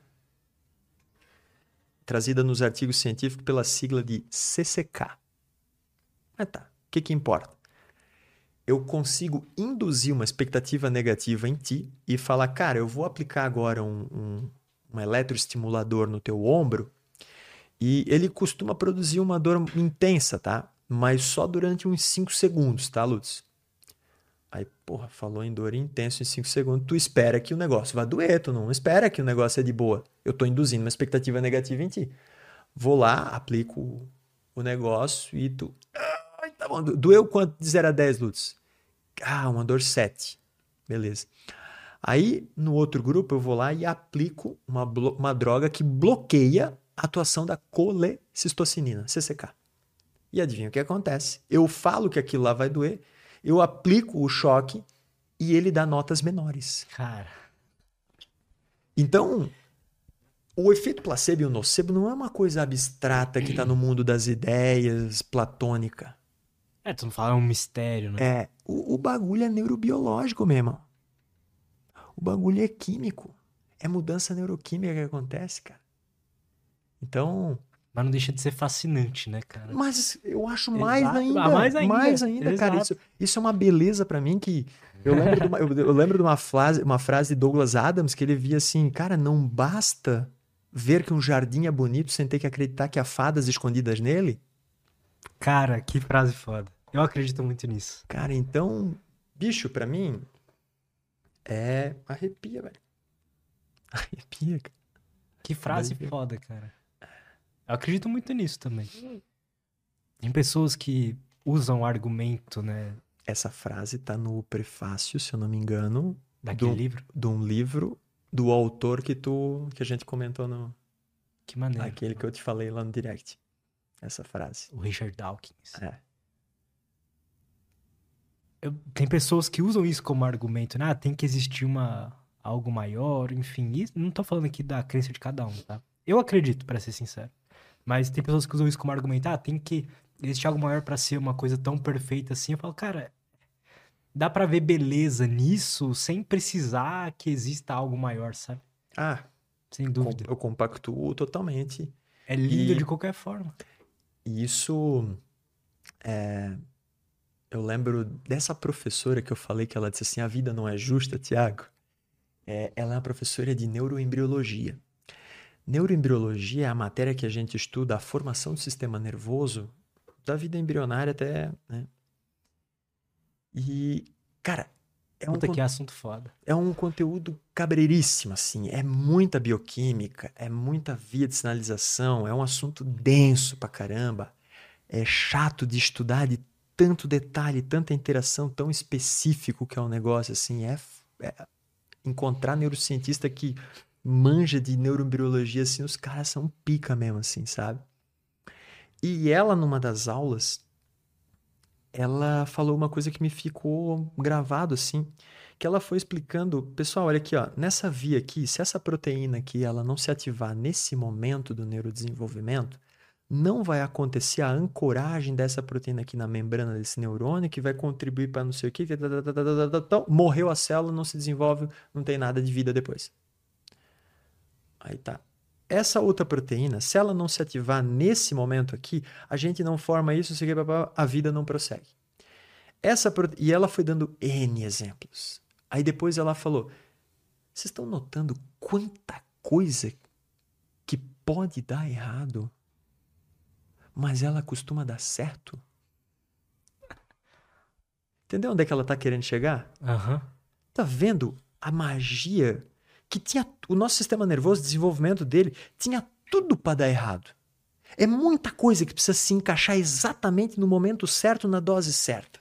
Trazida nos artigos científicos pela sigla de CCK. Mas tá, o que, que importa? Eu consigo induzir uma expectativa negativa em ti e falar, cara, eu vou aplicar agora um, um, um eletroestimulador no teu ombro e ele costuma produzir uma dor intensa, tá? Mas só durante uns 5 segundos, tá, Lutz? Aí, porra, falou em dor intenso em 5 segundos. Tu espera que o negócio vá doer, tu não espera que o negócio é de boa. Eu tô induzindo uma expectativa negativa em ti. Vou lá, aplico o negócio e tu. Tá bom. Doeu quanto de 0 a 10, Lutz? Ah, uma dor 7. Beleza. Aí, no outro grupo, eu vou lá e aplico uma, uma droga que bloqueia a atuação da colecistocinina, CCK. E adivinha o que acontece? Eu falo que aquilo lá vai doer, eu aplico o choque e ele dá notas menores. Cara. Então, o efeito placebo e o nocebo não é uma coisa abstrata que está no mundo das ideias, platônica. É, tu não fala é um mistério, né? É, o, o bagulho é neurobiológico mesmo. O bagulho é químico. É mudança neuroquímica que acontece, cara. Então, mas não deixa de ser fascinante, né, cara? Mas eu acho mais Exato. ainda. Ah, mais ainda. Mais ainda, cara. Isso, isso é uma beleza para mim que. Eu lembro, de uma, eu lembro de uma frase, uma frase de Douglas Adams que ele via assim, cara, não basta ver que um jardim é bonito sem ter que acreditar que há fadas escondidas nele. Cara, que frase foda. Eu acredito muito nisso. Cara, então, bicho, para mim é arrepia, velho. Arrepia, cara. Que frase arrepia. foda, cara. Eu acredito muito nisso também. Tem pessoas que usam argumento, né? Essa frase tá no prefácio, se eu não me engano. Daquele do, livro? De um livro do autor que tu que a gente comentou no. Que maneiro. Aquele que eu te falei lá no direct. Essa frase. O Richard Dawkins. É. Eu, tem pessoas que usam isso como argumento, né? Ah, tem que existir uma algo maior, enfim. Isso, não tô falando aqui da crença de cada um, tá? Eu acredito, para ser sincero. Mas tem pessoas que usam isso como argumento. Ah, tem que existir algo maior para ser uma coisa tão perfeita assim. Eu falo, cara, dá para ver beleza nisso sem precisar que exista algo maior, sabe? Ah, sem dúvida. Eu compactuo totalmente. É lindo e de qualquer forma. Isso é... Eu lembro dessa professora que eu falei que ela disse assim: a vida não é justa, Tiago. É, ela é uma professora de neuroembriologia. Neuroembriologia é a matéria que a gente estuda a formação do sistema nervoso da vida embrionária até, né? E, cara, é um, que assunto foda. É um conteúdo cabreiríssimo, assim. É muita bioquímica, é muita via de sinalização, é um assunto denso pra caramba. É chato de estudar de tanto detalhe, tanta interação tão específico que é um negócio, assim. É, é encontrar neurocientista que manja de neuroembriologia, assim, os caras são pica mesmo, assim, sabe? E ela, numa das aulas, ela falou uma coisa que me ficou gravado, assim, que ela foi explicando, pessoal, olha aqui, ó, nessa via aqui, se essa proteína aqui, ela não se ativar nesse momento do neurodesenvolvimento, não vai acontecer a ancoragem dessa proteína aqui na membrana desse neurônio, que vai contribuir para não sei o que, morreu a célula, não se desenvolve, não tem nada de vida depois. Aí tá. Essa outra proteína, se ela não se ativar nesse momento aqui, a gente não forma isso, a vida não prossegue. Essa prote... E ela foi dando N exemplos. Aí depois ela falou: Vocês estão notando quanta coisa que pode dar errado, mas ela costuma dar certo? Entendeu onde é que ela está querendo chegar? Uhum. Tá vendo a magia que tinha o nosso sistema nervoso, o desenvolvimento dele, tinha tudo para dar errado. É muita coisa que precisa se encaixar exatamente no momento certo, na dose certa.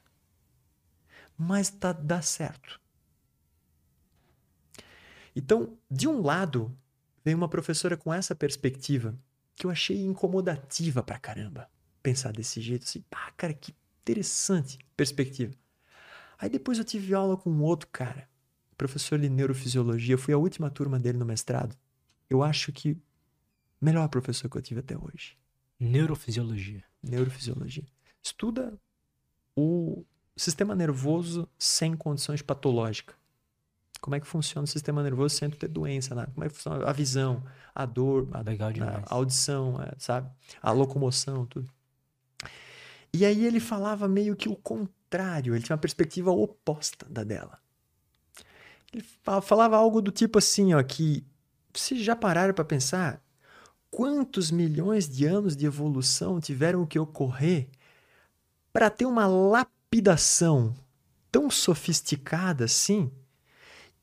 Mas tá, dá certo. Então, de um lado, vem uma professora com essa perspectiva que eu achei incomodativa pra caramba. Pensar desse jeito, assim, pá, cara, que interessante perspectiva. Aí depois eu tive aula com um outro cara professor de neurofisiologia, eu fui a última turma dele no mestrado. Eu acho que melhor professor que eu tive até hoje. Neurofisiologia. Neurofisiologia. Estuda o sistema nervoso sem condições patológicas. Como é que funciona o sistema nervoso sem ter doença, né? Como é que funciona a visão, a dor, a, a audição, é, sabe? A locomoção, tudo. E aí ele falava meio que o contrário, ele tinha uma perspectiva oposta da dela. Ele falava algo do tipo assim, ó, que vocês já pararam para pensar quantos milhões de anos de evolução tiveram que ocorrer para ter uma lapidação tão sofisticada assim?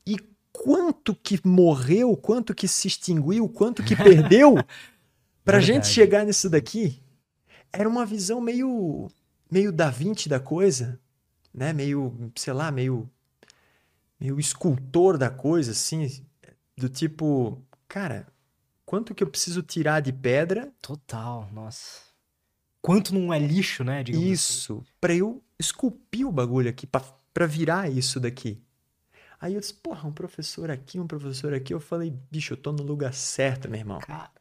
E quanto que morreu, quanto que se extinguiu, quanto que perdeu pra Verdade. gente chegar nisso daqui? Era uma visão meio meio da Vinci da coisa, né? Meio, sei lá, meio meio escultor da coisa assim, do tipo, cara, quanto que eu preciso tirar de pedra Total, nossa. Quanto não é lixo, né? assim. Isso, pra eu esculpir o bagulho aqui, pra, pra virar isso daqui. Aí eu disse, porra, um professor aqui, um professor aqui. Eu falei, bicho, eu tô no lugar certo, meu irmão. Cara,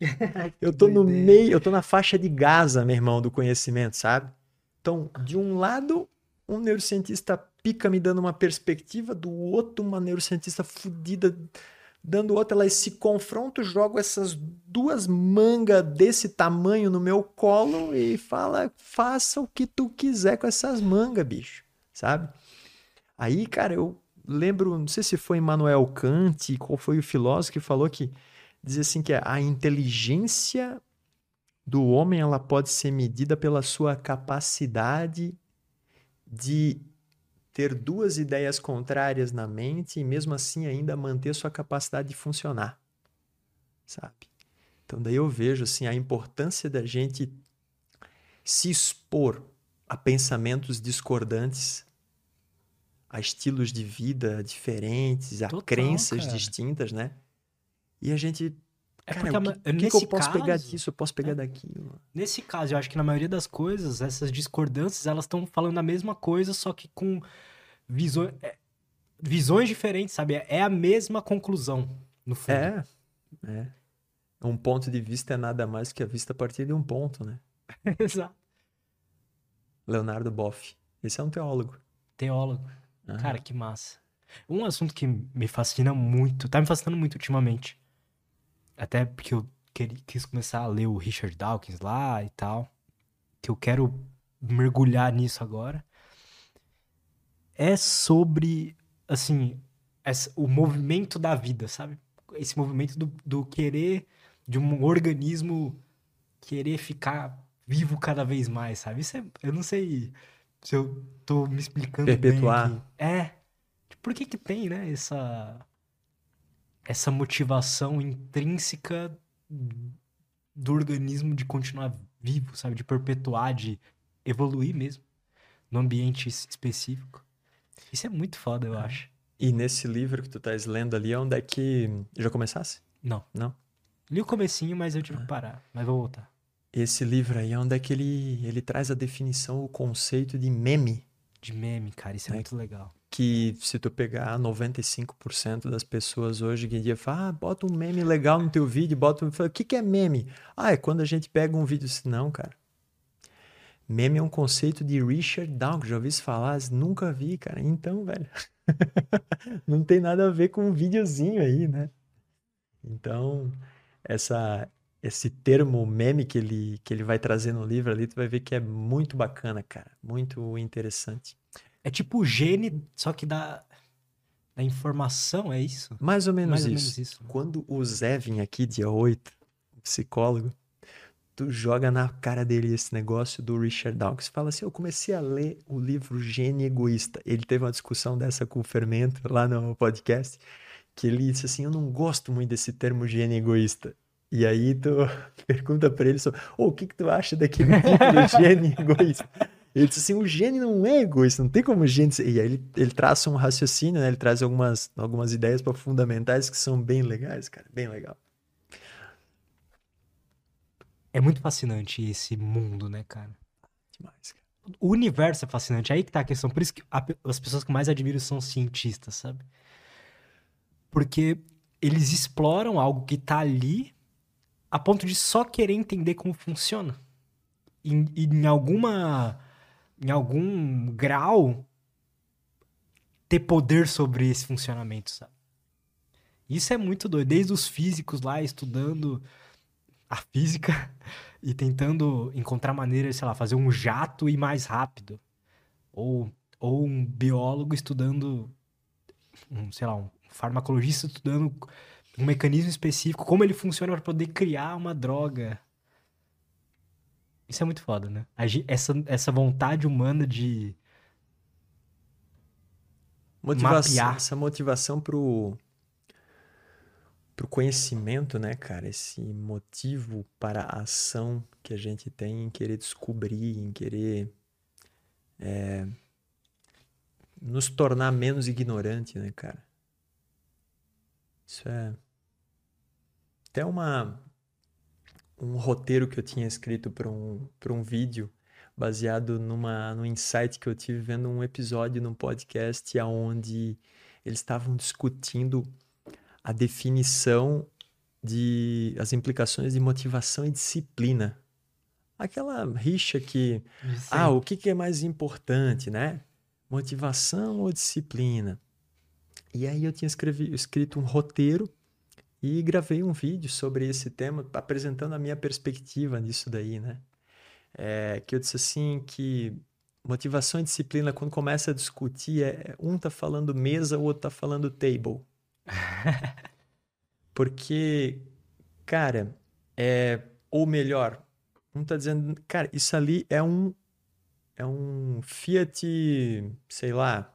Eu tô no meio, eu tô na faixa de Gaza, meu irmão, do conhecimento, sabe? Então, de um lado, um neurocientista pica me dando uma perspectiva, do outro, uma neurocientista fodida dando outra. Elas se confrontam, jogo essas duas mangas desse tamanho no meu colo e fala: faça o que tu quiser com essas mangas, bicho, sabe? Aí, cara, eu lembro, não sei se foi Immanuel Kant, qual foi o filósofo que falou que dizia assim que a inteligência do homem ela pode ser medida pela sua capacidade de ter duas ideias contrárias na mente e mesmo assim ainda manter sua capacidade de funcionar, sabe? Então daí eu vejo assim a importância da gente se expor a pensamentos discordantes, a estilos de vida diferentes, a Total, crenças cara. distintas, né? E a gente É Cara, porque o a que, ma- o que que eu posso pegar caso- disso? Eu posso pegar É. daquilo. Nesse caso, eu acho que na maioria das coisas, essas discordâncias, elas estão falando a mesma coisa, só que com visões, visões diferentes, sabe? É a mesma conclusão, no fundo. É, é. Um ponto de vista é nada mais que a vista a partir de um ponto, né? Exato. Leonardo Boff. Esse é um teólogo. Teólogo. Aham. Cara, que massa. Um assunto que me fascina muito, tá me fascinando muito ultimamente. Até porque eu quis começar a ler o Richard Dawkins lá e tal. Que eu quero mergulhar nisso agora. É sobre, assim, essa- o movimento da vida, sabe? Esse movimento do, do querer, de um organismo querer ficar vivo cada vez mais, sabe? Isso é, eu não sei se eu tô me explicando bem Perpetuar. aqui. É. Por que que tem, né, essa essa motivação intrínseca do organismo de continuar vivo, sabe? De perpetuar, de evoluir mesmo no ambiente es- específico. Isso é muito foda, eu acho. E nesse livro que tu estás lendo ali, onde é que. Já começasse? Não. Não. Li o comecinho, mas eu tive que parar. Mas vou voltar. Esse livro aí é onde é que ele, ele traz a definição, o conceito de meme. De meme, cara, isso é É. muito legal. Que se tu pegar 95% das pessoas hoje que dia fala, ah, bota um meme legal no teu vídeo, bota um. O que, que é meme? Ah, é quando a gente pega um vídeo assim, não, cara. Meme é um conceito de Richard Dawkins, já ouvi isso falar? Nunca vi, cara. Então, velho, não tem nada a ver com um videozinho aí, né? Então, essa, esse termo meme que ele, que ele vai trazer no livro ali, tu vai ver que é muito bacana, cara. Muito interessante. É tipo o gene, só que da, da informação, é isso? Mais ou menos Mais ou isso. menos isso. Quando o Zé vir aqui, dia 8, o psicólogo, tu joga na cara dele esse negócio do Richard Dawkins. Fala assim, eu comecei a ler o livro Gene Egoísta. Ele teve uma discussão dessa com o Fermento lá no podcast, que ele disse assim, eu não gosto muito desse termo gene egoísta. E aí tu pergunta pra ele só, "Ô, o que que tu acha daquele título gene egoísta? Ele disse assim, o gene não é egoísta, não tem como o gene ser... E aí ele, ele traça um raciocínio, né? Ele traz algumas, algumas ideias para fundamentais que são bem legais, cara, bem legal. É muito fascinante esse mundo, né, cara? Demais, cara. O universo é fascinante. Aí que tá a questão. Por isso que a as pessoas que mais admiro são cientistas, sabe? Porque eles exploram algo que tá ali a ponto de só querer entender como funciona. E, e em alguma. Em algum grau ter poder sobre esse funcionamento, sabe? Isso é muito doido. Desde os físicos lá estudando a física e tentando encontrar maneiras, sei lá, fazer um jato e mais rápido. Ou, ou um biólogo estudando, um, sei lá, um farmacologista estudando um mecanismo específico, como ele funciona para poder criar uma droga. Isso é muito foda, né? Essa, essa vontade humana de Motivação, mapear. essa motivação pro pro conhecimento, né, cara? Esse motivo para a ação que a gente tem em querer descobrir, em querer é, nos tornar menos ignorante, né, cara? Isso é até uma um roteiro que eu tinha escrito para um um vídeo baseado numa no insight que eu tive vendo um episódio num podcast aonde eles estavam discutindo a definição de as implicações de motivação e disciplina. Aquela rixa que ah, o que, que é mais importante, né? Motivação ou disciplina? E aí eu tinha escrevi, escrito um roteiro e gravei um vídeo sobre esse tema, apresentando a minha perspectiva nisso daí, né? É, que eu disse assim que motivação e disciplina, quando começa a discutir, é, um tá falando mesa, o outro tá falando table. Porque, cara, é... Ou melhor, um tá dizendo, cara, isso ali é um é um Fiat, sei lá,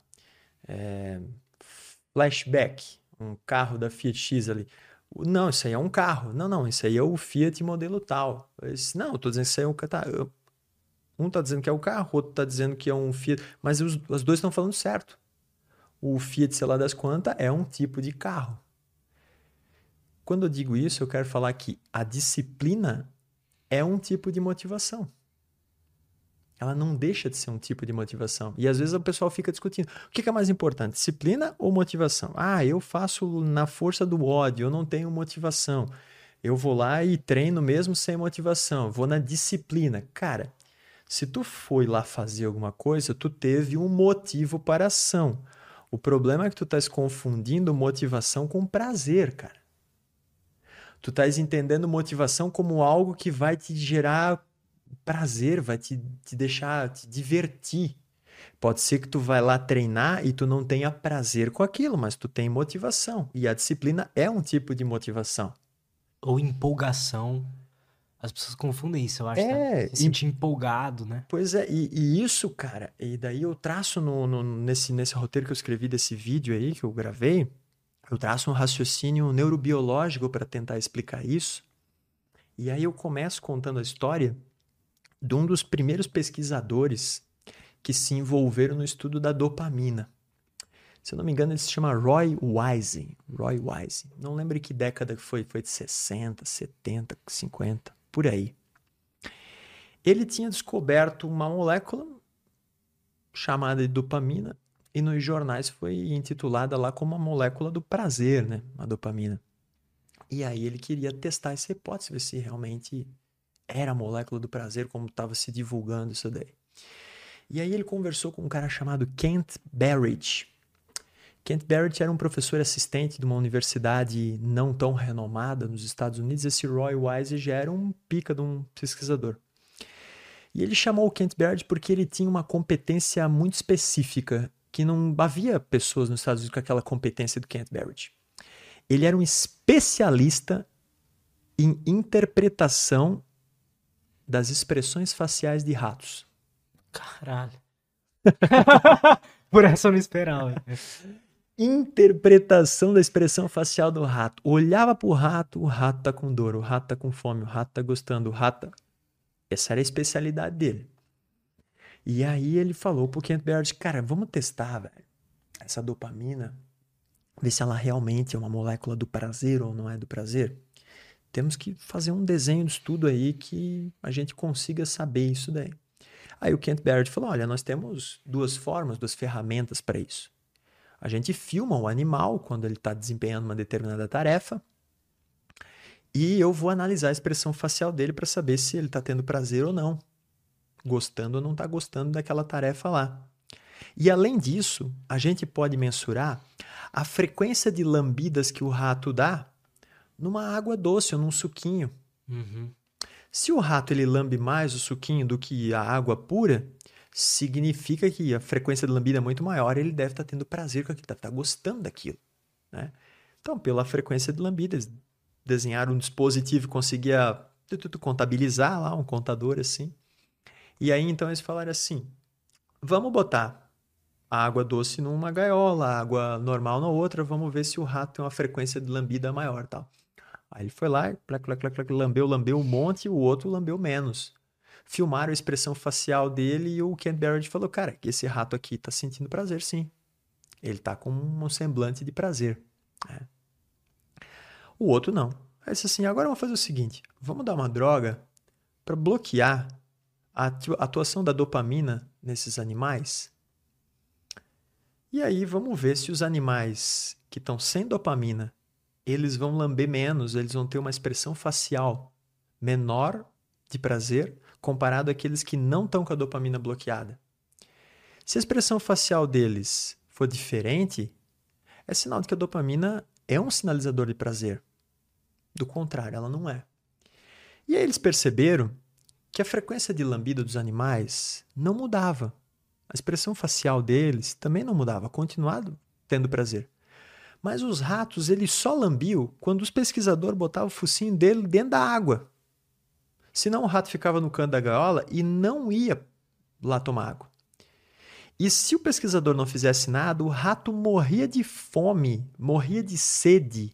é, flashback, um carro da Fiat X ali. Não, isso aí é um carro. Não, não, isso aí é o Fiat modelo tal. Disse, não, eu tô dizendo que isso aí é um tá, um tá dizendo que é o carro, outro tá dizendo que é um Fiat, mas os, os dois estão falando certo. O Fiat, sei lá das quantas, é um tipo de carro. Quando eu digo isso, eu quero falar que a disciplina é um tipo de motivação. Ela não deixa de ser um tipo de motivação. E às vezes o pessoal fica discutindo: o que é mais importante, disciplina ou motivação? Ah, eu faço na força do ódio, eu não tenho motivação. Eu vou lá e treino mesmo sem motivação, vou na disciplina. Cara, se tu foi lá fazer alguma coisa, tu teve um motivo para a ação. O problema é que tu estás confundindo motivação com prazer, cara. Tu estás entendendo motivação como algo que vai te gerar prazer, vai te, te deixar te divertir. Pode ser que tu vai lá treinar e tu não tenha prazer com aquilo, mas tu tem motivação. E a disciplina é um tipo de motivação. Ou empolgação. As pessoas confundem isso, eu acho. É, tá? Se sentir empolgado, né? Pois é, e, e, isso, cara, e daí eu traço no, no, nesse, nesse roteiro que eu escrevi desse vídeo aí que eu gravei, eu traço um raciocínio neurobiológico para tentar explicar isso. E aí eu começo contando a história de um dos primeiros pesquisadores que se envolveram no estudo da dopamina. Se eu não me engano, ele se chama Roy Wise. Roy Wise. Não lembro que década foi, foi de 60, 70, 50, por aí. Ele tinha descoberto uma molécula chamada de dopamina e nos jornais foi intitulada lá como a molécula do prazer, né? A dopamina. E aí ele queria testar essa hipótese, ver se realmente era a molécula do prazer, como estava se divulgando isso daí. E aí ele conversou com um cara chamado Kent Barrett. Kent Barrett era um professor assistente de uma universidade não tão renomada nos Estados Unidos. Esse Roy Wise já era um pica de um pesquisador. E ele chamou o Kent Barrett porque ele tinha uma competência muito específica que não havia pessoas nos Estados Unidos com aquela competência do Kent Barrett. Ele era um especialista em interpretação das expressões faciais de ratos. Caralho. Por essa eu não esperava. Interpretação da expressão facial do rato. Olhava pro rato, o rato tá com dor, o rato tá com fome, o rato tá gostando, o rato. Tá- essa era a especialidade dele. E aí ele falou pro Kent Barrett, cara, vamos testar, velho, essa dopamina, ver se ela realmente é uma molécula do prazer ou não é do prazer. Temos que fazer um desenho de estudo aí que a gente consiga saber isso daí. Aí o Kent Barrett falou, olha, nós temos duas formas, duas ferramentas para isso. A gente filma o animal quando ele está desempenhando uma determinada tarefa e eu vou analisar a expressão facial dele para saber se ele está tendo prazer ou não gostando ou não está gostando daquela tarefa lá. E além disso, a gente pode mensurar a frequência de lambidas que o rato dá numa água doce ou num suquinho. Uhum. Se o rato ele lambe mais o suquinho do que a água pura, significa que a frequência de lambida é muito maior, ele deve estar tá tendo prazer com aquilo, deve estar tá gostando daquilo. Né? Então, pela frequência de lambidas, desenhar um dispositivo conseguia contabilizar lá, um contador assim. E aí então eles falaram assim: vamos botar água doce numa gaiola, água normal na outra, vamos ver se o rato tem uma frequência de lambida maior tal. Aí ele foi lá, plac, plac, plac, lambeu, lambeu um monte, e o outro lambeu menos. Filmaram a expressão facial dele e o Ken Barrett falou, cara, esse rato aqui tá sentindo prazer sim. Ele tá com um semblante de prazer. É. O outro não. Aí disse assim, agora vamos fazer o seguinte, vamos dar uma droga para bloquear a atuação da dopamina nesses animais e aí vamos ver se os animais que estão sem dopamina, eles vão lamber menos, eles vão ter uma expressão facial menor de prazer comparado àqueles que não estão com a dopamina bloqueada. Se a expressão facial deles for diferente, é sinal de que a dopamina é um sinalizador de prazer. Do contrário, ela não é. E aí eles perceberam que a frequência de lambida dos animais não mudava a expressão facial deles também não mudava, continuado tendo prazer. Mas os ratos, ele só lambiam quando os pesquisadores botavam o focinho dele dentro da água. Senão o rato ficava no canto da gaiola e não ia lá tomar água. E se o pesquisador não fizesse nada, o rato morria de fome, morria de sede.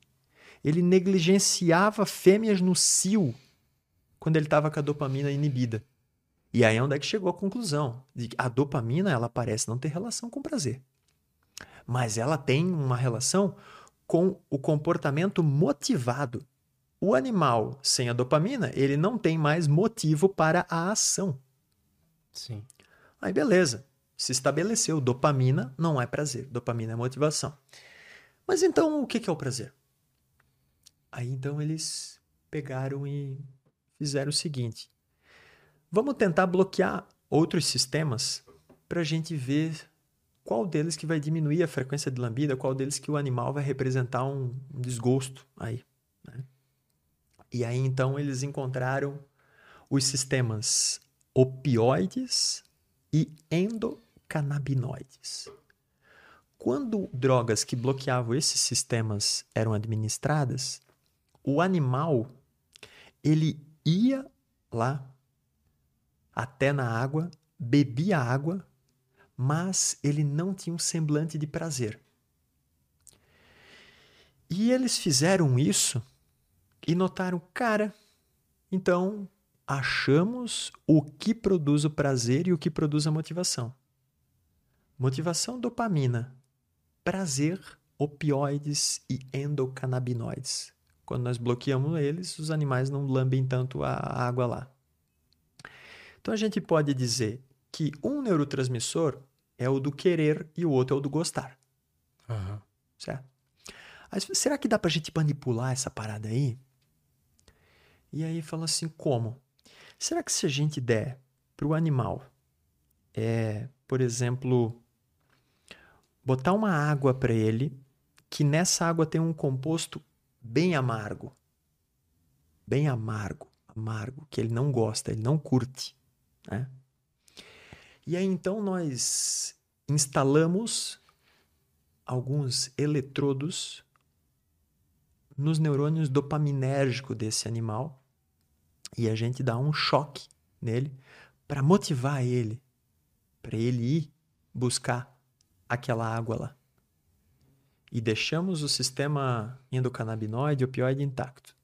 Ele negligenciava fêmeas no cio quando ele estava com a dopamina inibida. E aí é onde é que chegou a conclusão de que a dopamina ela parece não ter relação com prazer. Mas ela tem uma relação com o comportamento motivado. O animal sem a dopamina, ele não tem mais motivo para a ação. Sim. Aí beleza. Se estabeleceu, dopamina não é prazer, dopamina é motivação. Mas então o que é o prazer? Aí então eles pegaram e fizeram o seguinte: Vamos tentar bloquear outros sistemas para a gente ver qual deles que vai diminuir a frequência de lambida, qual deles que o animal vai representar um, um desgosto aí. Né? E aí então eles encontraram os sistemas opioides e endocannabinoides. Quando drogas que bloqueavam esses sistemas eram administradas, o animal ele ia lá até na água, bebia água, mas ele não tinha um semblante de prazer. E eles fizeram isso e notaram, cara, então achamos o que produz o prazer e o que produz a motivação. Motivação, dopamina. Prazer, opioides e endocannabinoides. Quando nós bloqueamos eles, os animais não lambem tanto a água lá. Então a gente pode dizer que um neurotransmissor é o do querer e o outro é o do gostar. Uhum. Certo? Mas será que dá pra gente manipular essa parada aí? E aí fala assim, como? Será que se a gente der pro animal, é, por exemplo, botar uma água para ele, que nessa água tem um composto bem amargo, bem amargo, amargo, que ele não gosta, ele não curte. Né? E aí então nós instalamos alguns eletrodos nos neurônios dopaminérgicos desse animal e a gente dá um choque nele para motivar ele, para ele ir buscar aquela água lá. E deixamos o sistema endocannabinoide opioide intacto.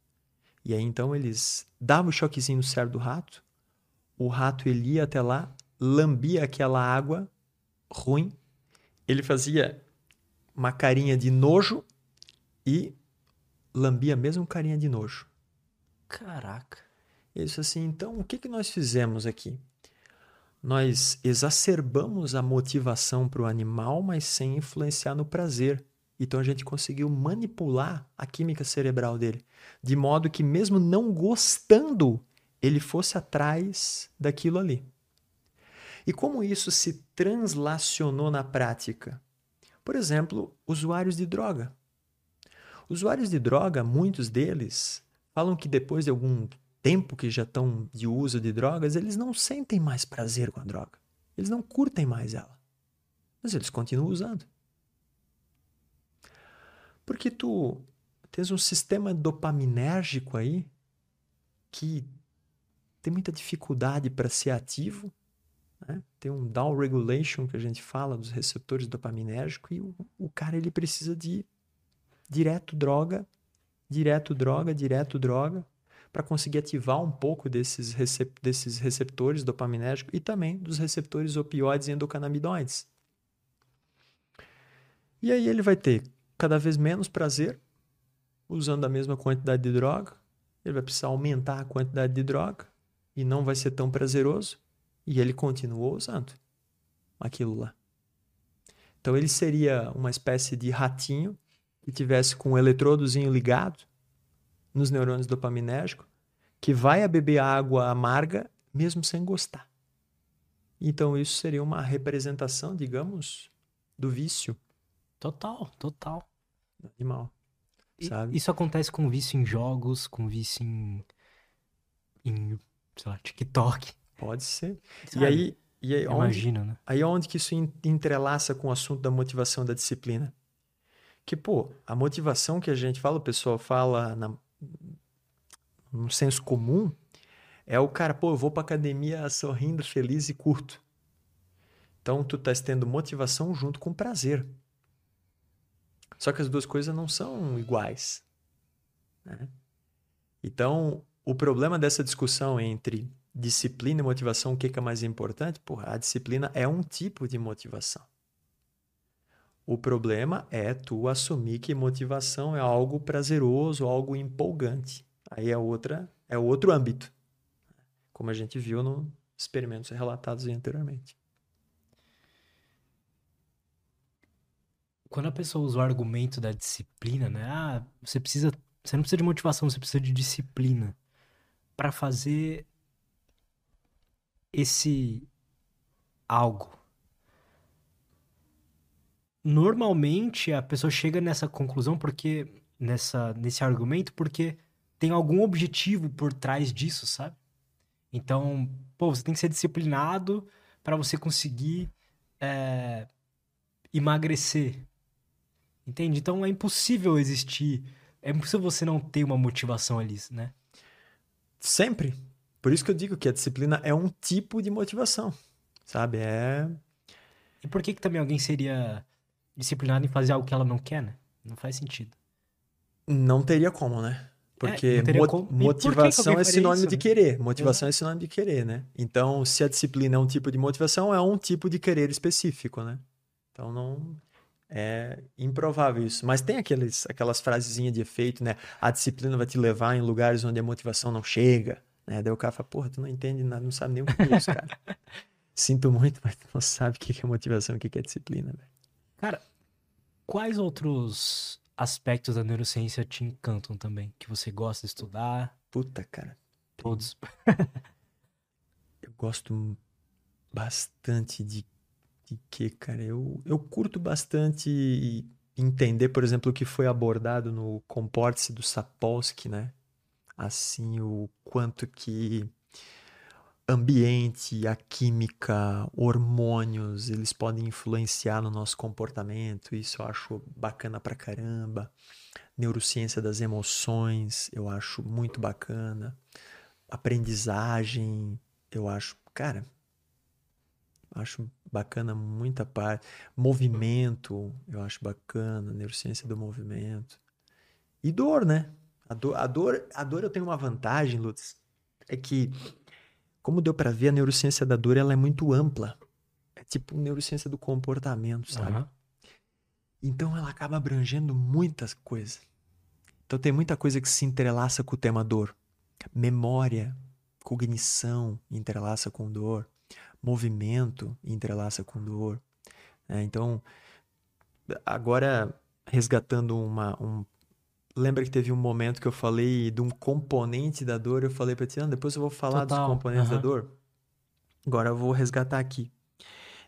E aí então eles davam o choquezinho no cérebro do rato, o rato ele ia até lá, lambia aquela água ruim, ele fazia uma carinha de nojo e lambia mesmo carinha de nojo. Caraca. Isso assim, então o que, que nós fizemos aqui? Nós exacerbamos a motivação para o animal, mas sem influenciar no prazer. Então a gente conseguiu manipular a química cerebral dele, de modo que mesmo não gostando, ele fosse atrás daquilo ali. E como isso se translacionou na prática? Por exemplo, usuários de droga. Usuários de droga, muitos deles, falam que depois de algum tempo que já estão de uso de drogas, eles não sentem mais prazer com a droga. Eles não curtem mais ela. Mas eles continuam usando. Porque tu tens um sistema dopaminérgico aí que tem muita dificuldade para ser ativo né? tem um down regulation que a gente fala dos receptores dopaminérgicos e o, o cara ele precisa de direto droga, direto droga, direto droga, para conseguir ativar um pouco desses, recep desses receptores dopaminérgicos e também dos receptores opioides e endocannabinoides. E aí ele vai ter cada vez menos prazer usando a mesma quantidade de droga, ele vai precisar aumentar a quantidade de droga e não vai ser tão prazeroso, e ele continuou usando aquilo lá. Então ele seria uma espécie de ratinho que tivesse com um eletrodozinho ligado nos neurônios dopaminérgicos, que vai a beber água amarga mesmo sem gostar. Então isso seria uma representação, digamos, do vício. Total, total. Animal. Sabe? Isso acontece com vício em jogos, com vício em, em sei lá, TikTok. Pode ser. Sabe? E aí, e aí Imagina, onde, né? aí onde que isso entrelaça com o assunto da motivação da disciplina? Que, pô, a motivação que a gente fala, o pessoal fala na, no senso comum, é o cara, pô, eu vou pra academia sorrindo, feliz e curto. Então, tu tá tendo motivação junto com prazer. Só que as duas coisas não são iguais. Né? Então, o problema dessa discussão entre disciplina e motivação, o que é mais importante? Porra, a disciplina é um tipo de motivação. O problema é tu assumir que motivação é algo prazeroso, algo empolgante. Aí é outra, é outro âmbito. Como a gente viu nos experimentos relatados anteriormente. Quando a pessoa usa o argumento da disciplina, né? Ah, você precisa, você não precisa de motivação, você precisa de disciplina para fazer esse algo. Normalmente a pessoa chega nessa conclusão porque nessa nesse argumento porque tem algum objetivo por trás disso, sabe? Então, pô, você tem que ser disciplinado para você conseguir é, emagrecer. Entende? Então é impossível existir, é impossível você não ter uma motivação ali, né? Sempre. Por isso que eu digo que a disciplina é um tipo de motivação, sabe? É. E por que que também alguém seria disciplinado em fazer algo que ela não quer, né? Não faz sentido. Não teria como, né? Porque não teria mo- como. E por que que motivação é sinônimo isso, de né? querer. Motivação é sinônimo de querer, né? Então, se a disciplina é um tipo de motivação, é um tipo de querer específico, né? Então, não. É improvável isso. Mas tem aqueles, aquelas frasezinhas de efeito, né? A disciplina vai te levar em lugares onde a motivação não chega, né? Daí o cara fala, porra, tu não entende nada, não sabe nem o que é isso, cara. Sinto muito, mas tu não sabe o que é motivação, o que é disciplina, velho. Cara, quais outros aspectos da neurociência te encantam também? Que você gosta de estudar? Puta, cara. Todos. Eu gosto bastante de, de que, cara? Eu, eu curto bastante entender, por exemplo, o que foi abordado no Comporte-se do Sapolsky, né? Assim, o quanto que ambiente, a química, hormônios, eles podem influenciar no nosso comportamento. Isso eu acho bacana pra caramba. Neurociência das emoções, eu acho muito bacana. Aprendizagem, eu acho, cara, acho bacana muita parte. Movimento, eu acho bacana, neurociência do movimento. E dor, né? A dor, a dor, a dor eu tenho uma vantagem, Lutz, é que, como deu pra ver, a neurociência da dor ela é muito ampla. É tipo neurociência do comportamento, sabe? Aham. Então ela acaba abrangendo muitas coisas. Então tem muita coisa que se entrelaça com o tema dor. Memória, cognição entrelaça com dor. Movimento entrelaça com dor. né? então, agora resgatando uma. Um... Lembra que teve um momento que eu falei de um componente da dor? Eu falei pra ti, não, depois eu vou falar dos Total, componentes da aham. dor. Agora eu vou resgatar aqui.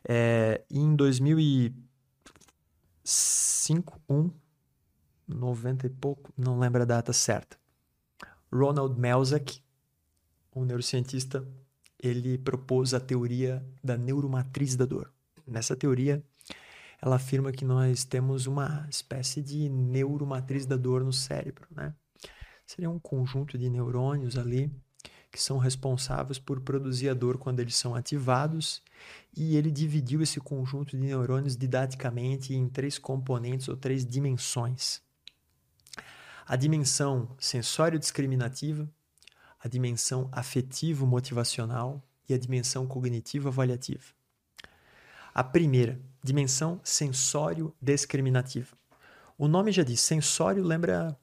É, em 2005, 1, 90 e pouco, não lembro a data certa. Ronald Melzack, um neurocientista, ele propôs a teoria da neuromatriz da dor. Nessa teoria, ela afirma que nós temos uma espécie de neuromatriz da dor no cérebro, né? Seria um conjunto de neurônios ali que são responsáveis por produzir a dor quando eles são ativados, e ele dividiu esse conjunto de neurônios didaticamente em três componentes ou três dimensões. A dimensão sensório-discriminativa, a dimensão afetivo-motivacional e a dimensão cognitivo-avaliativa. A primeira, dimensão sensório-discriminativa. O nome já diz, sensório lembra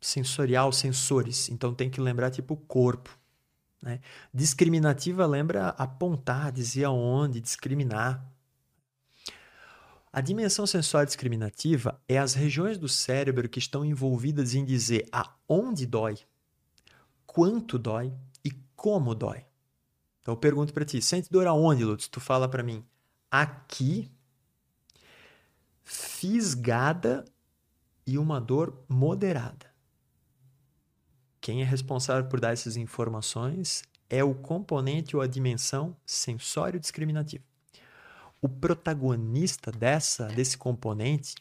sensorial, sensores, então tem que lembrar tipo corpo. Né? Discriminativa lembra apontar, dizer aonde, discriminar. A dimensão sensório discriminativa é as regiões do cérebro que estão envolvidas em dizer aonde dói, quanto dói e como dói. Então eu pergunto para ti, sente dor aonde, Lutz? Tu fala para mim, aqui, fisgada e uma dor moderada. Quem é responsável por dar essas informações é o componente ou a dimensão sensório discriminativa. O protagonista dessa desse componente,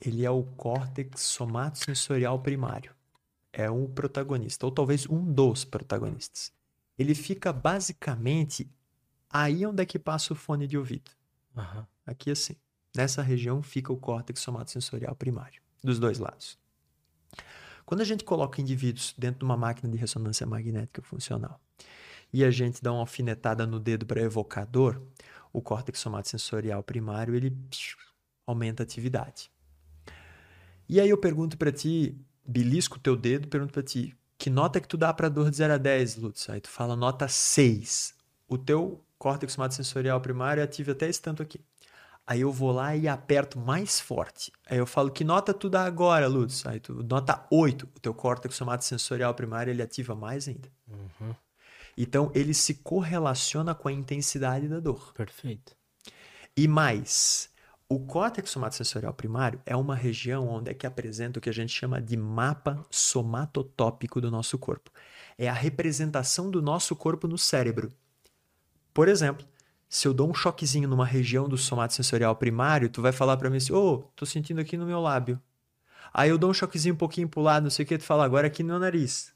ele é o córtex somatosensorial primário. É um protagonista, ou talvez um dos protagonistas. Ele fica basicamente aí onde é que passa o fone de ouvido. Aham. Aqui assim. Nessa região fica o córtex somatosensorial primário, dos dois lados. Quando a gente coloca indivíduos dentro de uma máquina de ressonância magnética funcional e a gente dá uma alfinetada no dedo para evocar dor, o córtex somatosensorial primário ele aumenta a atividade. E aí eu pergunto para ti, belisco o teu dedo, pergunto para ti, que nota que tu dá para dor de 0 a 10, Lutz? Aí tu fala nota 6. O teu córtex somatosensorial primário é ativo até esse tanto aqui. Aí eu vou lá e aperto mais forte. Aí eu falo, que nota tu dá agora, Lutz? Aí tu, nota 8. O teu córtex somatosensorial primário, ele ativa mais ainda. Uhum. Então, ele se correlaciona com a intensidade da dor. Perfeito. E mais, o córtex somatosensorial primário é uma região onde é que apresenta o que a gente chama de mapa somatotópico do nosso corpo. É a representação do nosso corpo no cérebro. Por exemplo, se eu dou um choquezinho numa região do somato sensorial primário, tu vai falar para mim assim, ô, oh, tô sentindo aqui no meu lábio. Aí eu dou um choquezinho um pouquinho pro lado, não sei o que, tu fala, agora aqui no meu nariz.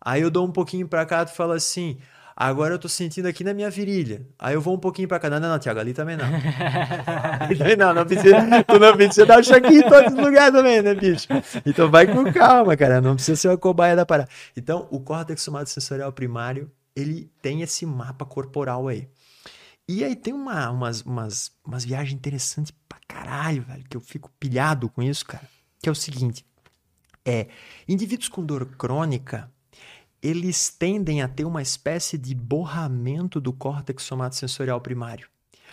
Aí eu dou um pouquinho para cá, tu fala assim, agora eu tô sentindo aqui na minha virilha. Aí eu vou um pouquinho para cá. Não, não, não, Tiago, ali também não. ali não, não precisa, tu não precisa dar um choquinho em todos os lugares também, né, bicho? Então vai com calma, cara, não precisa ser uma cobaia da parada. Então, o córtex somato sensorial primário, ele tem esse mapa corporal aí. E aí tem uma, umas, umas, umas viagens interessantes pra caralho, velho, que eu fico pilhado com isso, cara. Que é o seguinte: é, indivíduos com dor crônica, eles tendem a ter uma espécie de borramento do córtex somatosensorial primário.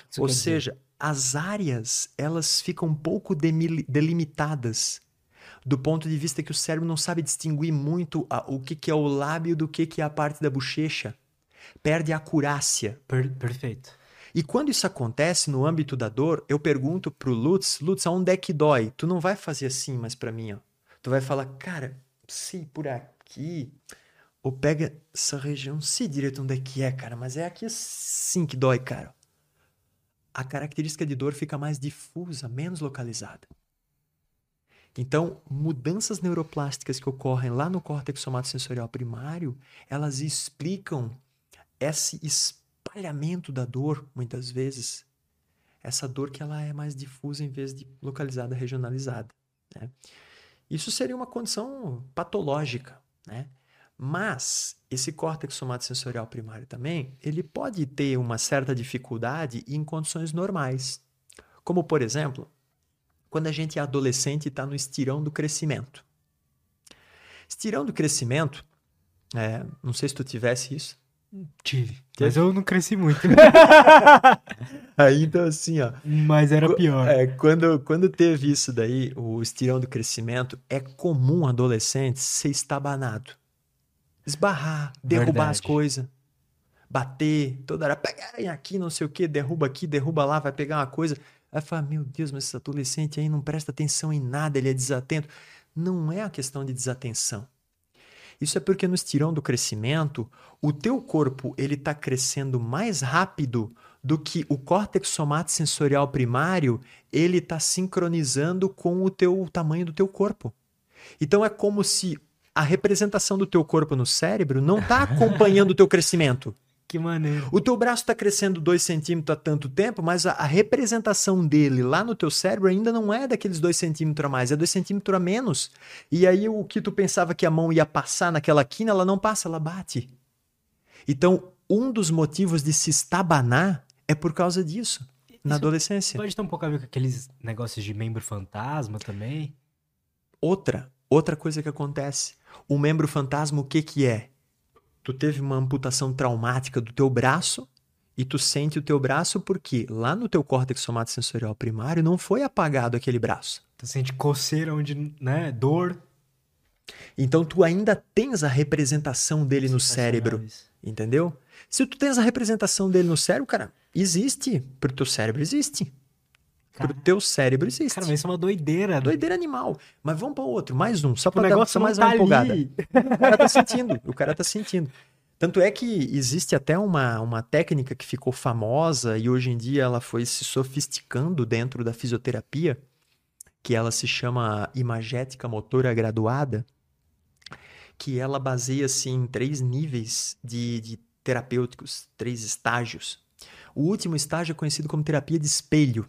Isso Ou seja, dizer? as áreas, elas ficam um pouco delimitadas do ponto de vista que o cérebro não sabe distinguir muito a, o que, que é o lábio do que, que é a parte da bochecha. Perde a acurácia. Per perfeito. E quando isso acontece no âmbito da dor, eu pergunto pro Lutz, Lutz, aonde é que dói? Tu não vai fazer assim, mas para mim, ó. Tu vai falar, cara, sim, por aqui. Ou pega essa região, sei direito onde é que é, cara, mas é aqui sim que dói, cara. A característica de dor fica mais difusa, menos localizada. Então, mudanças neuroplásticas que ocorrem lá no córtex somatosensorial primário, elas explicam esse espaço espalhamento da dor, muitas vezes, essa dor que ela é mais difusa em vez de localizada, regionalizada. Né? Isso seria uma condição patológica, né? Mas esse córtex somatosensorial primário também, ele pode ter uma certa dificuldade em condições normais. Como, por exemplo, quando a gente é adolescente e está no estirão do crescimento. Estirão do crescimento, é, não sei se tu tivesse isso, Tive. Mas eu não cresci muito. Aí, então, assim, ó. Mas era pior. É, quando, quando teve isso daí, o estirão do crescimento, é comum adolescentes ser estabanado. Esbarrar, derrubar Verdade. as coisas. Bater, toda hora, pega aqui, não sei o que, derruba aqui, derruba lá, vai pegar uma coisa. Aí fala, meu Deus, mas esse adolescente aí não presta atenção em nada, ele é desatento. Não é a questão de desatenção. Isso é porque no estirão do crescimento, o teu corpo ele está crescendo mais rápido do que o córtex somatosensorial primário ele está sincronizando com o teu o tamanho do teu corpo. Então é como se a representação do teu corpo no cérebro não está acompanhando o teu crescimento. Que maneiro. O teu braço está crescendo 2 centímetros há tanto tempo, mas a, a, representação dele lá no teu cérebro ainda não é daqueles 2 centímetros a mais, é 2 centímetros a menos. E aí o que tu pensava que a mão ia passar naquela quina, ela não passa, ela bate. Então, um dos motivos de se estabanar é por causa disso, na Isso adolescência. Pode ter um pouco a ver com aqueles negócios de membro fantasma também? Outra, outra coisa que acontece. O membro fantasma, o que que é? Tu teve uma amputação traumática do teu braço e tu sente o teu braço porque lá no teu córtex somatosensorial primário não foi apagado aquele braço. Tu sente coceira onde, né, dor. Então tu ainda tens a representação dele no cérebro, entendeu? Se tu tens a representação dele no cérebro, cara, existe, pro teu cérebro existe. Cara, pro teu cérebro existe. Cara, mas isso é uma doideira. Né? Doideira animal. Mas vamos para outro, mais um, só para dar mais tá uma empolgada. o cara tá sentindo, o cara tá sentindo. Tanto é que existe até uma, uma técnica que ficou famosa e hoje em dia ela foi se sofisticando dentro da fisioterapia, que ela se chama imagética motora graduada, que ela baseia-se em três níveis de, de terapêuticos, três estágios. O último estágio é conhecido como terapia de espelho.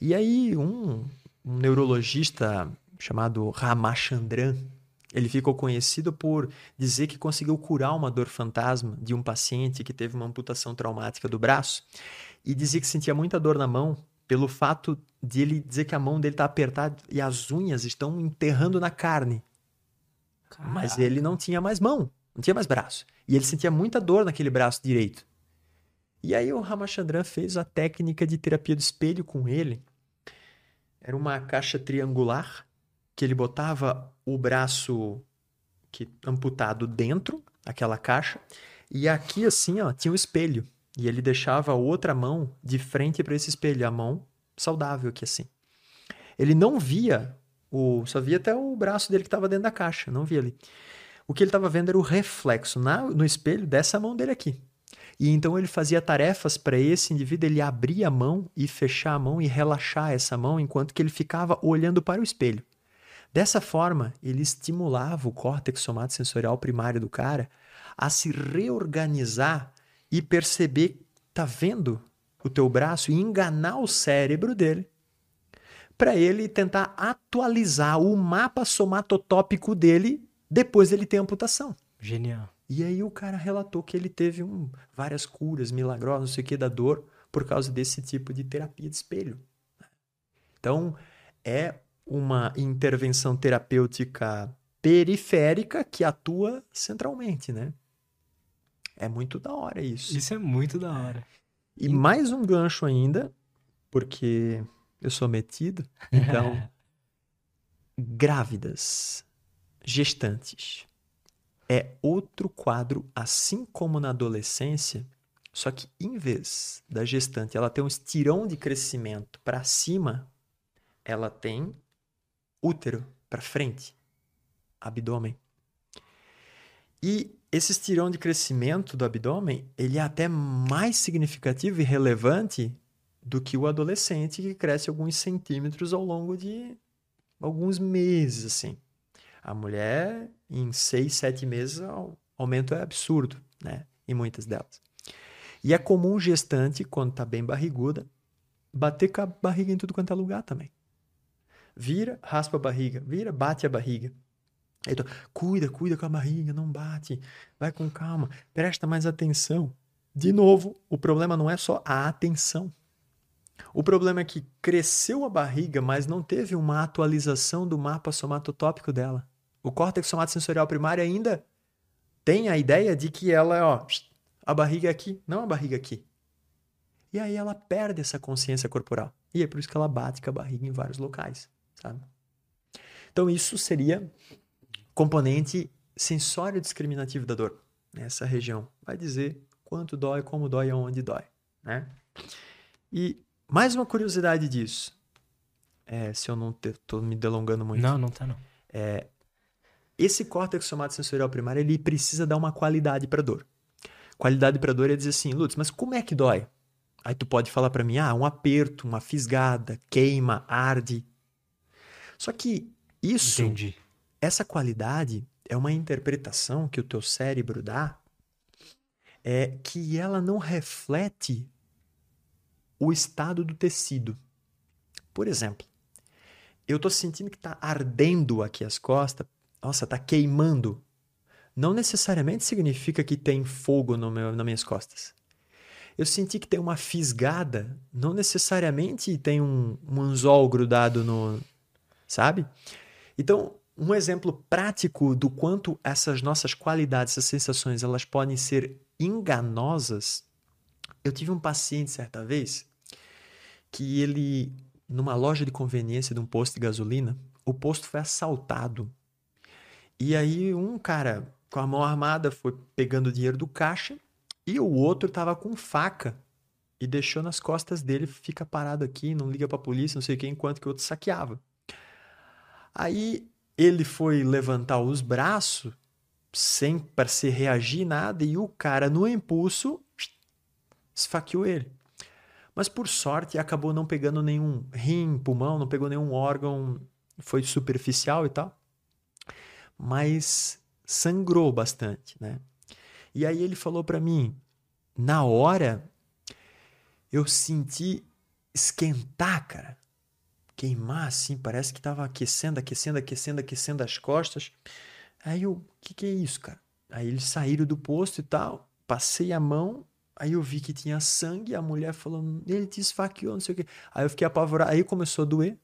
E aí, um, um neurologista chamado Ramachandran, ele ficou conhecido por dizer que conseguiu curar uma dor fantasma de um paciente que teve uma amputação traumática do braço e dizia que sentia muita dor na mão pelo fato de ele dizer que a mão dele está apertada e as unhas estão enterrando na carne. Caralho. Mas ele não tinha mais mão, não tinha mais braço. E ele sentia muita dor naquele braço direito. E aí o Ramachandran fez a técnica de terapia do espelho com ele era uma caixa triangular que ele botava o braço que amputado dentro aquela caixa e aqui assim, ó, tinha um espelho e ele deixava a outra mão de frente para esse espelho, a mão saudável aqui assim. Ele não via o, só via até o braço dele que estava dentro da caixa, não via ali. O que ele estava vendo era o reflexo na, no espelho dessa mão dele aqui. E então ele fazia tarefas para esse indivíduo, ele abrir a mão e fechar a mão e relaxar essa mão enquanto que ele ficava olhando para o espelho. Dessa forma, ele estimulava o córtex somatosensorial primário do cara a se reorganizar e perceber, tá vendo o teu braço e enganar o cérebro dele para ele tentar atualizar o mapa somatotópico dele depois dele ter amputação. Genial. E aí o cara relatou que ele teve um, várias curas milagrosas, não sei o que, da dor, por causa desse tipo de terapia de espelho. Então, é uma intervenção terapêutica periférica que atua centralmente, né? É muito da hora isso. Isso é muito da hora. E, e... mais um gancho ainda, porque eu sou metido, então grávidas, gestantes, é outro quadro, assim como na adolescência, só que em vez da gestante ela ter um estirão de crescimento para cima, ela tem útero para frente, abdômen. E esse estirão de crescimento do abdômen, ele é até mais significativo e relevante do que o adolescente que cresce alguns centímetros ao longo de alguns meses, assim. A mulher, em seis, sete meses, o aumento é absurdo, né? Em muitas delas. E é comum gestante, quando está bem barriguda, bater com a barriga em tudo quanto é lugar também. Vira, raspa a barriga, vira, bate a barriga. Então, cuida, cuida com a barriga, não bate, vai com calma, presta mais atenção. De novo, o problema não é só a atenção. O problema é que cresceu a barriga, mas não teve uma atualização do mapa somatotópico dela. O córtex somatosensorial primário ainda tem a ideia de que ela é, ó, a barriga é aqui, não a barriga aqui. E aí ela perde essa consciência corporal. E é por isso que ela bate com a barriga em vários locais, sabe? Então isso seria componente sensório discriminativo da dor nessa região. Vai dizer quanto dói, como dói e aonde dói, né? E mais uma curiosidade disso. É, se eu não estou me delongando muito. Não, não tá não. É, esse córtex somatosensorial primário, ele precisa dar uma qualidade para dor. Qualidade para dor é dizer assim, Lutz, mas como é que dói? Aí tu pode falar para mim, ah, um aperto, uma fisgada, queima, arde. Só que isso Entendi. essa qualidade é uma interpretação que o teu cérebro dá é que ela não reflete o estado do tecido. Por exemplo, eu estou sentindo que está ardendo aqui as costas, nossa, está queimando. Não necessariamente significa que tem fogo no meu, nas minhas costas. Eu senti que tem uma fisgada, não necessariamente tem um, um anzol grudado no. Sabe? Então, um exemplo prático do quanto essas nossas qualidades, essas sensações, elas podem ser enganosas. Eu tive um paciente certa vez que ele, numa loja de conveniência de um posto de gasolina, o posto foi assaltado. E aí um cara com a mão armada foi pegando o dinheiro do caixa e o outro estava com faca e deixou nas costas dele, fica parado aqui, não liga para a polícia, não sei o que, enquanto que o outro saqueava. Aí ele foi levantar os braços sem parecer reagir nada e o cara no impulso esfaqueou ele. Mas por sorte acabou não pegando nenhum rim, pulmão, não pegou nenhum órgão, foi superficial e tal. Mas sangrou bastante, né? E aí ele falou para mim, na hora eu senti esquentar, cara. Queimar assim, parece que tava aquecendo, aquecendo, aquecendo, aquecendo as costas. Aí eu, o que que é isso, cara? Aí eles saíram do posto e tal, passei a mão, aí eu vi que tinha sangue, a mulher falou, ele te esfaqueou, não sei o quê. Aí eu fiquei apavorado, aí começou a doer,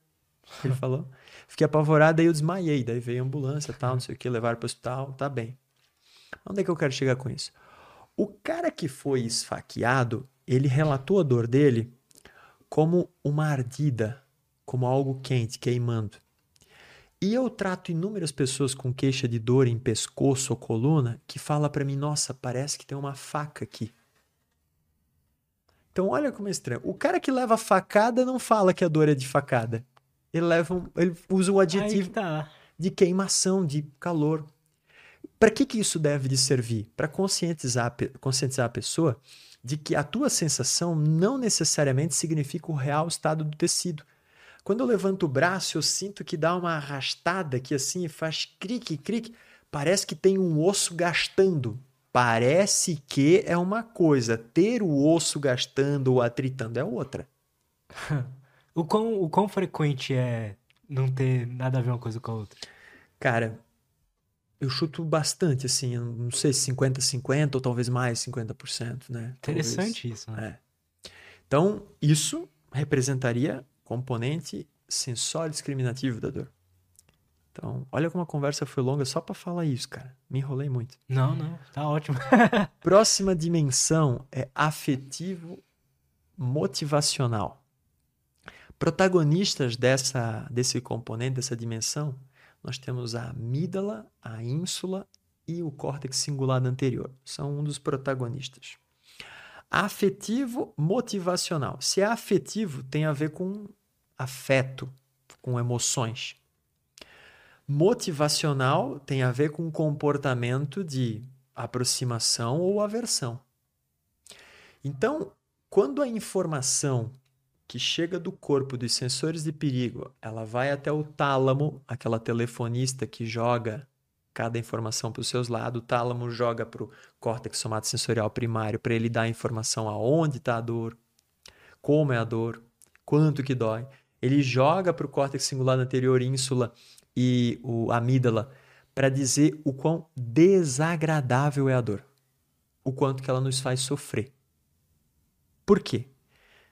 ele falou. Fiquei apavorado, aí eu desmaiei. Daí veio a ambulância tal, não sei o que, levaram para o hospital, tá bem. Onde é que eu quero chegar com isso? O cara que foi esfaqueado, ele relatou a dor dele como uma ardida, como algo quente, queimando. E eu trato inúmeras pessoas com queixa de dor em pescoço ou coluna que fala para mim, nossa, parece que tem uma faca aqui. Então olha como é estranho. O cara que leva facada não fala que a dor é de facada. Ele leva um, ele usa o adjetivo tá. de queimação, de calor. Para que, que isso deve de servir? Para conscientizar, conscientizar a pessoa de que a tua sensação não necessariamente significa o real estado do tecido. Quando eu levanto o braço, eu sinto que dá uma arrastada que assim faz crique, crique. Parece que tem um osso gastando. Parece que é uma coisa, ter o osso gastando ou atritando é outra. O quão, o quão frequente é não ter nada a ver uma coisa com a outra? Cara, eu chuto bastante, assim, não sei se 50-50 ou talvez mais 50%, né? Interessante talvez. isso, né? É. Então, isso representaria componente sensório discriminativo da dor. Então, olha como a conversa foi longa só para falar isso, cara. Me enrolei muito. Não, não, tá ótimo. Próxima dimensão é afetivo motivacional. Protagonistas dessa, desse componente, dessa dimensão, nós temos a amígdala, a ínsula e o córtex cingulado anterior. São um dos protagonistas. Afetivo motivacional. Se é afetivo, tem a ver com afeto, com emoções. Motivacional tem a ver com comportamento de aproximação ou aversão. Então, quando a informação que chega do corpo dos sensores de perigo, ela vai até o tálamo, aquela telefonista que joga cada informação para os seus lados, o tálamo joga para o córtex somatosensorial primário para ele dar a informação aonde está a dor, como é a dor, quanto que dói. Ele joga para o córtex cingulado anterior, ínsula e o amígdala para dizer o quão desagradável é a dor, o quanto que ela nos faz sofrer. Por quê?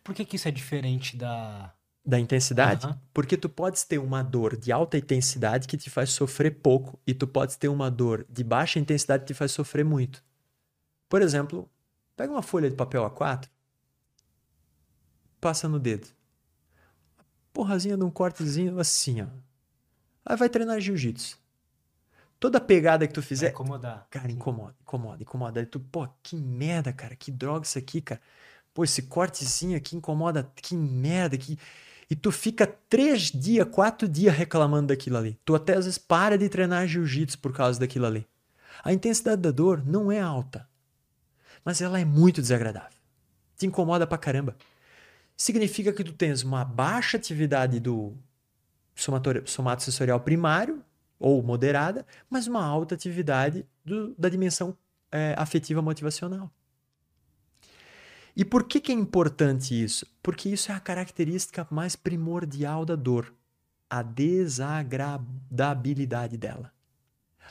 Por que, que isso é diferente da. Da intensidade? Aham. Porque tu podes ter uma dor de alta intensidade que te faz sofrer pouco, e tu podes ter uma dor de baixa intensidade que te faz sofrer muito. Por exemplo, pega uma folha de papel A4, passa no dedo. Porrazinha de um cortezinho assim, ó. Aí vai treinar jiu-jitsu. Toda pegada que tu Vai fizer, incomodar. Cara, incomoda, incomoda, incomoda. Aí tu, pô, que merda, cara, que droga isso aqui, cara. Pô, esse cortezinho aqui incomoda, que merda, que... E tu fica três dias, quatro dias reclamando daquilo ali. Tu até às vezes para de treinar jiu-jitsu por causa daquilo ali. A intensidade da dor não é alta, mas ela é muito desagradável. Te incomoda pra caramba. Significa que tu tens uma baixa atividade do somatosensorial primário, ou moderada, mas uma alta atividade do, da dimensão é, afetiva motivacional. E por que, que é importante isso? Porque isso é a característica mais primordial da dor, a desagradabilidade dela.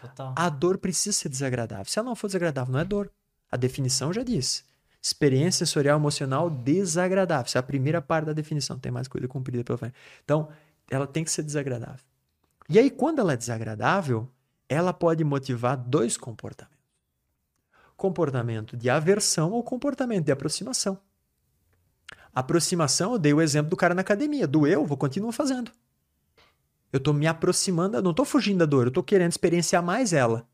Total. A dor precisa ser desagradável. Se ela não for desagradável, não é dor. A definição já diz. Experiência sensorial emocional desagradável. Essa é a primeira parte da definição. Tem mais coisa cumprida pela frente. Então, ela tem que ser desagradável. E aí, quando ela é desagradável, ela pode motivar dois comportamentos: comportamento de aversão ou comportamento de aproximação. Aproximação, eu dei o exemplo do cara na academia. Doeu, vou continuar fazendo. Eu estou me aproximando, não estou fugindo da dor, eu estou querendo experienciar mais ela.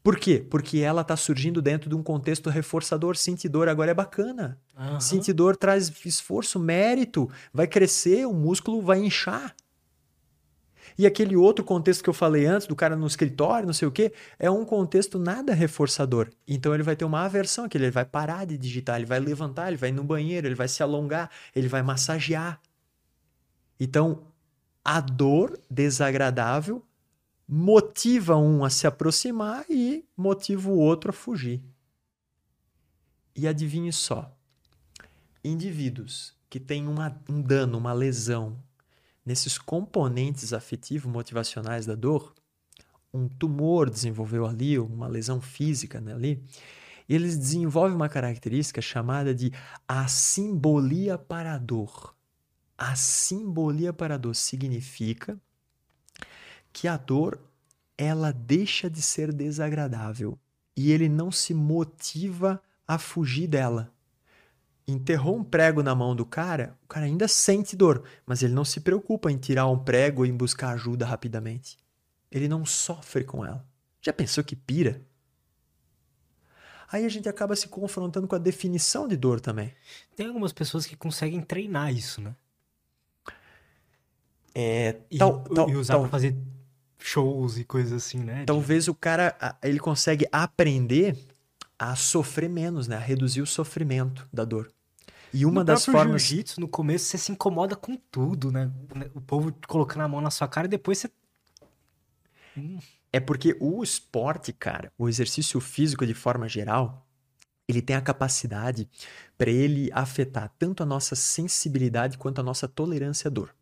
Por quê? Porque ela está surgindo dentro de um contexto reforçador. Sentir dor agora é bacana. Aham. Sentir dor traz esforço, mérito, vai crescer, o músculo vai inchar. E aquele outro contexto que eu falei antes, do cara no escritório, não sei o quê, é um contexto nada reforçador. Então ele vai ter uma aversão aquele, ele vai parar de digitar, ele vai levantar, ele vai ir no banheiro, ele vai se alongar, ele vai massagear. Então, a dor desagradável motiva um a se aproximar e motiva o outro a fugir. E adivinhe só, indivíduos que têm uma, um dano, uma lesão nesses componentes afetivos motivacionais da dor, um tumor desenvolveu ali, uma lesão física né, ali, eles desenvolvem uma característica chamada de assimbolia para a dor. A simbolia para a dor significa que a dor ela deixa de ser desagradável e ele não se motiva a fugir dela. Enterrou um prego na mão do cara, o cara ainda sente dor, mas ele não se preocupa em tirar um prego e em buscar ajuda rapidamente. Ele não sofre com ela. Já pensou que pira? Aí a gente acaba se confrontando com a definição de dor também. Tem algumas pessoas que conseguem treinar isso, né? É, E, tal, tal, e usar tal- pra fazer shows e coisas assim, né? Talvez o cara ele consegue aprender a sofrer menos, né? A reduzir o sofrimento da dor. E uma no das formas jiu-jitsu, no começo, você se incomoda com tudo, né? O povo colocando a mão na sua cara e depois você. é porque o esporte, cara, o exercício físico de forma geral, ele tem a capacidade para ele afetar tanto a nossa sensibilidade quanto a nossa tolerância à dor.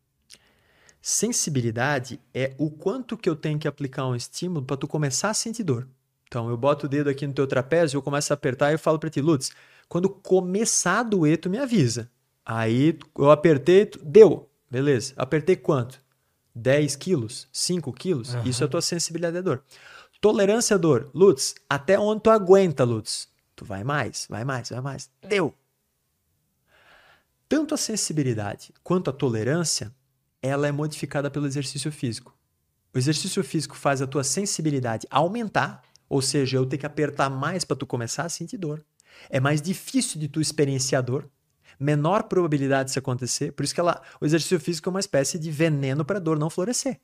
Sensibilidade é o quanto que eu tenho que aplicar um estímulo para tu começar a sentir dor. Então, eu boto o dedo aqui no teu trapézio, eu começo a apertar e eu falo para ti, Lutz, quando começar a doer, tu me avisa. Aí eu apertei, tu- deu, beleza. Apertei quanto? 10 quilos? 5 quilos? Aham. Isso é a tua sensibilidade à dor. Tolerância à dor. Lutz, até onde tu aguenta, Lutz? Tu vai mais, vai mais, vai mais. Deu. Tanto a sensibilidade quanto a tolerância, ela é modificada pelo exercício físico. O exercício físico faz a tua sensibilidade aumentar, ou seja, eu ter que apertar mais para tu começar a sentir dor. É mais difícil de tu experienciar dor, menor probabilidade disso acontecer, por isso que ela, o exercício físico é uma espécie de veneno para a dor não florescer.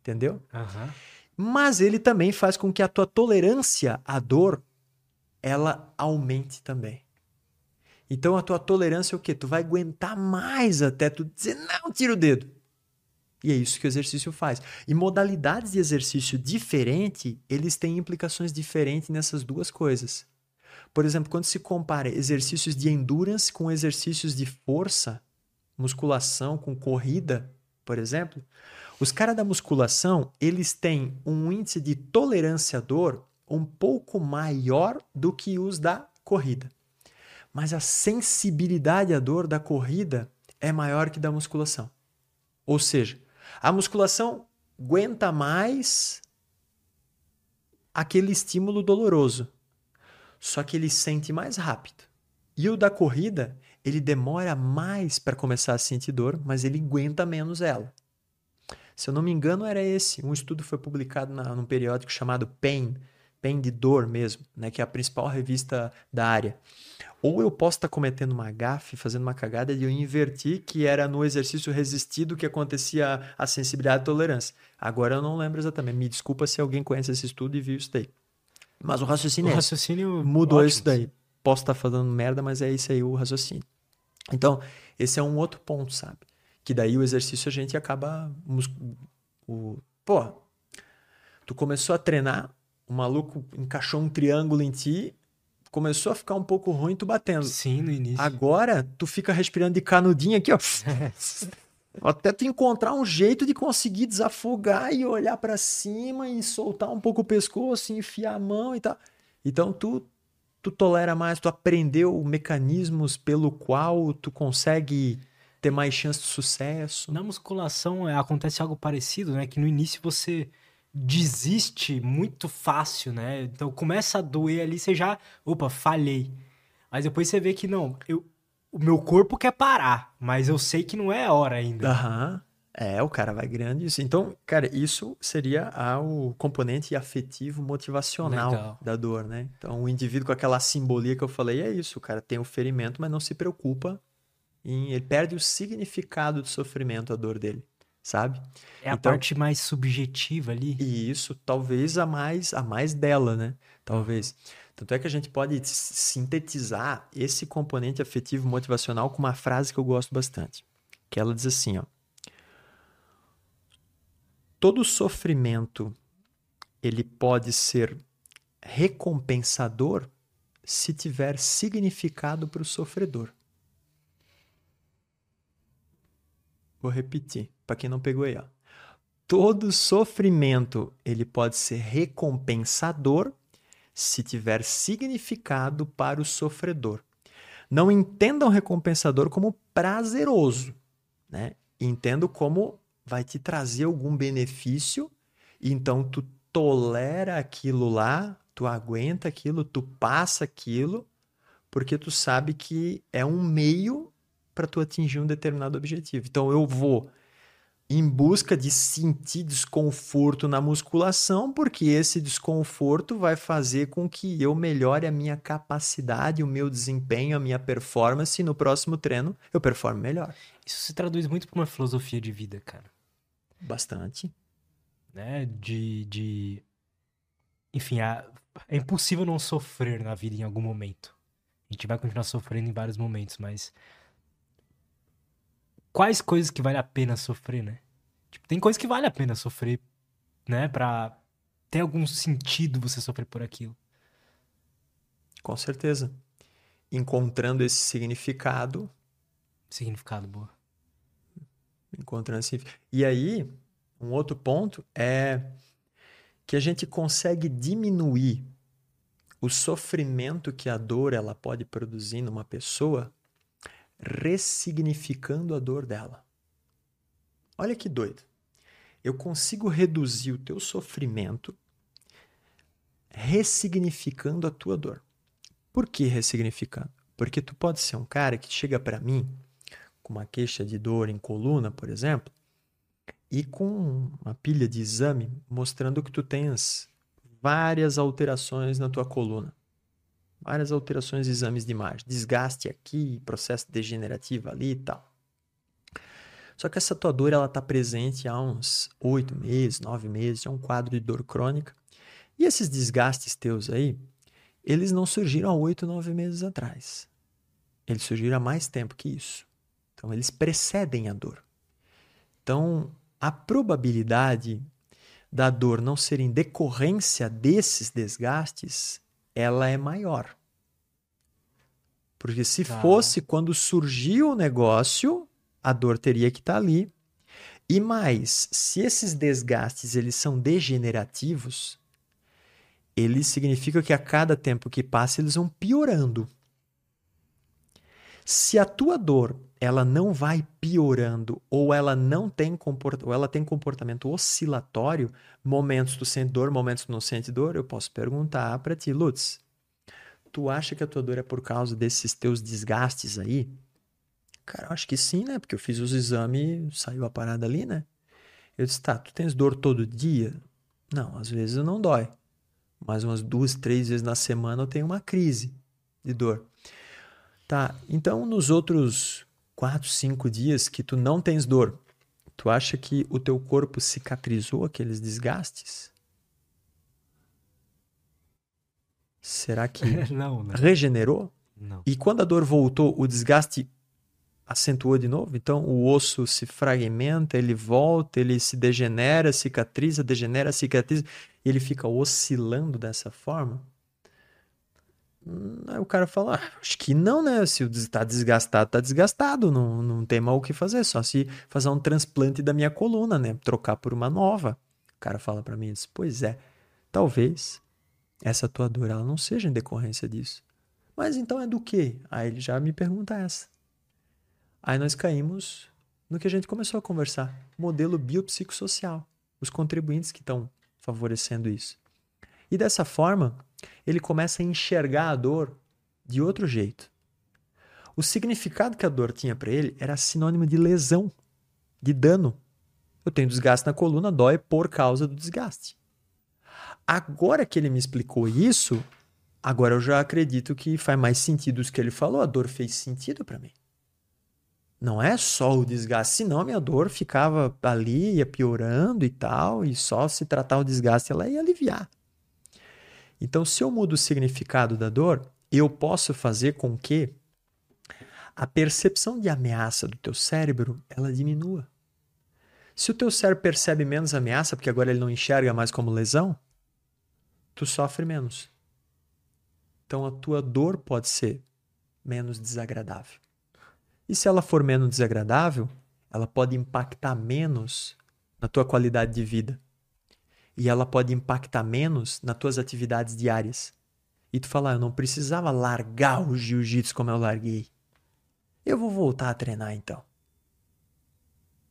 Entendeu? Aham. Mas ele também faz com que a tua tolerância à dor ela aumente também. Então a tua tolerância é o quê? Tu vai aguentar mais até tu dizer não, tira o dedo. E é isso que o exercício faz. E modalidades de exercício diferente, eles têm implicações diferentes nessas duas coisas. Por exemplo, quando se compara exercícios de endurance com exercícios de força, musculação com corrida, por exemplo, os caras da musculação, eles têm um índice de tolerância à dor um pouco maior do que os da corrida. Mas a sensibilidade à dor da corrida é maior que da musculação. Ou seja, a musculação aguenta mais aquele estímulo doloroso, só que ele sente mais rápido. E o da corrida, ele demora mais para começar a sentir dor, mas ele aguenta menos ela. Se eu não me engano, era esse. Um estudo foi publicado na, num periódico chamado Pain, Pain de dor mesmo, né, que é a principal revista da área. Ou eu posso estar cometendo uma gafe, fazendo uma cagada de eu invertir que era no exercício resistido que acontecia a sensibilidade e tolerância. Agora eu não lembro exatamente. Me desculpa se alguém conhece esse estudo e viu isso daí. Mas o O raciocínio é esse raciocínio. mudou ótimo, isso daí. Posso estar falando merda, mas é isso aí o raciocínio. Então, esse é um outro ponto, sabe? Que daí o exercício a gente acaba. O Pô, tu começou a treinar, o maluco encaixou um triângulo em ti, começou a ficar um pouco ruim tu batendo. Sim, no início. Agora, tu fica respirando de canudinho aqui, ó. Até tu encontrar um jeito de conseguir desafogar e olhar para cima e soltar um pouco o pescoço, enfiar a mão e tal. Então tu tu tolera mais, tu aprendeu mecanismos pelo qual tu consegue ter mais chance de sucesso. Na musculação é, acontece algo parecido, né? Que no início você desiste muito fácil, né? Então começa a doer ali, você já, opa, falhei. Mas depois você vê que não, eu, o meu corpo quer parar, mas eu sei que não é a hora ainda. Aham. É, o cara vai grande isso. Então, cara, isso seria a, o componente afetivo motivacional Legal. da dor, né? Então, o indivíduo com aquela simbolia que eu falei é isso. O cara tem o ferimento, mas não se preocupa em... Ele perde o significado do sofrimento, a dor dele, sabe? É a Então- parte mais subjetiva ali. E isso talvez a mais a mais dela, né? Talvez. Tanto é que a gente pode sintetizar esse componente afetivo motivacional com uma frase que eu gosto bastante, que ela diz assim, ó: Todo sofrimento ele pode ser recompensador se tiver significado para o sofredor. Vou repetir, para quem não pegou aí, ó. Todo sofrimento ele pode ser recompensador se tiver significado para o sofredor. Não entendam recompensador como prazeroso, né? Entendo como vai te trazer algum benefício, então tu tolera aquilo lá, tu aguenta aquilo, tu passa aquilo, porque tu sabe que é um meio para tu atingir um determinado objetivo. Então eu vou em busca de sentir desconforto na musculação, porque esse desconforto vai fazer com que eu melhore a minha capacidade, o meu desempenho, a minha performance e no próximo treino eu performe melhor. Isso se traduz muito para uma filosofia de vida, cara. Bastante. Né? De, de... Enfim, a- é impossível não sofrer na vida em algum momento. A gente vai continuar sofrendo em vários momentos, mas quais coisas que vale a pena sofrer, né? Tipo, tem coisas que vale a pena sofrer, né? Pra ter algum sentido você sofrer por aquilo. Com certeza. Encontrando esse significado, Significado, boa. encontrando esse... E aí, um outro ponto é que a gente consegue diminuir o sofrimento que a dor ela pode produzir numa pessoa, ressignificando a dor dela. Olha que doido. Eu consigo reduzir o teu sofrimento ressignificando a tua dor. Por que ressignificando? Porque tu pode ser um cara que chega para mim com uma queixa de dor em coluna, por exemplo, e com uma pilha de exame mostrando que tu tens várias alterações na tua coluna. Várias alterações exames de imagem. Desgaste aqui, processo degenerativo ali e tal. Só que essa tua dor ela está presente há uns oito meses, nove meses, é um quadro de dor crônica. E esses desgastes teus aí, eles não surgiram há oito, nove meses atrás. Eles surgiram há mais tempo que isso. Então, eles precedem a dor. Então, a probabilidade da dor não ser em decorrência desses desgastes, ela é maior. Porque se Tá. fosse quando surgiu o negócio, a dor teria que estar ali. E mais, se esses desgastes eles são degenerativos, eles significam que a cada tempo que passa eles vão piorando. Se a tua dor ela não vai piorando ou ela não tem comport... ou ela tem comportamento oscilatório, momentos tu sente dor, momentos tu não sente dor, eu posso perguntar para ti, Lutz, tu acha que a tua dor é por causa desses teus desgastes aí? Cara, eu acho que sim, né? Porque eu fiz os exames, saiu a parada ali, né? Eu disse, tá, tu tens dor todo dia? Não, às vezes não dói. Mas umas duas, três vezes na semana eu tenho uma crise de dor. Tá, então nos outros quatro, cinco dias que tu não tens dor, tu acha que o teu corpo cicatrizou aqueles desgastes? Será que não, né? regenerou? Não. E quando a dor voltou, o desgaste acentuou de novo. Então o osso se fragmenta, ele volta, ele se degenera, cicatriza, degenera, cicatriza, e ele fica oscilando dessa forma. Aí o cara fala, ah, acho que não, né? Se está desgastado, está desgastado, não, não tem mal o que fazer, só se fazer um transplante da minha coluna, né? Trocar por uma nova. O cara fala para mim, diz, pois é, talvez essa tua dor ela não seja em decorrência disso. Mas então é do quê? Aí ele já me pergunta essa. Aí nós caímos no que a gente começou a conversar, modelo biopsicossocial, os contribuintes que estão favorecendo isso. E dessa forma, ele começa a enxergar a dor de outro jeito. O significado que a dor tinha para ele era sinônimo de lesão, de dano. Eu tenho desgaste na coluna, dói por causa do desgaste. Agora que ele me explicou isso, agora eu já acredito que faz mais sentido o que ele falou. A dor fez sentido para mim. Não é só o desgaste, senão minha dor ficava ali, ia piorando e tal, e só se tratar o desgaste ela ia aliviar. Então, se eu mudo o significado da dor, eu posso fazer com que a percepção de ameaça do teu cérebro ela diminua. Se o teu cérebro percebe menos ameaça, porque agora ele não enxerga mais como lesão, tu sofre menos. Então a tua dor pode ser menos desagradável. E se ela for menos desagradável, ela pode impactar menos na tua qualidade de vida e ela pode impactar menos nas tuas atividades diárias. E tu falar, ah, eu não precisava largar o jiu-jitsu como eu larguei. Eu vou voltar a treinar então.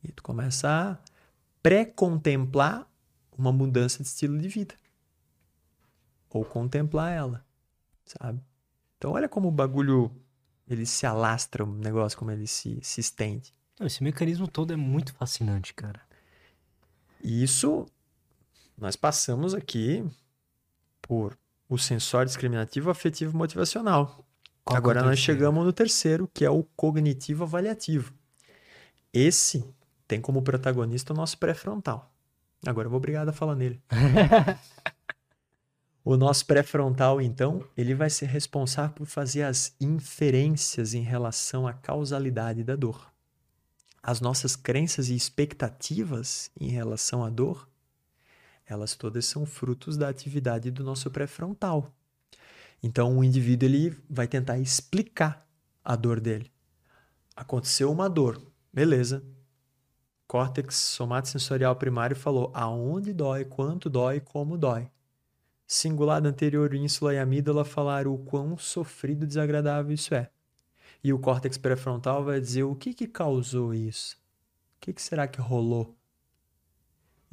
E tu começa a pré-contemplar uma mudança de estilo de vida. Ou contemplar ela, sabe? Então olha como o bagulho ele se alastra, o negócio como ele se, se estende. Esse mecanismo todo é muito fascinante, cara. E isso nós passamos aqui por o sensório discriminativo, afetivo motivacional. Qual Agora é nós chegamos no terceiro, que é o cognitivo avaliativo. Esse tem como protagonista o nosso pré-frontal. Agora eu vou obrigado a falar nele. o nosso pré-frontal, então, ele vai ser responsável por fazer as inferências em relação à causalidade da dor. As nossas crenças e expectativas em relação à dor elas todas são frutos da atividade do nosso pré-frontal. Então, o indivíduo ele vai tentar explicar a dor dele. Aconteceu uma dor, beleza. Córtex somatosensorial primário falou aonde dói, quanto dói, como dói. Cingulado anterior, ínsula e amígdala falaram o quão sofrido e desagradável isso é. E o córtex pré-frontal vai dizer o que, que causou isso. O que, que será que rolou?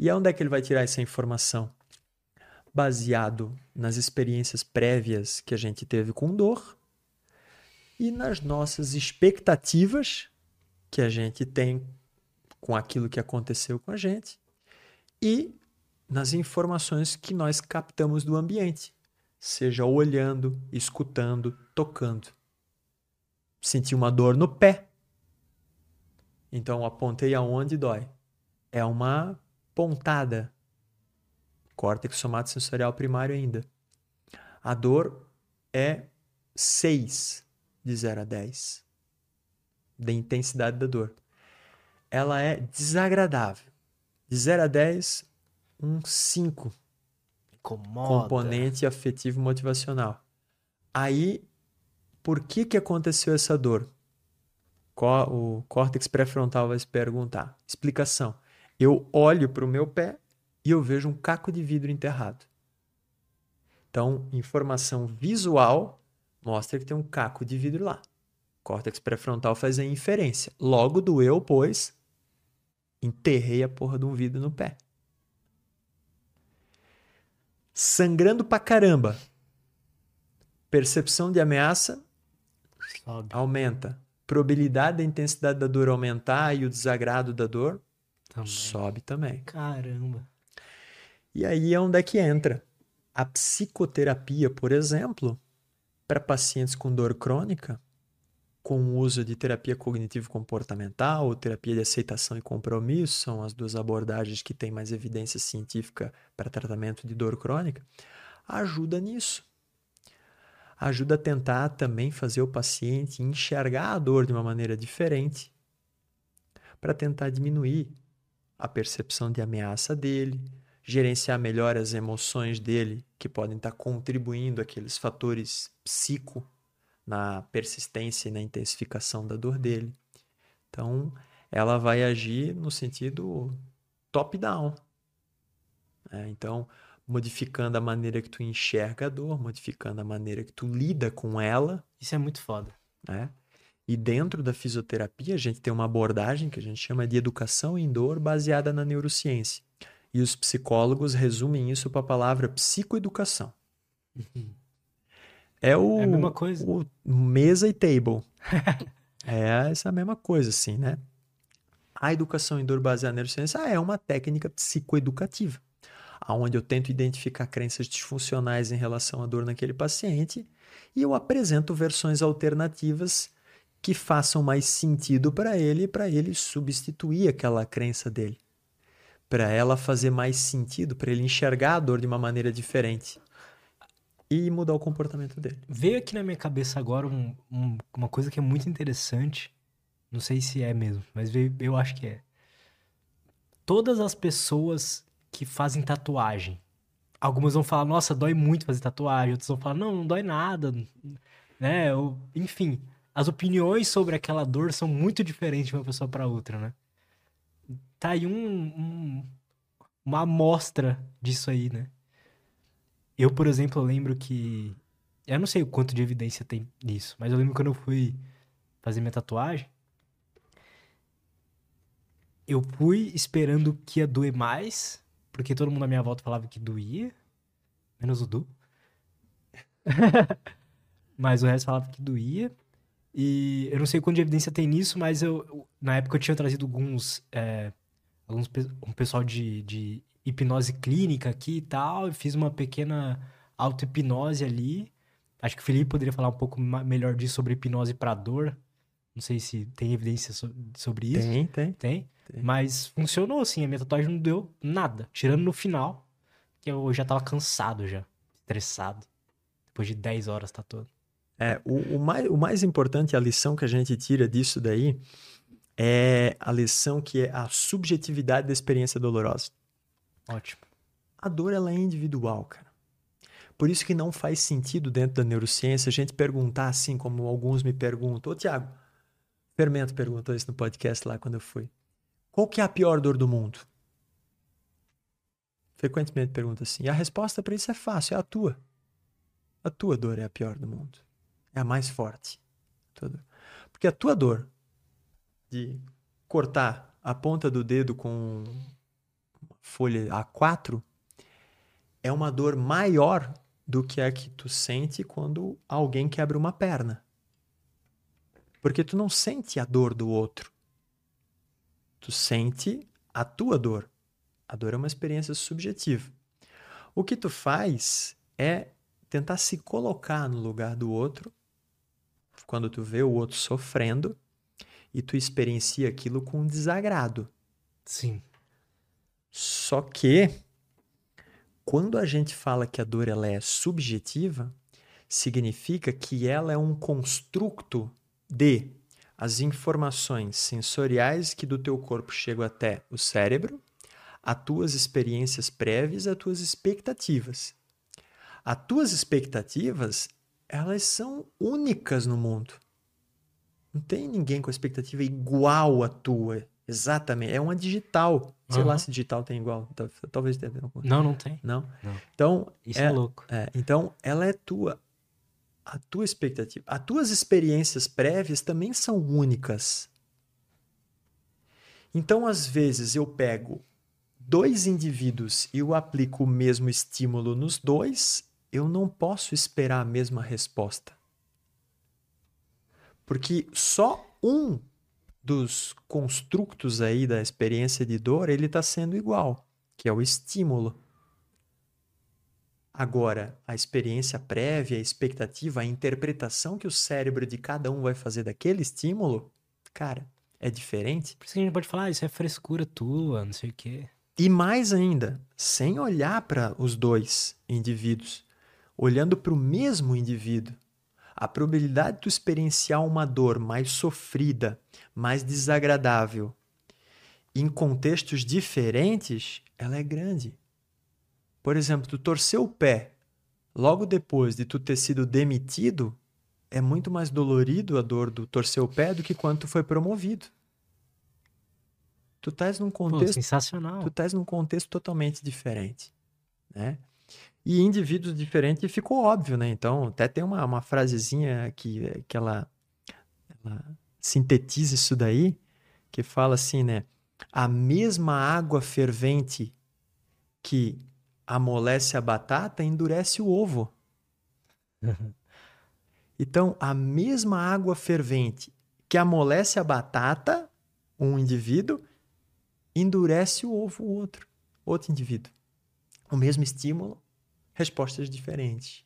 E onde é que ele vai tirar essa informação? Baseado nas experiências prévias que a gente teve com dor e nas nossas expectativas que a gente tem com aquilo que aconteceu com a gente e nas informações que nós captamos do ambiente, seja olhando, escutando, tocando. Senti uma dor no pé. Então apontei aonde dói. É uma pontada. Córtex somatosensorial primário ainda. A dor é 6 de 0 a 10 da intensidade da dor. Ela é desagradável. De 0 a 10, um 5. Incomoda. Componente afetivo motivacional. Aí, por que, que aconteceu essa dor? O córtex pré-frontal vai se perguntar. Explicação. Eu olho para o meu pé e eu vejo um caco de vidro enterrado. Então, informação visual mostra que tem um caco de vidro lá. Córtex pré-frontal faz a inferência. Logo doeu, pois enterrei a porra de um vidro no pé. Sangrando pra caramba. Percepção de ameaça Sobe. aumenta. Probabilidade da intensidade da dor aumentar e o desagrado da dor também. Sobe também. Caramba. E aí é onde é que entra. A psicoterapia, por exemplo, para pacientes com dor crônica, com o uso de terapia cognitivo-comportamental ou terapia de aceitação e compromisso, são as duas abordagens que têm mais evidência científica para tratamento de dor crônica, ajuda nisso. ajuda a tentar também fazer o paciente enxergar a dor de uma maneira diferente para tentar diminuir a percepção de ameaça dele, gerenciar melhor as emoções dele, que podem estar contribuindo aqueles fatores psico na persistência e na intensificação da dor dele. Então, ela vai agir no sentido top-down. É, então, modificando a maneira que tu enxerga a dor, modificando a maneira que tu lida com ela. Isso é muito foda. Né? E dentro da fisioterapia, a gente tem uma abordagem que a gente chama de educação em dor baseada na neurociência. E os psicólogos resumem isso para a palavra psicoeducação. Uhum. É o, é a mesma coisa. o mesa e table. é essa mesma coisa, assim, né? A educação em dor baseada na neurociência é uma técnica psicoeducativa, onde eu tento identificar crenças disfuncionais em relação à dor naquele paciente e eu apresento versões alternativas que façam mais sentido para ele, para ele substituir aquela crença dele para ela fazer mais sentido, para ele enxergar a dor de uma maneira diferente e mudar o comportamento dele. Veio aqui na minha cabeça agora um, um, uma coisa que é muito interessante. Não sei se é mesmo, mas veio, eu acho que é. Todas as pessoas que fazem tatuagem, algumas vão falar, nossa, dói muito fazer tatuagem, outras vão falar, não, não dói nada, né? Enfim, as opiniões sobre aquela dor são muito diferentes de uma pessoa para outra, né? tá aí um, um, uma amostra disso aí, né? Eu, por exemplo, lembro que. Eu não sei o quanto de evidência tem nisso, mas eu lembro quando eu fui fazer minha tatuagem. Eu fui esperando que ia doer mais, porque todo mundo à minha volta falava que doía, menos o Du. mas o resto falava que doía. E eu não sei quanto de evidência tem nisso, mas eu, na época eu tinha trazido alguns é, alguns, um pessoal de, de hipnose clínica aqui e tal, e fiz uma pequena auto-hipnose ali. Acho que o Felipe poderia falar um pouco melhor disso sobre hipnose para dor. Não sei se tem evidência sobre isso. Tem, tem. Tem. tem. Mas funcionou, assim. A minha tatuagem não deu nada. Tirando no final, que eu já tava cansado já. Estressado. Depois de 10 horas tatuando. É, o, o, mais, o mais importante, a lição que a gente tira disso daí, é a lição que é a subjetividade da experiência dolorosa. Ótimo. A dor ela é individual, cara. Por isso que não faz sentido dentro da neurociência a gente perguntar assim como alguns me perguntam. Ô, Tiago, Fermento perguntou isso no podcast lá quando eu fui. Qual que é a pior dor do mundo? Frequentemente pergunta assim. E a resposta para isso é fácil, é a tua. A tua dor é a pior do mundo. É a mais forte. Porque a tua dor de cortar a ponta do dedo com uma folha A4 é uma dor maior do que a que tu sente quando alguém quebra uma perna. Porque tu não sente a dor do outro. Tu sente a tua dor. A dor é uma experiência subjetiva. O que tu faz é tentar se colocar no lugar do outro quando tu vê o outro sofrendo e tu experiencia aquilo com desagrado. Sim. Só que quando a gente fala que a dor ela é subjetiva, significa que ela é um construto de as informações sensoriais que do teu corpo chegam até o cérebro, as tuas experiências prévias, as tuas expectativas. As tuas expectativas, elas são únicas no mundo. Não tem ninguém com expectativa igual à tua. Exatamente. É uma digital. Sei uhum. lá se digital tem igual. Talvez tenha. Não, não tem. Não? não. Então. Isso é, é louco. É, então, ela é tua. A tua expectativa. As tuas experiências prévias também são únicas. Então, às vezes, eu pego dois indivíduos e eu aplico o mesmo estímulo nos dois, eu não posso esperar a mesma resposta. Porque só um dos construtos aí da experiência de dor, ele está sendo igual, que é o estímulo. Agora, a experiência prévia, a expectativa, a interpretação que o cérebro de cada um vai fazer daquele estímulo, cara, é diferente. Por isso que a gente pode falar, ah, isso é frescura tua, não sei o quê. E mais ainda, sem olhar para os dois indivíduos, olhando para o mesmo indivíduo, a probabilidade de tu experienciar uma dor mais sofrida, mais desagradável, em contextos diferentes, ela é grande. Por exemplo, tu torcer o pé logo depois de tu ter sido demitido, é muito mais dolorido a dor do torcer o pé do que quando tu foi promovido. Tu estás num contexto. Pô, sensacional. Tu estás num contexto totalmente diferente. Né? E indivíduos diferentes ficou óbvio, né? Então, até tem uma, uma frasezinha que, que ela, ela sintetiza isso daí, que fala assim, né? A mesma água fervente que amolece a batata endurece o ovo. Então, a mesma água fervente que amolece a batata, um indivíduo, endurece o ovo, o outro, outro indivíduo. O mesmo estímulo, respostas diferentes.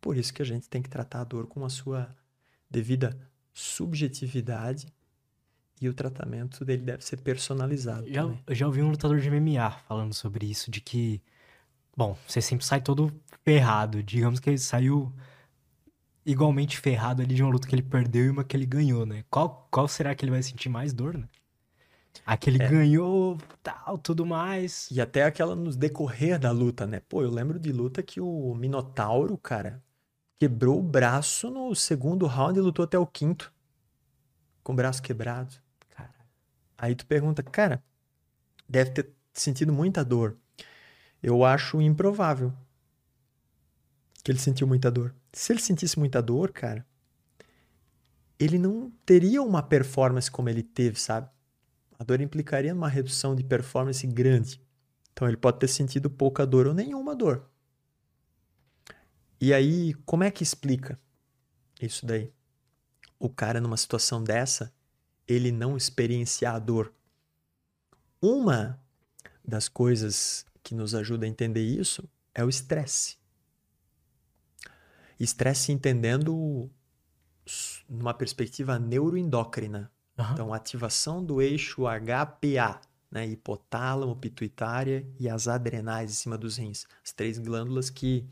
Por isso que a gente tem que tratar a dor com a sua devida subjetividade e o tratamento dele deve ser personalizado. Já, eu já ouvi um lutador de MMA falando sobre isso, de que, bom, você sempre sai todo ferrado. Digamos que ele saiu igualmente ferrado ali de uma luta que ele perdeu e uma que ele ganhou, né? Qual, qual será que ele vai sentir mais dor, né? Aquele é. ganhou, tal, tudo mais. E até aquela nos decorrer da luta, né? Pô, eu lembro de luta que o Minotauro, cara, quebrou o braço no segundo round e lutou até o quinto. Com o braço quebrado. Cara. Aí tu pergunta, cara, deve ter sentido muita dor. Eu acho improvável que ele sentiu muita dor. Se ele sentisse muita dor, cara, ele não teria uma performance como ele teve, sabe? A dor implicaria numa redução de performance grande. Então ele pode ter sentido pouca dor ou nenhuma dor. E aí, como é que explica isso daí? O cara numa situação dessa, ele não experienciar a dor. Uma das coisas que nos ajuda a entender isso é o estresse. Estresse entendendo numa perspectiva neuroendócrina. Uhum. Então, ativação do eixo HPA, né? hipotálamo, pituitária e as adrenais em cima dos rins. As três glândulas que,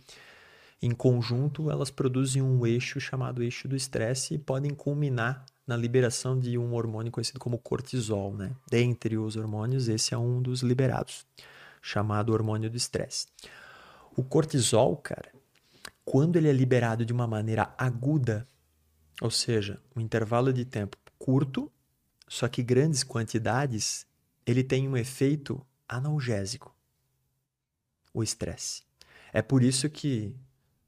em conjunto, elas produzem um eixo chamado eixo do estresse e podem culminar na liberação de um hormônio conhecido como cortisol. Né? Dentre os hormônios, esse é um dos liberados, chamado hormônio do estresse. O cortisol, cara, quando ele é liberado de uma maneira aguda, ou seja, um intervalo de tempo curto, só que grandes quantidades, ele tem um efeito analgésico. O estresse. É por isso que,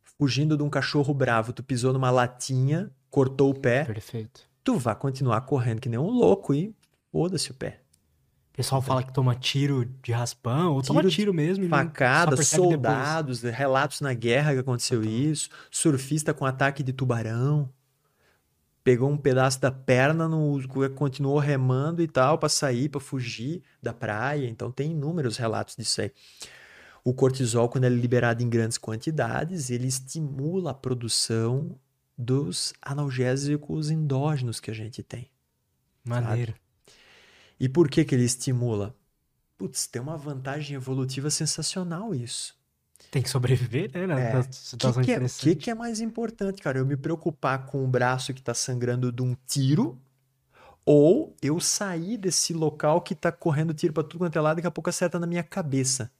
fugindo de um cachorro bravo, tu pisou numa latinha, cortou o pé. Perfeito. Tu vai continuar correndo que nem um louco e foda-se o pé. O pessoal fala que toma tiro de raspão, ou tiro toma tiro mesmo. Facadas, soldados, depois. relatos na guerra que aconteceu isso, surfista com ataque de tubarão. Pegou um pedaço da perna, no, continuou remando e tal, para sair, para fugir da praia. Então, tem inúmeros relatos disso aí. O cortisol, quando ele é liberado em grandes quantidades, ele estimula a produção dos analgésicos endógenos que a gente tem. Maneiro. Sabe? E por que, que ele estimula? Putz, tem uma vantagem evolutiva sensacional isso. Tem que sobreviver, né? Na é. situação que que é, que, que é mais importante, cara? Eu me preocupar com o braço que está sangrando de um tiro ou eu sair desse local que está correndo tiro para tudo quanto é lado e daqui a pouco acerta na minha cabeça.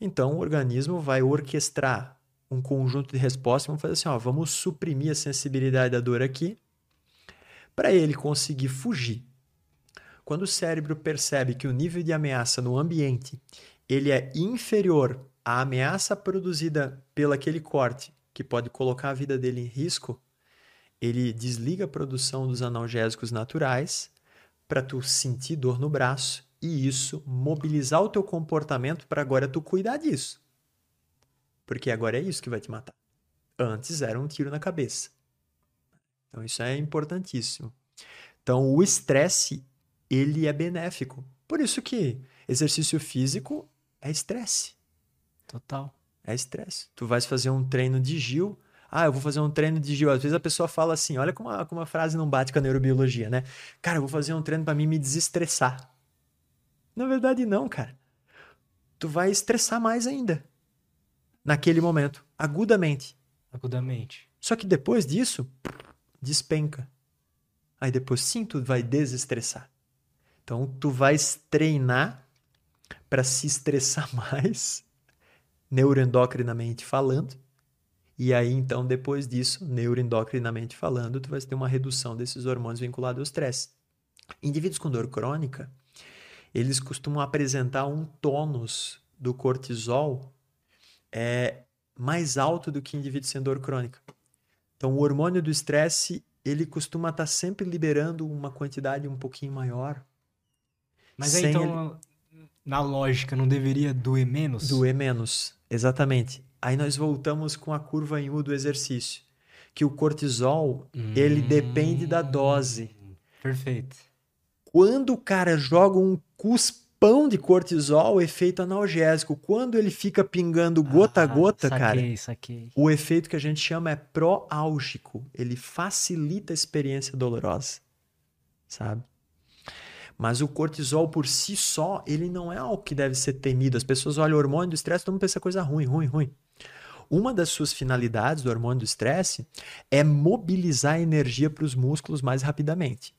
Então o organismo vai orquestrar um conjunto de respostas, vamos fazer assim, ó, vamos suprimir a sensibilidade da dor aqui para ele conseguir fugir quando o cérebro percebe que o nível de ameaça no ambiente ele é inferior à ameaça produzida pelo aquele corte, que pode colocar a vida dele em risco, ele desliga a produção dos analgésicos naturais para tu sentir dor no braço e isso mobilizar o teu comportamento para agora tu cuidar disso. Porque agora é isso que vai te matar. Antes era um tiro na cabeça. Então isso é importantíssimo. Então o estresse ele é benéfico. Por isso que exercício físico é estresse. Total. É estresse. Tu vais fazer um treino de Gil. Ah, eu vou fazer um treino de Gil. Às vezes a pessoa fala assim: olha como uma, como uma frase não bate com a neurobiologia, né? Cara, eu vou fazer um treino para mim me desestressar. Na verdade, não, cara. Tu vai estressar mais ainda. Naquele momento. Agudamente. Agudamente. Só que depois disso, despenca. Aí depois sim tu vai desestressar. Então tu vais treinar para se estressar mais, neuroendocrinamente falando. E aí então depois disso, neuroendocrinamente falando, tu vai ter uma redução desses hormônios vinculados ao estresse. Indivíduos com dor crônica, eles costumam apresentar um tônus do cortisol é mais alto do que indivíduos sem dor crônica. Então, o hormônio do estresse, ele costuma estar tá sempre liberando uma quantidade um pouquinho maior. Mas aí, então, ele... na lógica, não deveria doer menos? Doer menos, exatamente. Aí nós voltamos com a curva em U do exercício. Que o cortisol, hum... ele depende da dose. Perfeito. Quando o cara joga um cuspão de cortisol, efeito analgésico. Quando ele fica pingando gota ah, a gota, saquei, cara, saquei. o efeito que a gente chama é pró-álgico. Ele facilita a experiência dolorosa, sabe? Mas o cortisol por si só, ele não é algo que deve ser temido. As pessoas olham o hormônio do estresse, todo mundo pensa coisa ruim, ruim, ruim. Uma das suas finalidades do hormônio do estresse é mobilizar energia para os músculos mais rapidamente.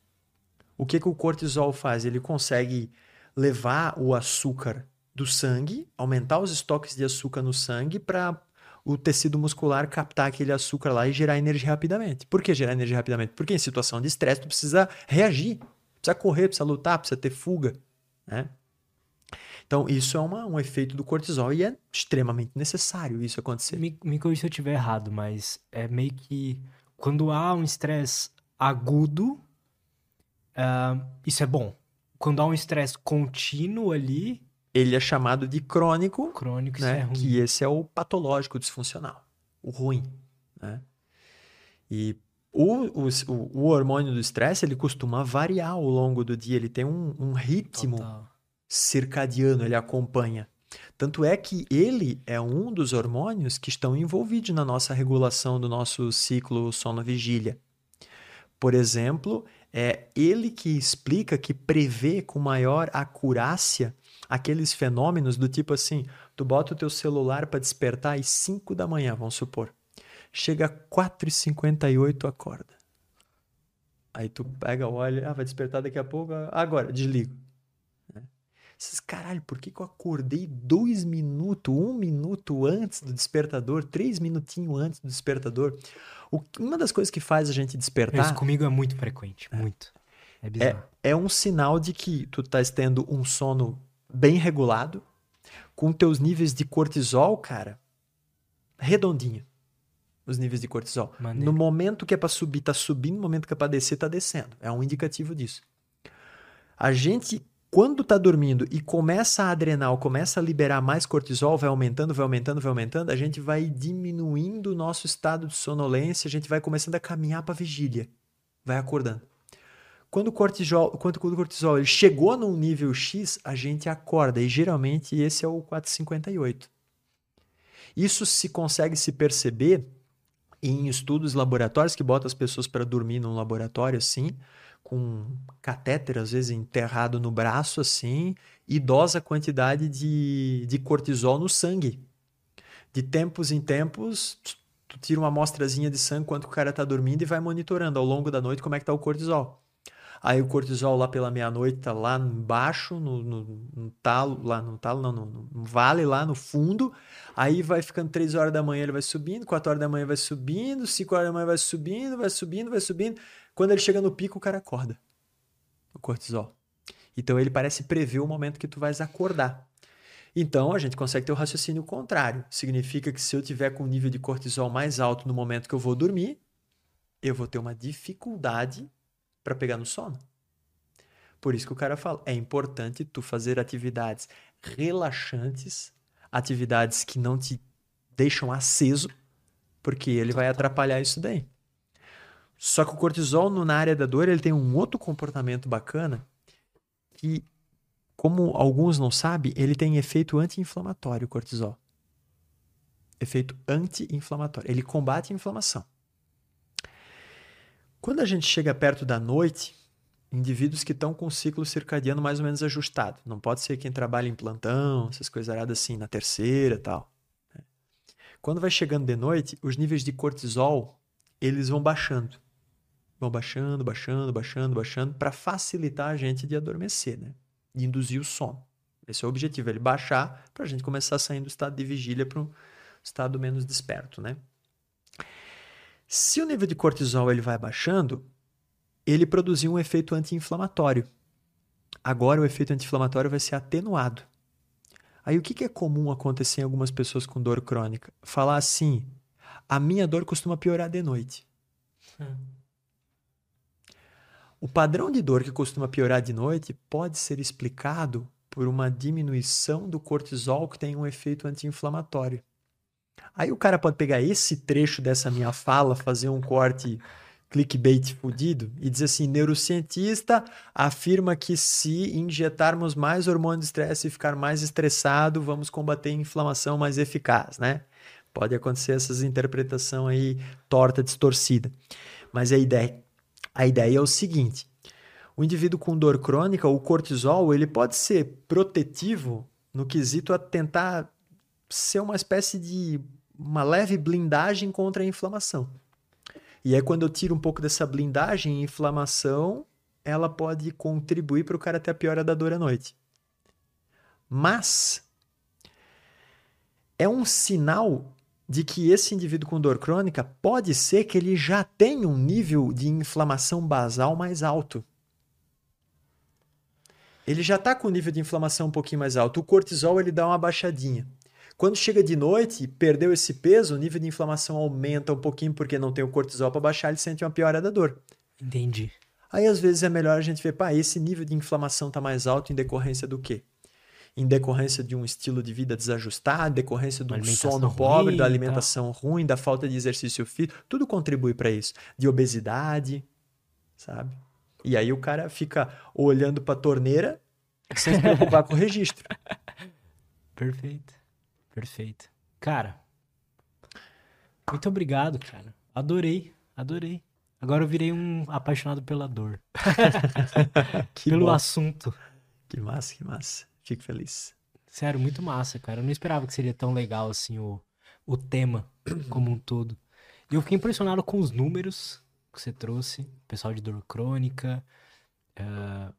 O que, que o cortisol faz? Ele consegue levar o açúcar do sangue, aumentar os estoques de açúcar no sangue para o tecido muscular captar aquele açúcar lá e gerar energia rapidamente. Por que gerar energia rapidamente? Porque em situação de estresse tu precisa reagir, precisa correr, precisa lutar, precisa ter fuga, né? Então, isso é uma, um efeito do cortisol e é extremamente necessário isso acontecer. Me, me corrija se eu estiver errado, mas é meio que quando há um estresse agudo, Uh, isso é bom. Quando há um estresse contínuo ali. Ele é chamado de crônico. Crônico, né? é ruim. Que esse é o patológico disfuncional. O ruim. Né? E o, o, o hormônio do estresse ele costuma variar ao longo do dia. Ele tem um, um ritmo Total. circadiano, ele acompanha. Tanto é que ele é um dos hormônios que estão envolvidos na nossa regulação do nosso ciclo sono-vigília. Por exemplo, é ele que explica, que prevê com maior acurácia aqueles fenômenos do tipo assim, tu bota o teu celular para despertar às 5 da manhã, vamos supor. Chega a 4h58, acorda. Aí tu pega, olha, ah, vai despertar daqui a pouco, agora, desligo. Né? Vocês, caralho, por que, que eu acordei dois minutos, um minuto antes do despertador, três minutinhos antes do despertador? O, uma das coisas que faz a gente despertar. Isso comigo é muito frequente, muito. É bizarro. É, é um sinal de que tu estás tendo um sono bem regulado, com teus níveis de cortisol, cara, redondinho. Os níveis de cortisol. Maneiro. No momento que é para subir, tá subindo, no momento que é para descer, tá descendo. É um indicativo disso. A gente quando tá dormindo e começa a adrenal, começa a liberar mais cortisol, vai aumentando, vai aumentando, vai aumentando, a gente vai diminuindo o nosso estado de sonolência, a gente vai começando a caminhar para vigília, vai acordando. Quando o cortisol, quando o cortisol ele chegou num nível X, a gente acorda e geralmente esse é o 458. Isso se consegue se perceber em estudos laboratórios que botam as pessoas para dormir num laboratório assim, com catéter, às vezes enterrado no braço, assim, idosa quantidade de, de cortisol no sangue. De tempos em tempos, tu tira uma amostrazinha de sangue quando o cara tá dormindo e vai monitorando ao longo da noite como é que tá o cortisol. Aí o cortisol lá pela meia-noite tá lá embaixo, no, no, no, talo, lá no talo, não, no, no, vale lá no fundo. Aí vai ficando 3 horas da manhã, ele vai subindo, 4 horas da manhã vai subindo, 5 horas da manhã vai subindo, vai subindo, vai subindo. Quando ele chega no pico, o cara acorda. O cortisol. Então ele parece prever o momento que tu vais acordar. Então a gente consegue ter o raciocínio contrário. Significa que se eu tiver com um nível de cortisol mais alto no momento que eu vou dormir, eu vou ter uma dificuldade para pegar no sono. Por isso que o cara fala, é importante tu fazer atividades relaxantes, atividades que não te deixam aceso, porque ele vai atrapalhar isso daí. Só que o cortisol na área da dor ele tem um outro comportamento bacana que, como alguns não sabem, ele tem efeito anti-inflamatório, o cortisol. Efeito anti-inflamatório. Ele combate a inflamação. Quando a gente chega perto da noite, indivíduos que estão com o ciclo circadiano mais ou menos ajustado. Não pode ser quem trabalha em plantão, essas coisas assim, na terceira tal. Né? Quando vai chegando de noite, os níveis de cortisol eles vão baixando. Vão baixando, baixando, baixando, baixando, para facilitar a gente de adormecer, né? De induzir o sono. Esse é o objetivo, ele baixar para a gente começar a sair do estado de vigília para um estado menos desperto, né? Se o nível de cortisol ele vai baixando, ele produziu um efeito anti-inflamatório. Agora o efeito anti-inflamatório vai ser atenuado. Aí o que, que é comum acontecer em algumas pessoas com dor crônica? Falar assim: a minha dor costuma piorar de noite. Hum. O padrão de dor que costuma piorar de noite pode ser explicado por uma diminuição do cortisol que tem um efeito anti-inflamatório. Aí o cara pode pegar esse trecho dessa minha fala, fazer um corte clickbait fudido e dizer assim: neurocientista afirma que se injetarmos mais hormônio de estresse e ficar mais estressado, vamos combater a inflamação mais eficaz, né? Pode acontecer essas interpretação aí torta, distorcida. Mas a ideia, a ideia é o seguinte: o indivíduo com dor crônica, o cortisol, ele pode ser protetivo no quesito a tentar ser uma espécie de uma leve blindagem contra a inflamação. E é quando eu tiro um pouco dessa blindagem, a inflamação, ela pode contribuir para o cara ter a piora da dor à noite. Mas é um sinal de que esse indivíduo com dor crônica pode ser que ele já tenha um nível de inflamação basal mais alto. Ele já está com o nível de inflamação um pouquinho mais alto. O cortisol ele dá uma baixadinha. Quando chega de noite, perdeu esse peso, o nível de inflamação aumenta um pouquinho porque não tem o cortisol para baixar, ele sente uma piora da dor. Entendi. Aí às vezes é melhor a gente ver, pá, esse nível de inflamação está mais alto em decorrência do quê? em decorrência de um estilo de vida desajustado, decorrência de um sono pobre, da alimentação tá. ruim, da falta de exercício físico, tudo contribui para isso. De obesidade, sabe? E aí o cara fica olhando para a torneira sem se preocupar com o registro. Perfeito. Perfeito. Cara, muito obrigado, cara. Adorei, adorei. Agora eu virei um apaixonado pela dor. Pelo bom. assunto. Que massa, que massa. Fico feliz. Sério, muito massa, cara. Eu não esperava que seria tão legal assim o, o tema como um todo. E eu fiquei impressionado com os números que você trouxe, pessoal de dor crônica, uh,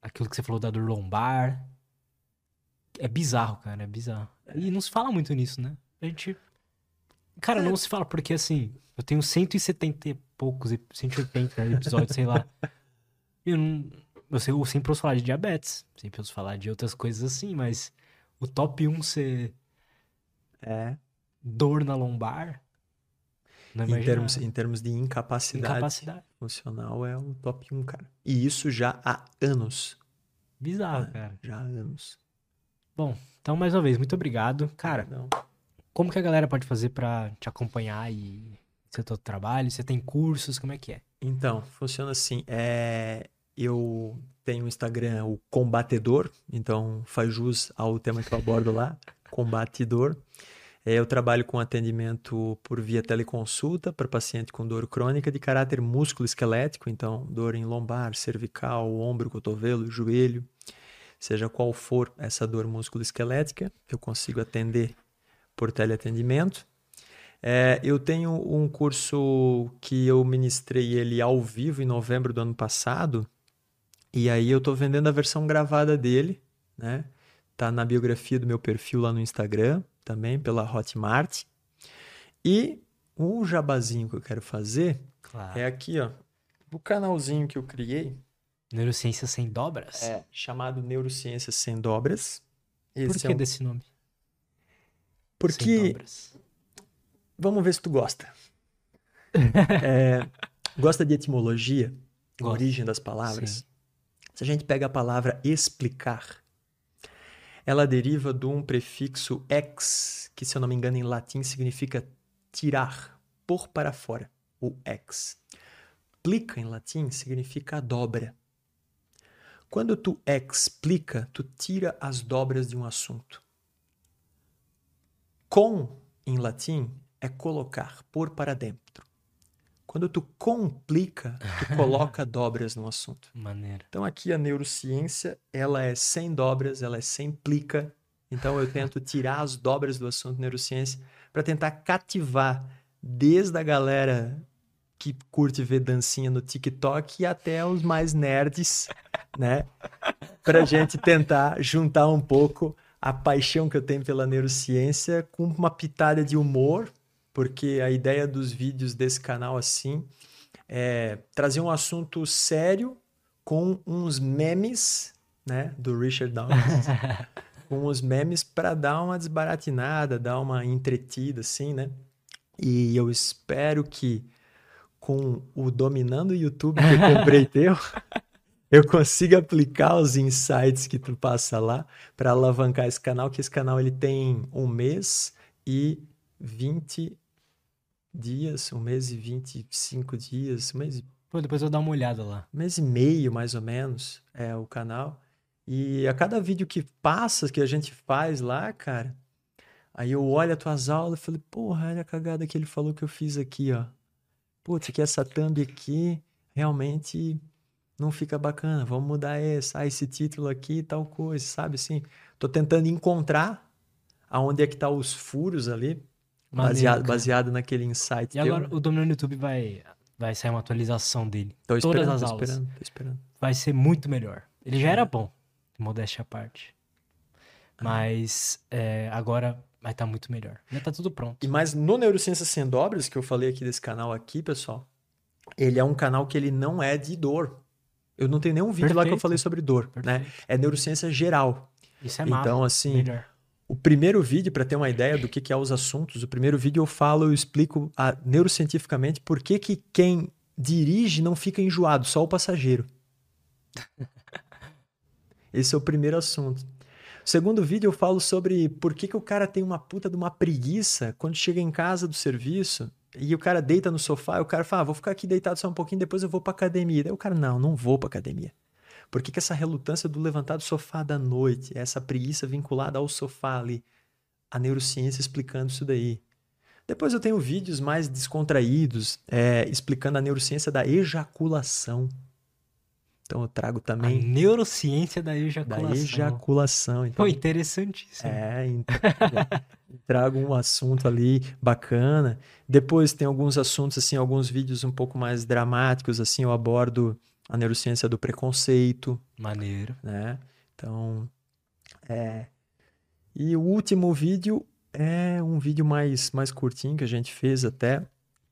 aquilo que você falou da dor lombar. É bizarro, cara, é bizarro. E não se fala muito nisso, né? A gente. Cara, é. não se fala, porque assim, eu tenho 170 e poucos, 180 episódios, sei lá. E eu não eu, eu sempre ouço falar de diabetes, sempre ouço falar de outras coisas assim, mas o top 1 ser. É. Dor na lombar. em termos, em termos de incapacidade, incapacidade, funcional, é o top 1, cara. E isso já há anos. Bizarro, é, cara. Já há anos. Bom, então mais uma vez, muito obrigado. Cara, Não. como que a galera pode fazer para te acompanhar e seu todo trabalho? Você tem cursos? Como é que é? Então, funciona assim. É eu tenho o Instagram, o Combatedor, então faz jus ao tema que eu abordo lá, Combatedor. É, eu trabalho com atendimento por via teleconsulta para paciente com dor crônica de caráter músculo-esquelético, então dor em lombar, cervical, ombro, cotovelo, joelho, seja qual for essa dor músculo-esquelética, eu consigo atender por teleatendimento. É, eu tenho um curso que eu ministrei ele ao vivo em novembro do ano passado, e aí eu tô vendendo a versão gravada dele, né? Tá na biografia do meu perfil lá no Instagram, também pela Hotmart. E um jabazinho que eu quero fazer claro. é aqui, ó. O canalzinho que eu criei. Neurociência Sem Dobras? É, chamado Neurociência Sem Dobras. Esse Por que é um... desse nome? Porque. Vamos ver se tu gosta. é, gosta de etimologia? Gosto. Origem das palavras? Sim. Se a gente pega a palavra explicar, ela deriva de um prefixo ex, que, se eu não me engano, em latim significa tirar, pôr para fora, o ex. Plica, em latim, significa dobra. Quando tu explica, tu tira as dobras de um assunto. Com, em latim, é colocar, pôr para dentro. Quando tu complica, tu coloca dobras no assunto. Maneiro. Então aqui a neurociência, ela é sem dobras, ela é sem plica. Então eu tento tirar as dobras do assunto neurociência para tentar cativar desde a galera que curte ver dancinha no TikTok e até os mais nerds, né? Pra gente tentar juntar um pouco a paixão que eu tenho pela neurociência com uma pitada de humor, porque a ideia dos vídeos desse canal assim é trazer um assunto sério com uns memes, né, do Richard Dawkins, com os memes para dar uma desbaratinada, dar uma entretida assim, né? E eu espero que com o Dominando o YouTube que eu comprei teu, eu consiga aplicar os insights que tu passa lá para alavancar esse canal, que esse canal ele tem um mês e 20 dias, um mês e 25 dias, um mês e... Pô, depois eu vou dar uma olhada lá. Um mês e meio, mais ou menos, é o canal. E a cada vídeo que passa, que a gente faz lá, cara, aí eu olho as tuas aulas e falei, porra, olha a cagada que ele falou que eu fiz aqui, ó putz, que essa thumb aqui realmente não fica bacana, vamos mudar esse, ah, esse título aqui tal coisa, sabe assim? Tô tentando encontrar aonde é que tá os furos ali, Maneiro, baseado, baseado naquele insight. E agora o Dominando YouTube vai, vai sair uma atualização dele. Tô Todas esperando, as tô aulas. esperando, tô esperando. Vai ser muito melhor. Ele já era bom, modéstia à parte. Mas é, agora vai estar muito melhor. Já tá tudo pronto. E mais no Neurociências Sem Dobras, que eu falei aqui desse canal aqui, pessoal, ele é um canal que ele não é de dor. Eu não tenho nenhum vídeo lá que eu Perfeito. falei sobre dor, né? Perfeito. É neurociência geral. Isso é massa. Então, assim, melhor. O primeiro vídeo, para ter uma ideia do que, que é os assuntos, o primeiro vídeo eu falo, eu explico a- neurocientificamente por que, que quem dirige não fica enjoado, só o passageiro. Esse é o primeiro assunto. Segundo vídeo eu falo sobre por que, que o cara tem uma puta de uma preguiça quando chega em casa do serviço e o cara deita no sofá e o cara fala, ah, vou ficar aqui deitado só um pouquinho, depois eu vou pra academia. Daí o cara, não, não vou pra academia. Por que, que essa relutância do levantar do sofá da noite, essa preguiça vinculada ao sofá ali? A neurociência explicando isso daí. Depois eu tenho vídeos mais descontraídos, é, explicando a neurociência da ejaculação. Então eu trago A também neurociência da da ejaculação. ejaculação. Então, Pô, interessantíssimo. é, então, trago um assunto ali bacana. Depois tem alguns assuntos, assim, alguns vídeos um pouco mais dramáticos, assim, eu abordo a neurociência do preconceito, Maneiro. né? Então, é. E o último vídeo é um vídeo mais, mais curtinho que a gente fez até,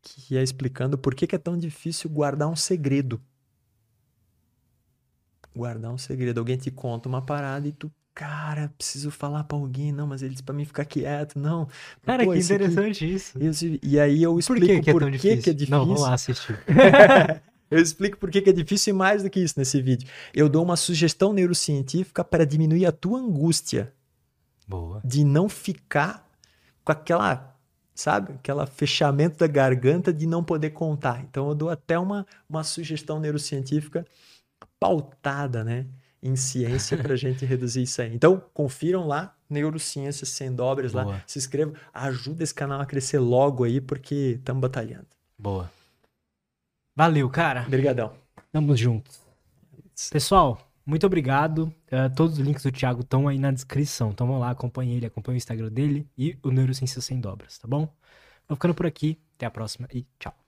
que é explicando por que, que é tão difícil guardar um segredo. Guardar um segredo. Alguém te conta uma parada e tu, cara, preciso falar pra alguém. Não, mas ele disse pra mim ficar quieto. Não. Cara, Pô, que esse aqui- interessante isso. isso- E aí eu Por explico que, que é por que difícil? que é difícil. Não, vamos lá assistir. Eu explico por que que é difícil e mais do que isso nesse vídeo. Eu dou uma sugestão neurocientífica para diminuir a tua angústia Boa. de não ficar com aquela, sabe, aquela fechamento da garganta de não poder contar. Então eu dou até uma, uma sugestão neurocientífica pautada, né, em ciência para a gente reduzir isso aí. Então confiram lá, Neurociências Sem Dobras lá, se inscrevam, ajuda esse canal a crescer logo aí porque estamos batalhando. Boa. Valeu, cara. Obrigadão. Tamo juntos. Pessoal, muito obrigado. Eh, todos os links do Thiago estão aí na descrição. Então vão lá, acompanhe ele, acompanhe o Instagram dele e o Neurociência Sem Dobras, tá bom? Vou ficando por aqui. Até a próxima e tchau.